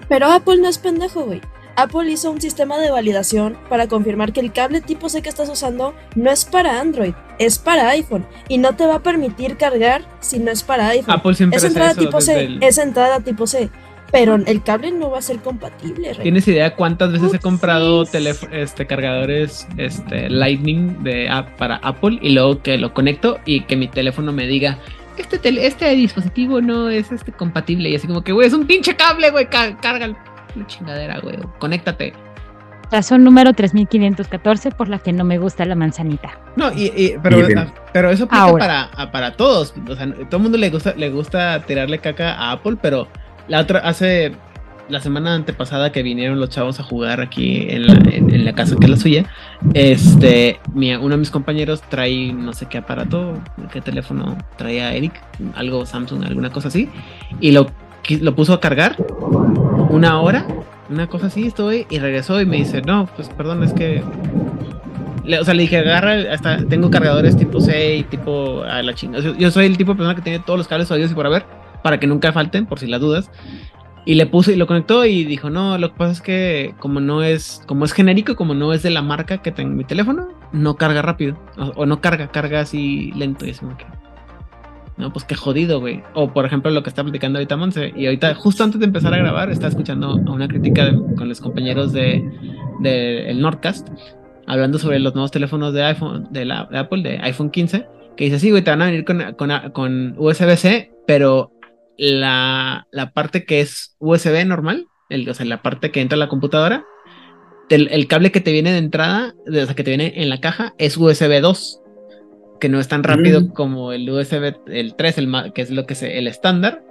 Pero Apple no es pendejo, güey. Apple hizo un sistema de validación para confirmar que el cable tipo C que estás usando no es para Android, es para iPhone y no te va a permitir cargar si no es para iPhone. Apple siempre es entrada tipo C, es entrada tipo C. pero el cable no va a ser compatible. ¿Tienes idea cuántas veces he comprado este, cargadores este, Lightning de, para Apple y luego que lo conecto y que mi teléfono me diga, este, este dispositivo no es este compatible? Y así como que, güey, es un pinche cable, güey, carga la chingadera, güey, conéctate. Razón número 3514 por la que no me gusta la manzanita. No, y, pero, ah, pero eso aplica para, para todos. O sea, todo el mundo le gusta, le gusta tirarle caca a Apple, pero la otra, hace la semana antepasada que vinieron los chavos a jugar aquí en la, en, la casa que es la suya, este, uno de mis compañeros trae no sé qué aparato, qué teléfono traía Eric, algo Samsung, alguna cosa así, y lo, lo puso a cargar una hora, una cosa así, estoy, y regresó y me dice, no, pues perdón, es que o sea, le dije, agarra, hasta tengo cargadores tipo C tipo a la chingada. Yo soy el tipo de persona que tiene todos los cables oídos y por haber para que nunca falten, por si las dudas. Y le puse y lo conectó y dijo, no, lo que pasa es que como no es, como es genérico, como no es de la marca que tengo en mi teléfono, no carga rápido. O, no carga, carga así lento. Y es como que, no, pues qué jodido, güey. O por ejemplo lo que está platicando ahorita Monse. Y ahorita, justo antes de empezar a grabar, estaba escuchando una crítica con los compañeros de, de Nordcast, hablando sobre los nuevos teléfonos de iPhone, de, la, Apple, de iPhone 15, que dice, sí, güey, te van a venir con, con, con USB-C, pero la, parte que es USB normal, el, o sea, la parte que entra a la computadora, el, cable que te viene de entrada, o sea, que te viene en la caja, es USB 2, que no es tan rápido mm. como el USB el 3, el, que es lo que es el estándar.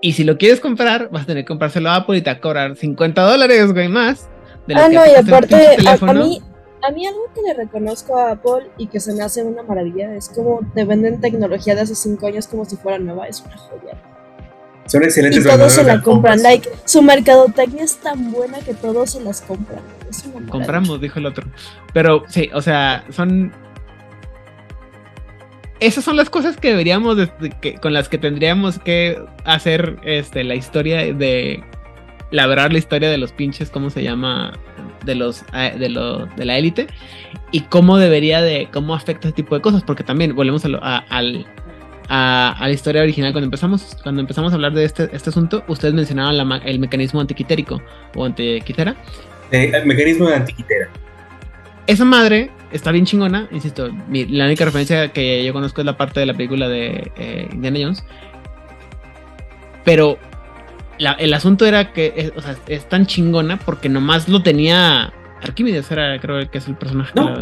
Y si lo quieres comprar, vas a tener que comprárselo a Apple y te va a cobrar 50 dólares, güey, más. ah, no, y aparte, a, mí, a mí algo que le reconozco a Apple y que se me hace una maravilla es como te venden tecnología de hace 5 años como si fuera nueva, es una joya. Son excelentes. Y todos se la compran. Like, su mercadotecnia es tan buena que todos se las compran. Compramos, dijo el otro. Pero sí, o sea, son. Esas son las cosas que deberíamos, que, con las que tendríamos que hacer este, la historia de. Labrar la historia de los pinches, ¿cómo se llama? De los eh, de, lo, de la élite y cómo debería de, cómo afecta ese tipo de cosas, porque también volvemos a, al, a, la historia original, cuando empezamos, cuando empezamos a hablar de este, este asunto, ustedes mencionaban el mecanismo antiquitérico o antiquitera. Eh, el mecanismo de antiquitera. Esa madre está bien chingona, insisto. la única referencia que yo conozco es la parte de la película de eh, Indiana Jones. Pero el asunto era que es, o sea, es tan chingona porque nomás lo tenía Arquímedes era, creo que es el personaje. No,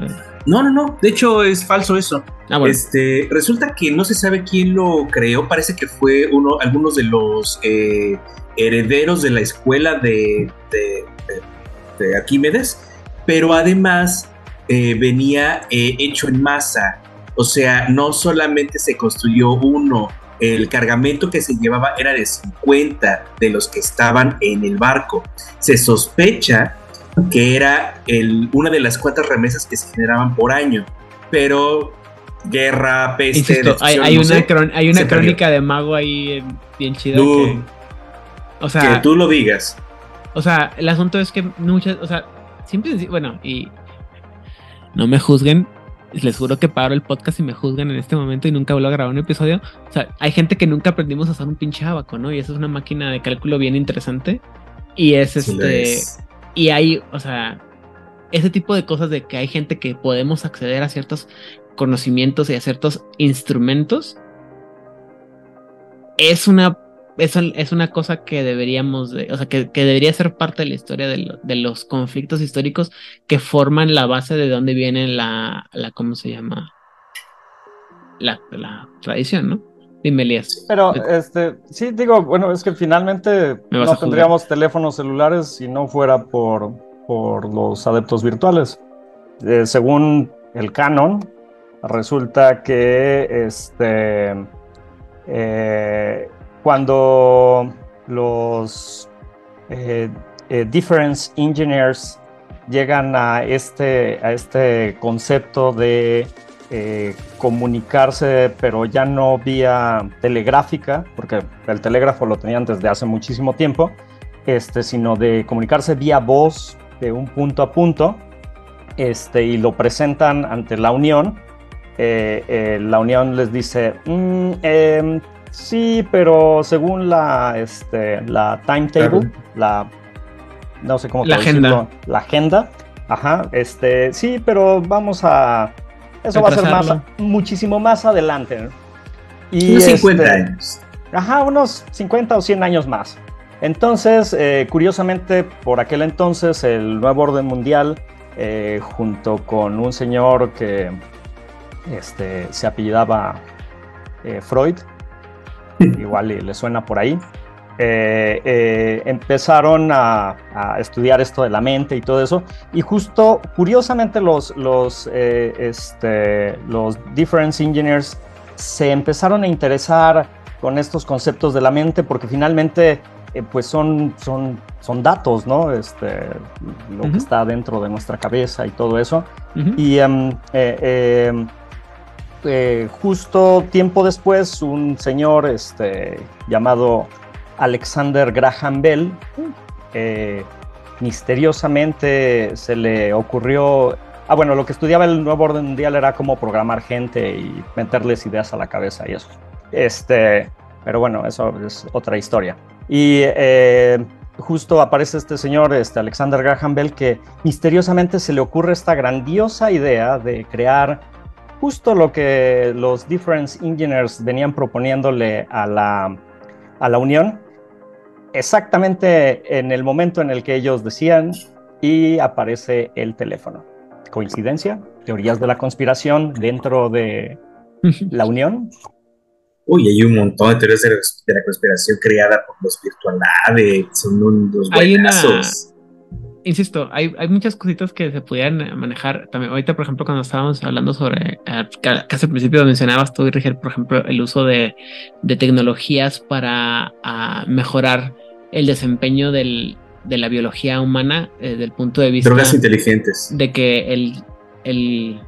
no, no, no, De hecho, es falso eso. Ah, este, resulta que no se sabe quién lo creó. Parece que fue uno, algunos de los eh, herederos de la escuela de, de, Arquímedes, pero además eh, venía eh, hecho en masa. O sea, no solamente se construyó uno, el cargamento que se llevaba era de 50 de los que estaban en el barco. Se sospecha que era el, una de las cuantas remesas que se generaban por año. Pero guerra, peste, hay, una, hay una crónica de mago ahí bien chida. que, o sea, que tú lo digas. O sea, el asunto es que muchas, o sea, siempre, bueno, y no me juzguen, les juro que paro el podcast y me juzgan en este momento y nunca vuelvo a grabar un episodio. O sea, hay gente que nunca aprendimos a hacer un pinche abaco, ¿no? Y eso es una máquina de cálculo bien interesante. Y es este. Y hay, o sea, ese tipo de cosas de que hay gente que podemos acceder a ciertos conocimientos y a ciertos instrumentos es una es, es una cosa que deberíamos de, o sea que, debería ser parte de la historia de, los conflictos históricos que forman la base de donde viene la, la ¿cómo se llama? La, la tradición, ¿no? Dime, Elías. Pero, este, sí, digo, bueno, es que finalmente no tendríamos teléfonos celulares si no fuera por, por los adeptos virtuales. Eh, según el canon, resulta que este, eh, cuando los eh, difference engineers llegan a este, a este concepto de eh, comunicarse, pero ya no vía telegráfica, porque el telégrafo lo tenían desde hace muchísimo tiempo, este, sino de comunicarse vía voz de un punto a punto, este, y lo presentan ante la Unión. Eh, eh, la Unión les dice, mm, em, Sí, pero según la, este, la timetable, la, no sé cómo la agenda. la agenda, ajá, este, sí, pero vamos a, eso va a ser más, muchísimo más adelante. Y unos 50 este, años. Ajá, unos 50 o 100 años más. Entonces, eh, curiosamente, por aquel entonces, el nuevo orden mundial, eh, junto con un señor que este, se apellidaba eh, Freud, igual le, suena por ahí, empezaron a, estudiar esto de la mente y todo eso. Y justo, curiosamente, los, los, este, los difference engineers se empezaron a interesar con estos conceptos de la mente porque finalmente eh, pues son, son, son datos, ¿no? Este, lo que está dentro de nuestra cabeza y todo eso. Y em, eh, em, eh, justo tiempo después, un señor este, llamado Alexander Graham Bell, misteriosamente se le ocurrió Ah, bueno, lo que estudiaba el nuevo orden mundial era cómo programar gente y meterles ideas a la cabeza y eso. Este, pero bueno, eso es otra historia. Y eh, justo aparece este señor, este Alexander Graham Bell, que misteriosamente se le ocurre esta grandiosa idea de crear justo lo que los Difference Engineers venían proponiéndole a la, a la Unión, exactamente en el momento en el que ellos decían, y aparece el teléfono. ¿Coincidencia? ¿Teorías de la conspiración dentro de la Unión? Uy, hay un montón de teorías de, la conspiración creada por los virtualades, son unos hay insisto, hay, hay, muchas cositas que se pudieran manejar. También ahorita, por ejemplo, cuando estábamos hablando sobre, eh, casi al principio mencionabas tú, Rigel, por ejemplo, el uso de, de tecnologías para ah, mejorar el desempeño del, de la biología humana eh, desde el punto de vista... Drogas inteligentes. De que el, el,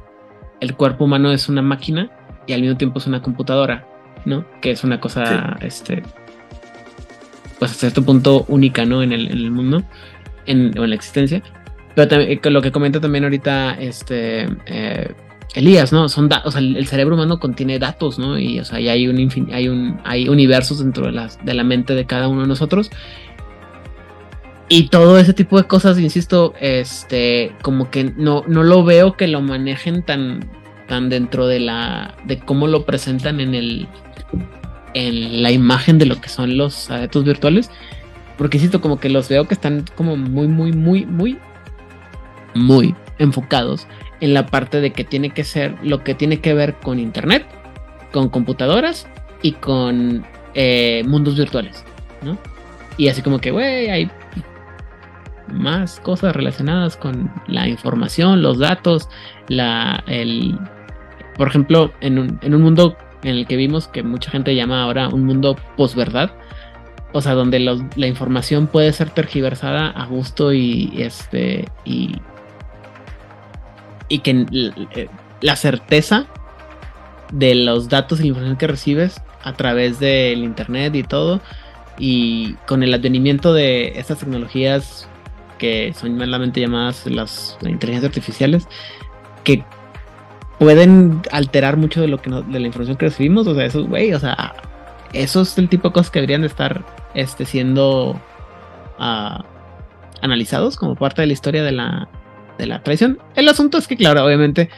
el cuerpo humano es una máquina y al mismo tiempo es una computadora. ¿no? Que es una cosa, este, pues hasta cierto punto única, ¿no? En el, mundo, en, en la existencia. Pero también, eh, lo que comenta también ahorita, este, eh, Elías, ¿no? Son o sea, el, cerebro humano contiene datos, ¿no? Y, o sea, hay un, hay un, hay universos dentro de, las, de la mente de cada uno de nosotros. Y todo ese tipo de cosas, insisto, este, como que no, no lo veo que lo manejen tan, tan dentro de la, de cómo lo presentan en el, en la imagen de lo que son los adeptos virtuales. Porque siento como que los veo que están como muy, muy, muy, muy, muy enfocados en la parte de que tiene que ser lo que tiene que ver con internet, con computadoras y con eh, mundos virtuales, ¿no? Y así como que, güey, hay más cosas relacionadas con la información, los datos, la, el, por ejemplo, en un, en un mundo en el que vimos que mucha gente llama ahora un mundo posverdad. O sea, donde la información puede ser tergiversada a gusto y este y, y que la certeza de los datos y la información que recibes a través del internet y todo y con el advenimiento de estas tecnologías que son malamente llamadas las inteligencias artificiales que pueden alterar mucho de lo que de la información que recibimos. O sea, eso, güey, o sea, eso es el tipo de cosas que deberían de estar este, siendo uh, analizados como parte de la historia de la, de la tradición. El asunto es que, claro, obviamente,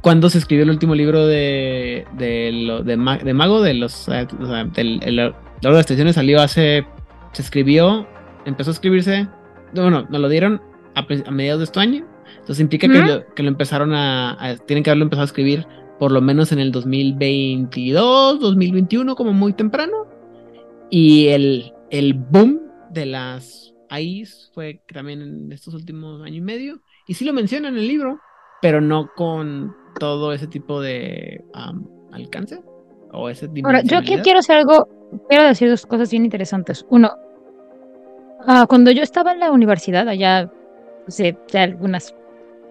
cuando se escribió el último libro de, de, lo, de, Mago, de los. Eh, o sea, del, el, de las salió hace. Se escribió, empezó a escribirse. Bueno, nos lo dieron a, a mediados de este año entonces implica que, lo, que, lo, empezaron a, Tienen que haberlo empezado a escribir por lo menos en el 2022, 2021, como muy temprano. Y el, el boom de las AIs fue también en estos últimos años y medio. Y sí lo menciona en el libro, pero no con todo ese tipo de alcance. O ese Ahora, yo quiero hacer algo, quiero decir dos cosas bien interesantes. Uno, ah, cuando yo estaba en la universidad, allá hace algunas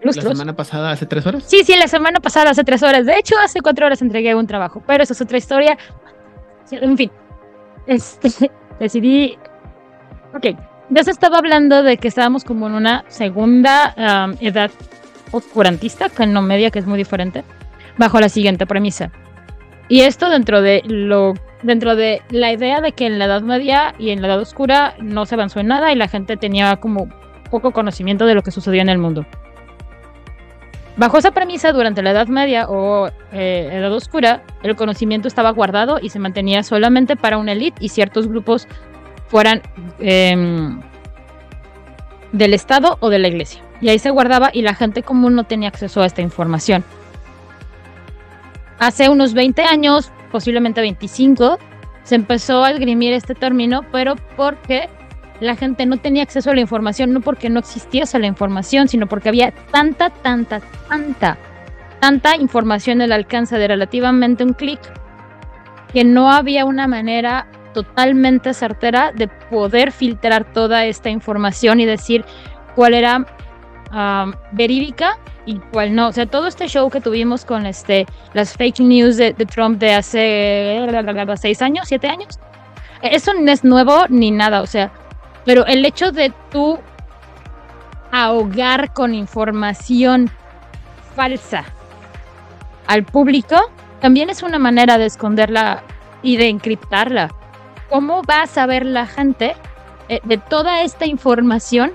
¿La semana pasada, hace tres horas? Sí, sí, la semana pasada, hace tres horas. De hecho, hace cuatro horas entregué un trabajo, pero eso es otra historia. En fin, este, decidí. Ok, ya se estaba hablando de que estábamos como en una segunda edad oscurantista, que no media, que es muy diferente, bajo la siguiente premisa. Y esto dentro de lo dentro de la idea de que en la Edad Media y en la Edad Oscura no se avanzó en nada y la gente tenía como poco conocimiento de lo que sucedía en el mundo. Bajo esa premisa, durante la Edad Media o eh, Edad Oscura, el conocimiento estaba guardado y se mantenía solamente para una élite y ciertos grupos fueran em, del Estado o de la Iglesia. Y ahí se guardaba y la gente común no tenía acceso a esta información. Hace unos 20 años, posiblemente 25, se empezó a esgrimir este término, pero porque la gente no tenía acceso a la información, no porque no existiese la información, sino porque había tanta, tanta, tanta, tanta información al alcance de relativamente un clic, que no había una manera totalmente certera de poder filtrar toda esta información y decir cuál era verídica y cuál no. O sea, todo este show que tuvimos con este, las fake news de, de Trump de hace seis años, siete años, eso no es nuevo ni nada. O sea, pero el hecho de tú ahogar con información falsa al público también es una manera de esconderla y de encriptarla. ¿Cómo va a saber la gente eh, de toda esta información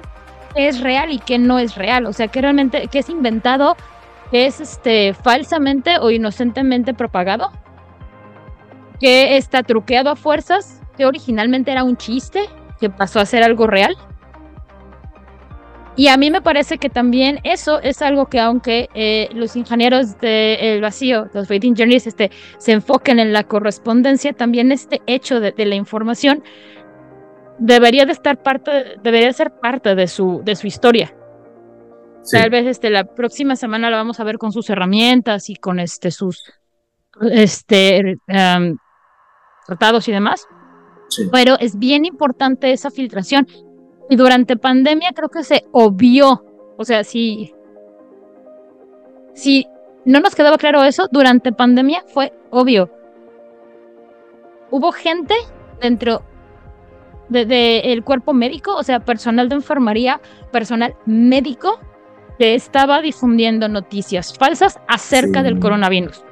que es real y que no es real? O sea, que realmente es inventado, que es este falsamente o inocentemente propagado, que está truqueado a fuerzas, que originalmente era un chiste que pasó a ser algo real. Y a mí me parece que también eso es algo que aunque eh, los ingenieros del vacío, los faith engineers, este, se enfoquen en la correspondencia, también este hecho de, la información debería de estar parte, debería ser parte de su, de su historia. Tal vez este, la próxima semana la vamos a ver con sus herramientas y con este, sus este, tratados y demás. Pero es bien importante esa filtración. Y durante pandemia creo que se obvió. O sea, si, si no nos quedaba claro eso, durante pandemia fue obvio. Hubo gente dentro del de, cuerpo médico, o sea, personal de enfermería, personal médico, que estaba difundiendo noticias falsas acerca del coronavirus.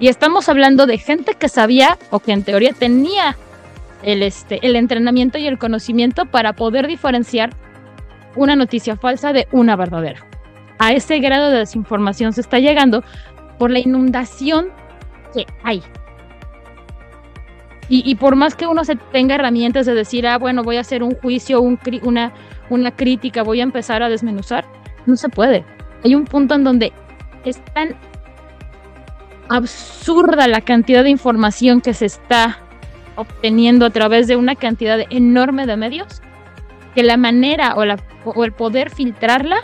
Y estamos hablando de gente que sabía o que en teoría tenía el, este, el entrenamiento y el conocimiento para poder diferenciar una noticia falsa de una verdadera. A ese grado de desinformación se está llegando por la inundación que hay. Y, por más que uno se tenga herramientas de decir, ah, bueno, voy a hacer un juicio, un, una, una crítica, voy a empezar a desmenuzar, no se puede. Hay un punto en donde es tan absurda la cantidad de información que se está obteniendo a través de una cantidad enorme de medios, que la manera o, la, o el poder filtrarla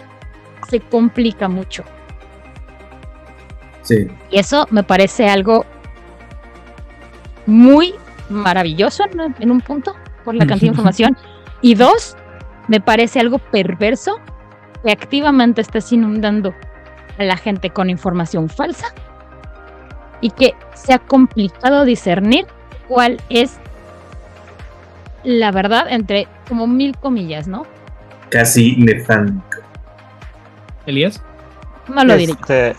se complica mucho. Sí. Y eso me parece algo muy maravilloso en, un punto, por la cantidad de información. Y dos, me parece algo perverso que activamente estés inundando a la gente con información falsa y que sea complicado discernir cuál es la verdad entre como mil comillas, ¿no? Casi nefánico. Elías. No lo diré. Este,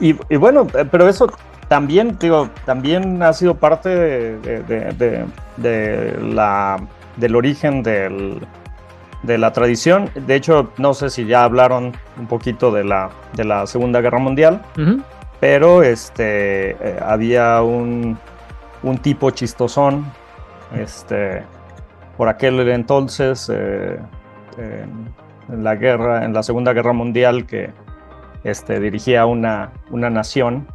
y, bueno, pero eso también, digo, también ha sido parte de, la, del origen de la tradición. De hecho, no sé si ya hablaron un poquito de la, de la Segunda Guerra Mundial, pero este, eh, había un, un tipo chistosón, este, por aquel entonces, eh, en la guerra, en la Segunda Guerra Mundial, que este, dirigía una, una nación.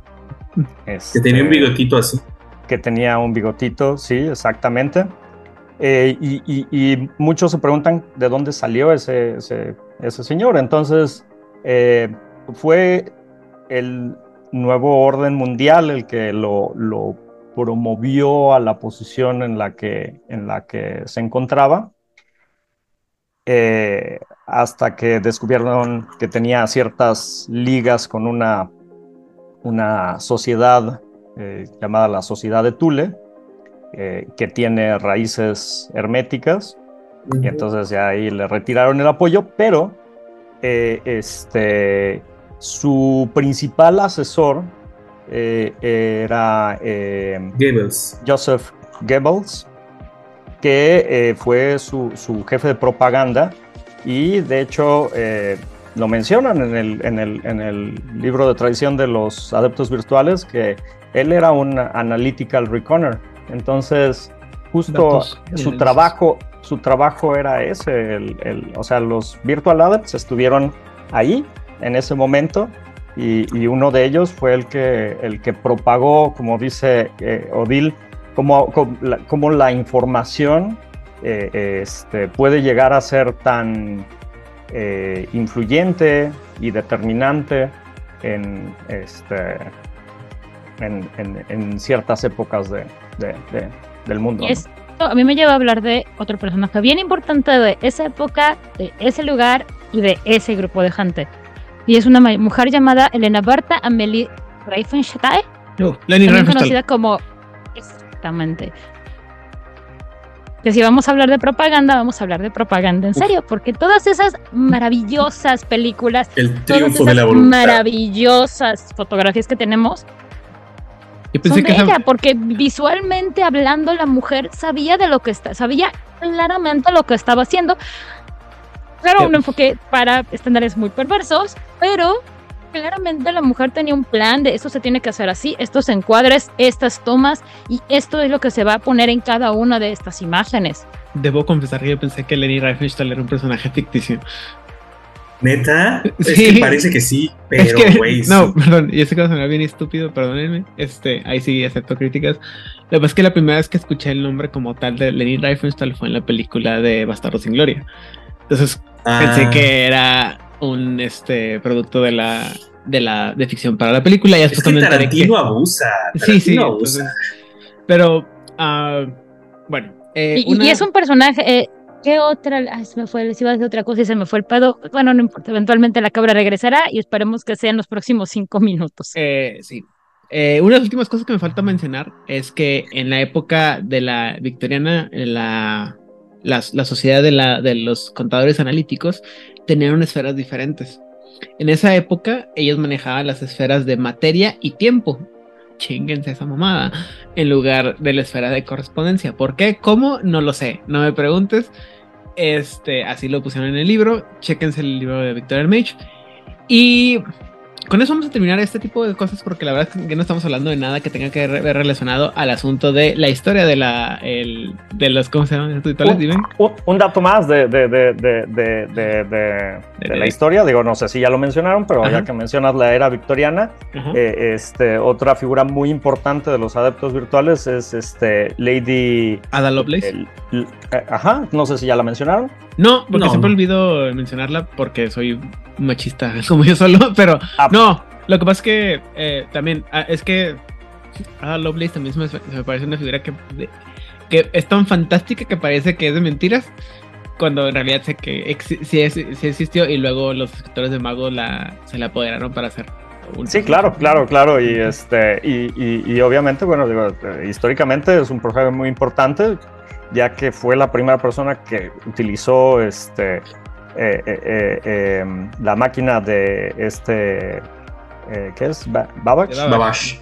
que tenía un este, bigotito así. Que tenía un bigotito, sí, exactamente. Eh, y, muchos se preguntan de dónde salió ese, ese, señor. Entonces, eh, fue el nuevo orden mundial el que lo, lo promovió a la posición en la que, en la que se encontraba, eh, hasta que descubrieron que tenía ciertas ligas con una, una sociedad eh, llamada la Sociedad de Tule, eh, que tiene raíces herméticas, y entonces ya ahí le retiraron el apoyo, pero este, su principal asesor eh, era eh, Goebbels. Joseph Goebbels, que fue su, su, jefe de propaganda y de hecho lo mencionan en el, en, el, en el, libro de tradición de los adeptos virtuales, que él era un analytical reconner. Entonces, justo su trabajo, su trabajo era ese, el, o sea, los virtual adepts estuvieron ahí en ese momento y, uno de ellos fue el que, el que propagó, como dice eh, Odil, como, la, información eh, este, puede llegar a ser tan eh, influyente y determinante en, este, en, ciertas épocas de, del mundo. Esto a mí me lleva a hablar de otro personaje bien importante de esa época, de ese lugar y de ese grupo de gente. Y es una mujer llamada Elena Berta Amelie Reifenstahl. No, Leni conocida como exactamente que si vamos a hablar de propaganda, vamos a hablar de propaganda en serio, porque todas esas maravillosas películas, el triunfo de la voluntad. maravillosas fotografías que tenemos, son de ella, porque visualmente hablando la mujer sabía de lo que está, sabía claramente lo que estaba haciendo. Claro, un enfoque para estándares muy perversos, pero claramente la mujer tenía un plan de esto se tiene que hacer así, estos encuadres, estas tomas y esto es lo que se va a poner en cada una de estas imágenes. Debo confesar que yo pensé que Lenny Riefenstahl era un personaje ficticio. ¿Neta? Es que parece que sí, pero güey. no, perdón, y ese caso me bien estúpido, perdónenme. Este, ahí sí acepto críticas. Lo que pasa es que la primera vez que escuché el nombre como tal de Lenny Riefenstahl fue en la película de Bastardo sin Gloria. Entonces pensé ah. que era un este producto de la de la de ficción para la película. Y es que Tarantino abusa. sí, sí. Abusa. pero uh, bueno. Eh, y, es un personaje. Eh, ¿Qué otra? Ay, se me fue, si iba a decir otra cosa y se me fue el pedo. Bueno, no importa, eventualmente la cabra regresará y esperemos que sea en los próximos cinco minutos. Eh, sí. Eh, una de las últimas cosas que me falta mencionar es que en la época de la victoriana, en la, la, la sociedad de, la, de los contadores analíticos tenían esferas diferentes. En esa época, ellos manejaban las esferas de materia y tiempo. Chinguense esa mamada. En lugar de la esfera de correspondencia. ¿Por qué? ¿Cómo? No lo sé. No me preguntes. Este, así lo pusieron en el libro. Chéquense el libro de Victor Mage. Y con eso vamos a terminar este tipo de cosas porque la verdad es que no estamos hablando de nada que tenga que ver relacionado al asunto de la historia de la el, de los ¿cómo se llaman un, un, dato más de, de, de, de, la historia, digo, no sé si ya lo mencionaron, pero ya que mencionas la era victoriana, eh, este, otra figura muy importante de los adeptos virtuales es este Lady Ada Lovelace. Eh, ajá, no sé si ya la mencionaron. No, porque siempre olvido mencionarla porque soy machista como yo solo, pero ah. no, lo que pasa es que eh, también ah, es que Ada Lovelace también se me, parece una figura que, que es tan fantástica que parece que es de mentiras cuando en realidad sé que sí, existió y luego los escritores de Mago la, se la apoderaron para hacer Sí, claro, claro, claro. Y este, y, y, obviamente, bueno, digo, históricamente es un personaje muy importante ya que fue la primera persona que utilizó este, eh, eh, eh, em, la máquina de este, ¿qué es? Babbage. Babbage.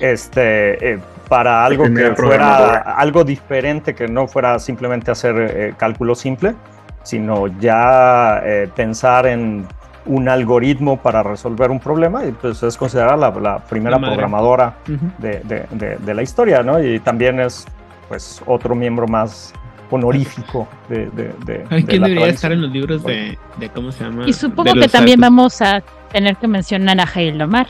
Este, para algo que fuera algo diferente, que no fuera simplemente hacer cálculo simple, sino ya pensar en un algoritmo para resolver un problema y pues es considerada la, primera programadora de, de, de, la historia, ¿no? Y también es pues otro miembro más honorífico de, de, ¿Quién debería estar en los libros de, cómo se llama? Y supongo que también vamos a tener que mencionar a Heidi Lamar,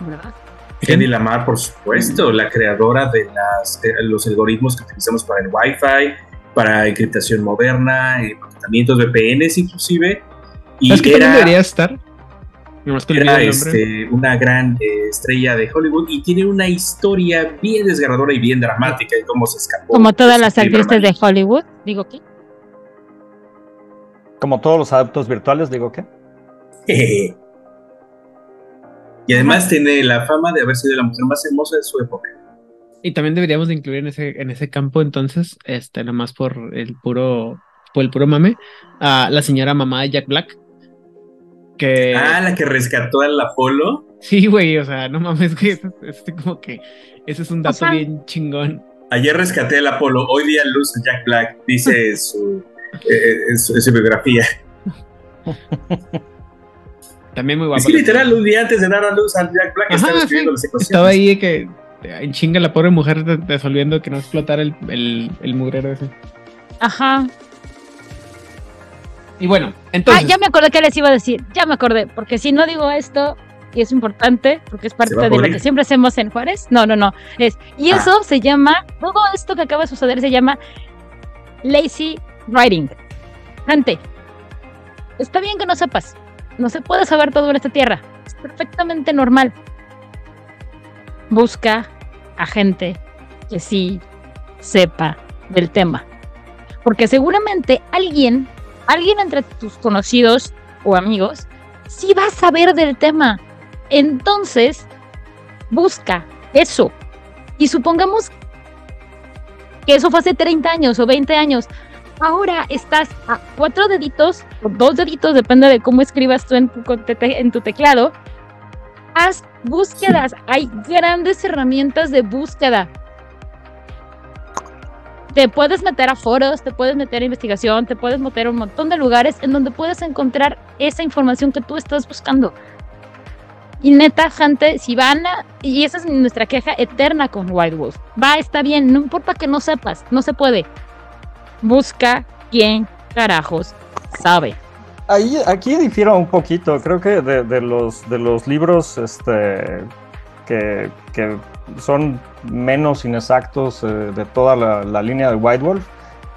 ¿verdad? Heidi Lamar, por supuesto, la creadora de las, los algoritmos que utilizamos para el Wi-Fi, para encriptación moderna, y tratamientos VPNs inclusive. Y que era, debería estar? Era este, una gran eh, estrella de Hollywood y tiene una historia bien desgarradora y bien dramática de cómo se escapó. Como todas las actrices de Hollywood, digo que. Como todos los adeptos virtuales, digo que. y además tiene la fama de haber sido la mujer más hermosa de su época. Y también deberíamos de incluir en ese, en ese campo entonces, este, nada más por el puro, por el puro mame, a la señora mamá de Jack Black, Ah, la que rescató al Apolo. Sí, güey, o sea, no mames, güey, es, como que ese es un dato bien chingón. Ayer rescaté el Apolo, hoy día luz Jack Black, dice su, eh, su, biografía. También muy guapo. Es que literal, un día antes de dar a luz al Jack Black estaba escribiendo las ecuaciones. Estaba ahí que en chinga la pobre mujer resolviendo que no explotara el, el, el mugrero ese. Ajá. Y bueno, entonces. Ah, ya me acordé que les iba a decir. Ya me acordé. Porque si no digo esto, y es importante porque es parte de lo que siempre hacemos en Juárez. No, no, no. Es, y ah. eso se llama, todo esto que acaba de suceder se llama lazy writing. Gente, está bien que no sepas. No se puede saber todo en esta tierra. Es perfectamente normal. Busca a gente que sí sepa del tema. Porque seguramente alguien, alguien entre tus conocidos o amigos, sí va a saber del tema. Entonces, busca eso. Y supongamos que eso fue hace 30 años o 20 años. Ahora estás a cuatro deditos, o dos deditos, depende de cómo escribas tú en tu, en tu teclado. Haz búsquedas. Hay grandes herramientas de búsqueda. Te puedes meter a foros, te puedes meter a investigación, te puedes meter a un montón de lugares en donde puedes encontrar esa información que tú estás buscando. Y neta, gente, si van a, y esa es nuestra queja eterna con White Wolf. Va, está bien, no importa que no sepas, no se puede. Busca quién carajos sabe. Ahí, aquí difiero un poquito, creo que de, los, de los libros este, que, son menos inexactos eh, de toda la, línea de White Wolf,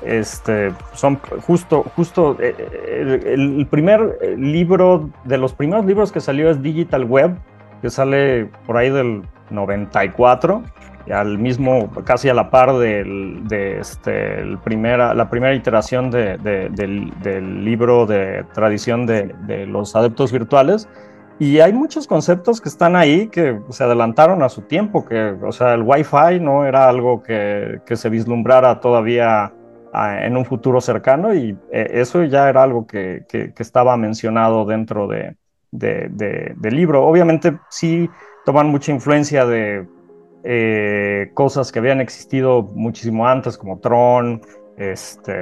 este, son justo, justo eh, eh, el, primer libro, de los primeros libros que salió es Digital Web, que sale por ahí del 94, y al mismo, casi a la par del, de este, el primera, la primera iteración de, del, del, libro de tradición de, de, los adeptos virtuales. Y hay muchos conceptos que están ahí que se adelantaron a su tiempo, que, o sea, el Wi-Fi no era algo que, que se vislumbrara todavía en un futuro cercano y eh, eso ya era algo que, estaba mencionado dentro de, del libro. Obviamente sí toman mucha influencia de eh, cosas que habían existido muchísimo antes, como Tron, este,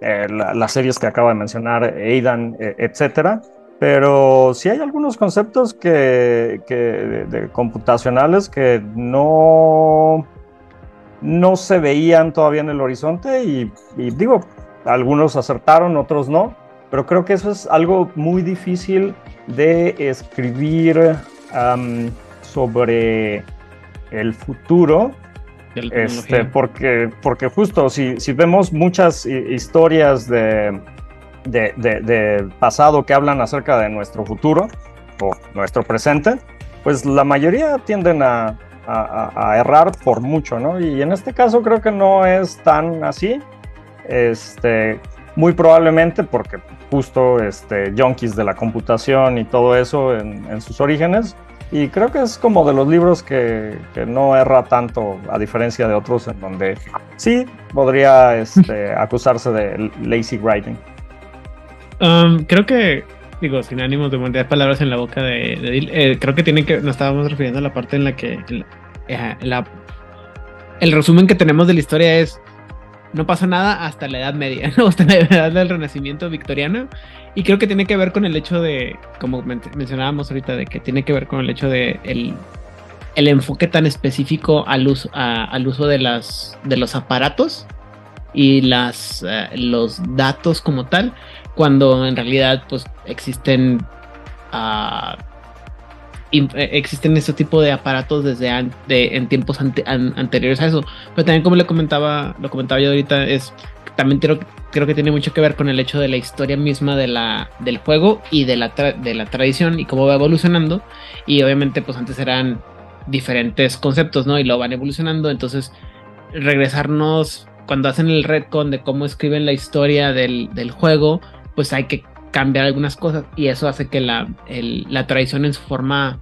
eh, las series que acaba de mencionar, Aidan, etcétera. Pero sí hay algunos conceptos que, de computacionales que no no se veían todavía en el horizonte y, digo, algunos acertaron, otros no, pero creo que eso es algo muy difícil de escribir sobre el futuro. Este, porque, porque justo si, si vemos muchas historias de, de, pasado que hablan acerca de nuestro futuro o nuestro presente, pues la mayoría tienden a, a, errar por mucho, ¿no? Y en este caso creo que no es tan así. Este, muy probablemente porque justo este, junkies de la computación y todo eso en, sus orígenes. Y creo que es como de los libros que, no erra tanto, a diferencia de otros en donde sí podría este, acusarse de lazy writing. Um, creo que, digo, sin ánimos de poner palabras en la boca de, eh, creo que tiene que, nos estábamos refiriendo a la parte en la que eh, el resumen que tenemos de la historia es no pasa nada hasta la Edad Media, hasta la edad del Renacimiento victoriano. Y creo que tiene que ver con el hecho de, como mencionábamos ahorita, de que tiene que ver con el hecho de el, el enfoque tan específico al uso, al uso de, las, de los aparatos y las, eh, los datos como tal, cuando en realidad pues existen uh, existen este tipo de aparatos desde en tiempos anteriores a eso. Pero también como le comentaba, lo comentaba yo ahorita, es también creo, creo que tiene mucho que ver con el hecho de la historia misma de la, del juego y de la, de la tradición y cómo va evolucionando. Y obviamente pues antes eran diferentes conceptos, ¿no? Y lo van evolucionando. Entonces regresarnos cuando hacen el retcon de cómo escriben la historia del, del juego, pues hay que cambiar algunas cosas y eso hace que la, la tradición en su forma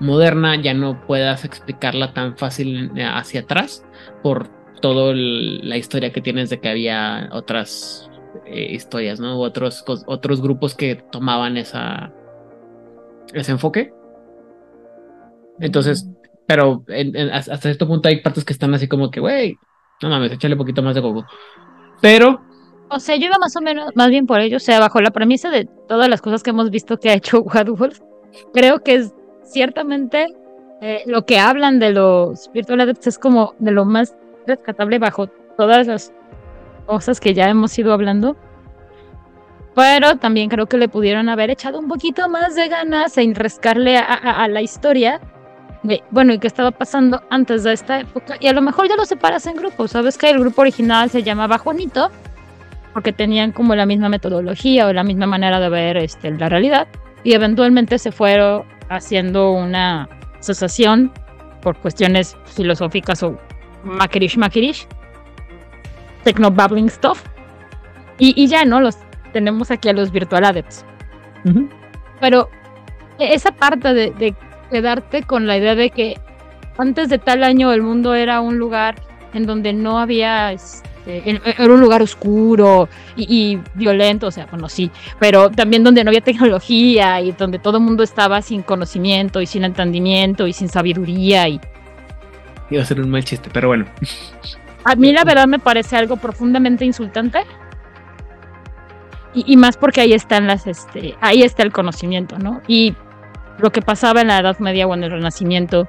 moderna ya no puedas explicarla tan fácil eh, hacia atrás por toda la historia que tienes de que había otras eh, historias, ¿no? otros, otros grupos que tomaban esa, ese enfoque. Entonces, pero hasta cierto punto hay partes que están así como que, güey, No mames, échale un poquito más de coco. Pero. O sea, yo iba más o menos, más bien por ello. O sea, bajo la premisa de todas las cosas que hemos visto que ha hecho Wolf, creo que es ciertamente eh, lo que hablan de los Virtual Adepts es como de lo más rescatable bajo todas las cosas que ya hemos ido hablando. Pero también creo que le pudieron haber echado un poquito más de ganas en rescarle a, la historia. bueno, y qué estaba pasando antes de esta época. Y a lo mejor ya lo separas en grupos. Sabes que el grupo original se llamaba Juanito, porque tenían como la misma metodología o la misma manera de ver este, la realidad. Y eventualmente se fueron haciendo una asociación por cuestiones filosóficas o makirish makirish, techno babbling stuff. Y, y ya, ¿no? Los tenemos aquí a los virtual adepts. Pero esa parte de, quedarte con la idea de que antes de tal año el mundo era un lugar en donde no había, este, era un lugar oscuro y, violento, o sea, bueno, sí, pero también donde no había tecnología y donde todo el mundo estaba sin conocimiento y sin entendimiento y sin sabiduría y... Iba a ser un mal chiste, pero bueno. A mí la verdad me parece algo profundamente insultante y, más porque ahí están las, este, ahí está el conocimiento, ¿no? Y lo que pasaba en la Edad Media o en el Renacimiento,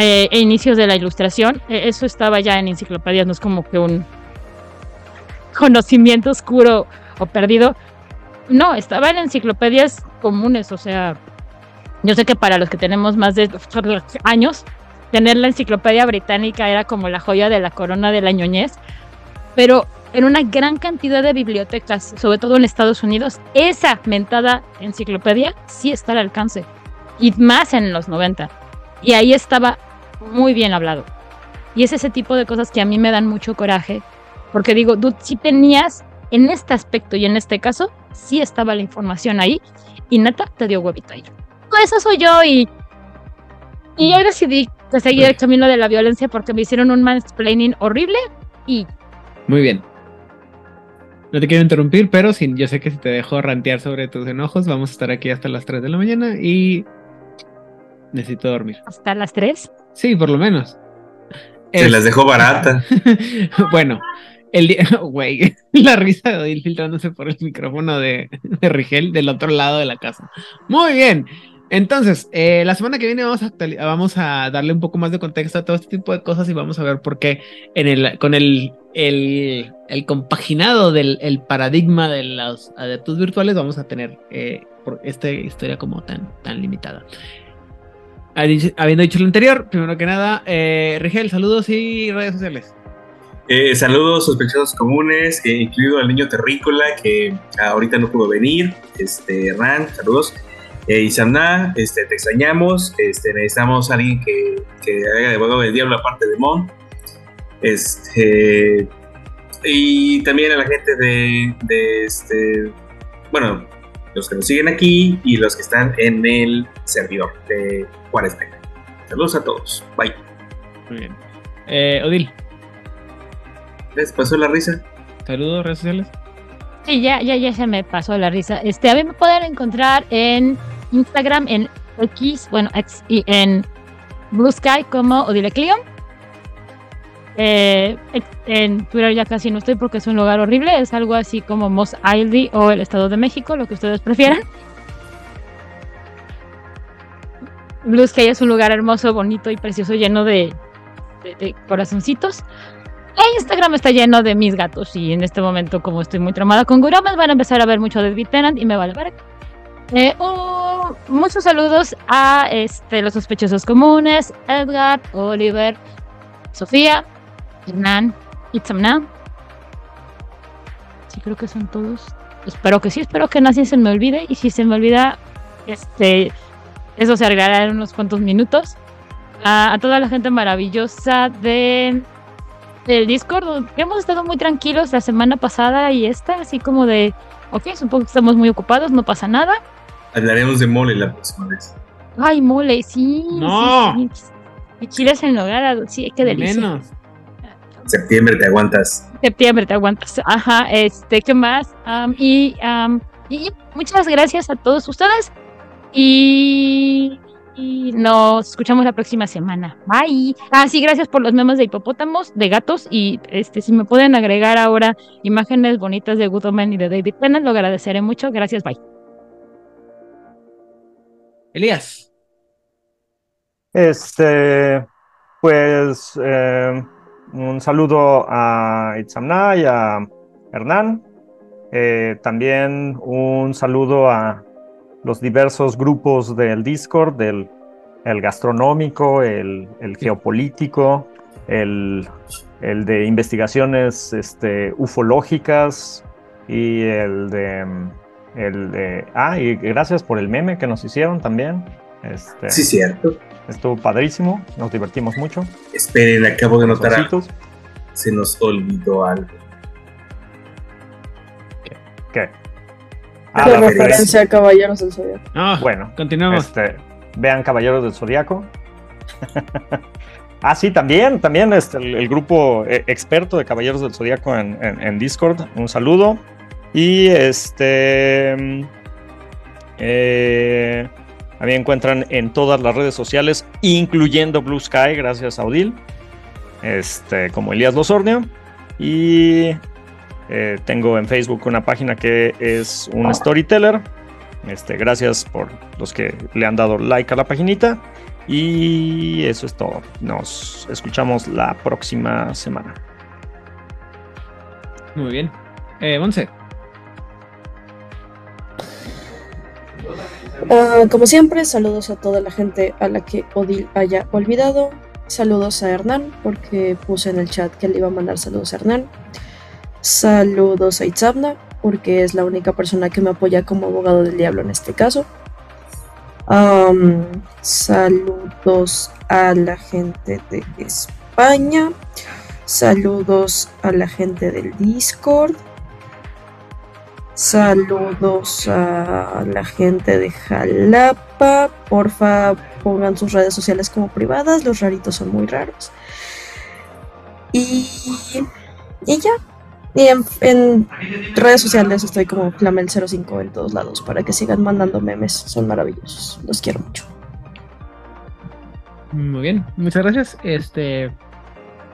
eh, e inicios de la Ilustración, e, eso estaba ya en enciclopedias, no es como que un conocimiento oscuro o perdido. No, estaba en enciclopedias comunes, o sea, yo sé que para los que tenemos más de años, tener la enciclopedia británica era como la joya de la corona de la ñoñez, pero en una gran cantidad de bibliotecas, sobre todo en Estados Unidos, esa mentada enciclopedia sí está al alcance. Y más en los 90. Y ahí estaba muy bien hablado. Y es ese tipo de cosas que a mí me dan mucho coraje. Porque digo, tú si tenías en este aspecto y en este caso, sí estaba la información ahí. Y neta, te dio huevito ahí. Pues eso soy yo y. Y yo decidí seguir el camino de la violencia porque me hicieron un mansplaining horrible y. Muy bien. No te quiero interrumpir, pero sin, yo sé que si te dejo rantear sobre tus enojos, vamos a estar aquí hasta las 3 de la mañana y necesito dormir. ¿Hasta las 3? Sí, por lo menos. Se las dejó barata. bueno, el día, güey, la risa de Odil filtrándose por el micrófono de, de Rigel del otro lado de la casa. Muy bien. Entonces, eh, la semana que viene vamos a, vamos a darle un poco más de contexto a todo este tipo de cosas y vamos a ver por qué en el, con el, el, compaginado del el paradigma de los adeptos virtuales vamos a tener eh, por esta historia como tan, tan limitada. Habiendo dicho lo anterior, primero que nada, eh, Rigel, saludos y redes sociales. Eh, saludos sospechosos comunes, incluido al niño terrícola que ahorita no pudo venir. Este, Ran, saludos. Eh, este, te extrañamos, este, necesitamos a alguien que, que haga de abogado del diablo aparte de Mon. Este, y también a la gente de, de este, bueno, los que nos siguen aquí y los que están en el servidor de Juárez Saludos a todos. Bye. Muy bien. Eh, Odil. ¿Les pasó la risa? Saludos, redes sociales. Sí, ya, ya, ya se me pasó la risa. Este, a mí me pueden encontrar en Instagram, en X, bueno, X y en Blue Sky como Odile Cleon. Eh, en Twitter ya casi no estoy porque es un lugar horrible, es algo así como Moss Eisley o el Estado de México, lo que ustedes prefieran. Blue Sky es un lugar hermoso, bonito y precioso, lleno de, corazoncitos. E Instagram está lleno de mis gatos y en este momento como estoy muy tramada con Guromas van a empezar a ver mucho de Tenant y me vale para eh, muchos saludos a este, los sospechosos comunes, Edgar, Oliver, Sofía, Hernán, Itzamna. Sí, creo que son todos. Espero que sí, espero que nadie se me olvide. Y si se me olvida, este, eso se arreglará en unos cuantos minutos. A, toda la gente maravillosa de del Discord, que hemos estado muy tranquilos la semana pasada y esta, así como de, ok, supongo que estamos muy ocupados, no pasa nada. Hablaremos de mole la próxima vez. Ay, mole, sí. No. Y chiles en nogada, sí, qué delicia. Menos. Septiembre te aguantas. Septiembre te aguantas. Ajá, este, ¿qué más? y, y muchas gracias a todos ustedes. Y Y nos escuchamos la próxima semana. Bye. Ah, sí, gracias por los memes de hipopótamos, de gatos. Y este, si me pueden agregar ahora imágenes bonitas de Goodman y de David Tennant, lo agradeceré mucho. Gracias, bye. Elías. Este, pues eh, un saludo a Itzamna y a Hernán. Eh, también un saludo a los diversos grupos del Discord, del el gastronómico, el, geopolítico, el, de investigaciones este, ufológicas y el de, el de... Ah, y gracias por el meme que nos hicieron también. Este, sí, cierto. Estuvo padrísimo, nos divertimos mucho. Esperen, acabo de notar algo. Se nos olvidó algo. ¿Qué? Ah, la referencia a Caballeros del Zodiaco. Ah, bueno, continuamos. Este, vean Caballeros del Zodiaco. ah, sí, también, también este, el, grupo eh, experto de Caballeros del Zodiaco en, Discord. Un saludo. Y este. Mm, eh, a mí encuentran en todas las redes sociales, incluyendo Blue Sky, gracias a Odil, este, como Elías Losornio. Y eh, tengo en Facebook una página que es un storyteller. Este, gracias por los que le han dado like a la paginita. Y eso es todo. Nos escuchamos la próxima semana. Muy bien. Eh, Monse. Ah, como siempre, saludos a toda la gente a la que Odil haya olvidado. Saludos a Hernán, porque puse en el chat que le iba a mandar saludos a Hernán. Saludos a Itzabna, porque es la única persona que me apoya como abogado del diablo en este caso. saludos a la gente de España. Saludos a la gente del Discord. Saludos a la gente de Jalapa. Porfa, pongan sus redes sociales como privadas. Los raritos son muy raros. Y, y ya, y en, redes sociales estoy como Flamel05 en todos lados para que sigan mandando memes. Son maravillosos. Los quiero mucho. Muy bien, muchas gracias. Este,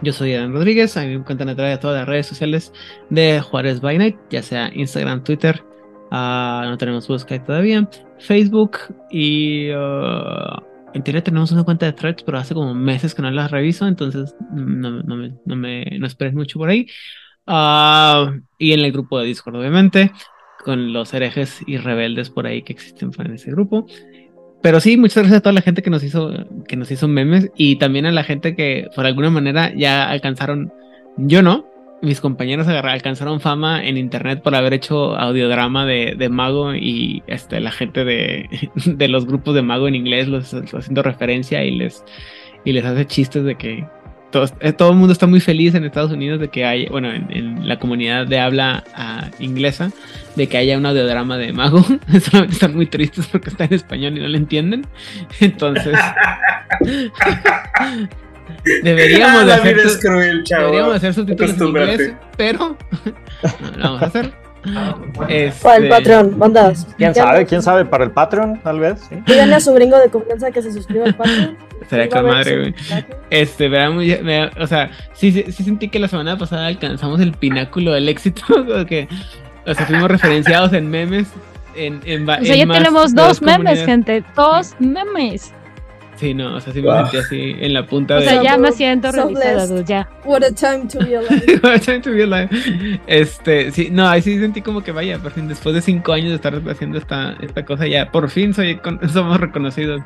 yo soy Adam Rodríguez. A mí me encuentran a de todas las redes sociales de Juárez by Night, ya sea Instagram, Twitter. Ah, no tenemos Skype todavía. Facebook y uh, en teoría tenemos una cuenta de threads, pero hace como meses que no las reviso, entonces no, no, me, no, me, no esperes mucho por ahí. Ah, y en el grupo de Discord, obviamente, con los herejes y rebeldes por ahí que existen en ese grupo. Pero sí, muchas gracias a toda la gente que nos hizo, que nos hizo memes y también a la gente que por alguna manera ya alcanzaron, yo no, mis compañeros alcanzaron fama en internet por haber hecho audiodrama de, de Mago y este, la gente de, de, los grupos de Mago en inglés los, haciendo referencia y les, y les hace chistes de que eh, todo, el mundo está muy feliz en Estados Unidos de que hay, bueno, en, la comunidad de habla ah, inglesa, de que haya un audiodrama de Mago. Solamente están muy tristes porque está en español y no lo entienden. Entonces. deberíamos, ah, hacer, deberíamos hacer subtítulos en inglés, pero no lo vamos a hacer. Este... Para el Patreon, bandas. ¿Quién sabe? ¿Quién sabe? Para el Patreon, tal vez. ¿sí? Díganle a su gringo de confianza que se suscriba al Patreon. Sería con madre, güey. Este, verá muy, o sea, sí, sí, sentí que la semana pasada alcanzamos el pináculo del éxito, porque, o sea, fuimos referenciados en memes. En, en, o sea, ya tenemos dos memes, gente, dos memes. Sí, no, o sea, sí me sentí así en la punta de. O sea, ya me siento realizado, ya. What a time to be alive. What a time to be alive. Este, sí, no, ahí sí sentí como que vaya, por fin, después de cinco años de estar haciendo esta, esta cosa, ya por fin soy, somos reconocidos.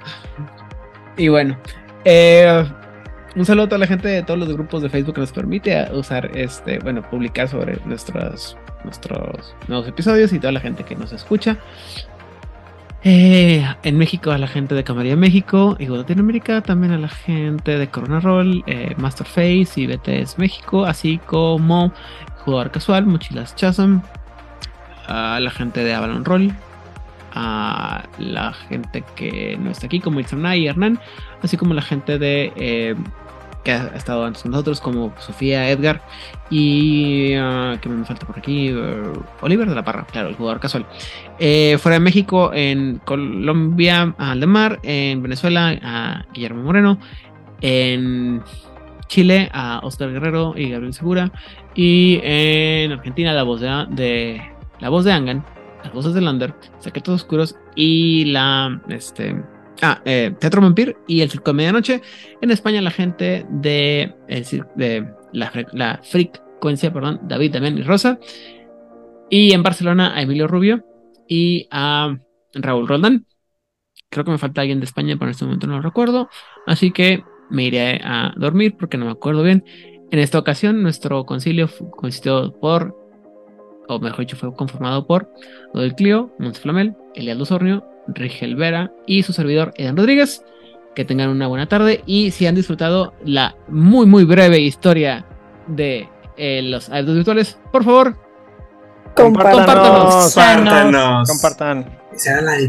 Y bueno, eh, un saludo a toda la gente de todos los grupos de Facebook que nos permite usar este, bueno, publicar sobre nuestros, nuestros nuevos episodios y toda la gente que nos escucha. Eh, en México a la gente de Camarilla México y Latinoamérica también a la gente de Corona Roll, eh, Masterface y BTS México, así como Jugador Casual, Mochilas Chasm, a la gente de Avalon Roll, a la gente que no está aquí como Itzana y Hernán, así como la gente de eh, que ha estado antes nosotros, como Sofía Edgar y uh, que me falta por aquí, uh, Oliver de la Parra, claro, el jugador casual. Eh, fuera de México, en Colombia, a Aldemar, en Venezuela, a Guillermo Moreno, en Chile, a Oscar Guerrero y Gabriel Segura, y en Argentina, la voz de, de la voz de Angan, las voces de Lander, Secretos Oscuros y la este Ah, eh, Teatro Vampir y el Circo de Medianoche. En España, la gente de, la, frecuencia, perdón, David, Damián y Rosa. Y en Barcelona, a Emilio Rubio y a Raúl Roldán. Creo que me falta alguien de España, pero en este momento no lo recuerdo. Así que me iré a dormir porque no me acuerdo bien. En esta ocasión, nuestro concilio consistió por, o mejor dicho, fue conformado por Odel Clio, Monteflamel, Elialdo Sornio, Rigel Vera y su servidor Edan Rodríguez. Que tengan una buena tarde y si han disfrutado la muy muy breve historia de eh, los adultos virtuales, por favor, compártanos. Compártanos. Compartan. Esa la de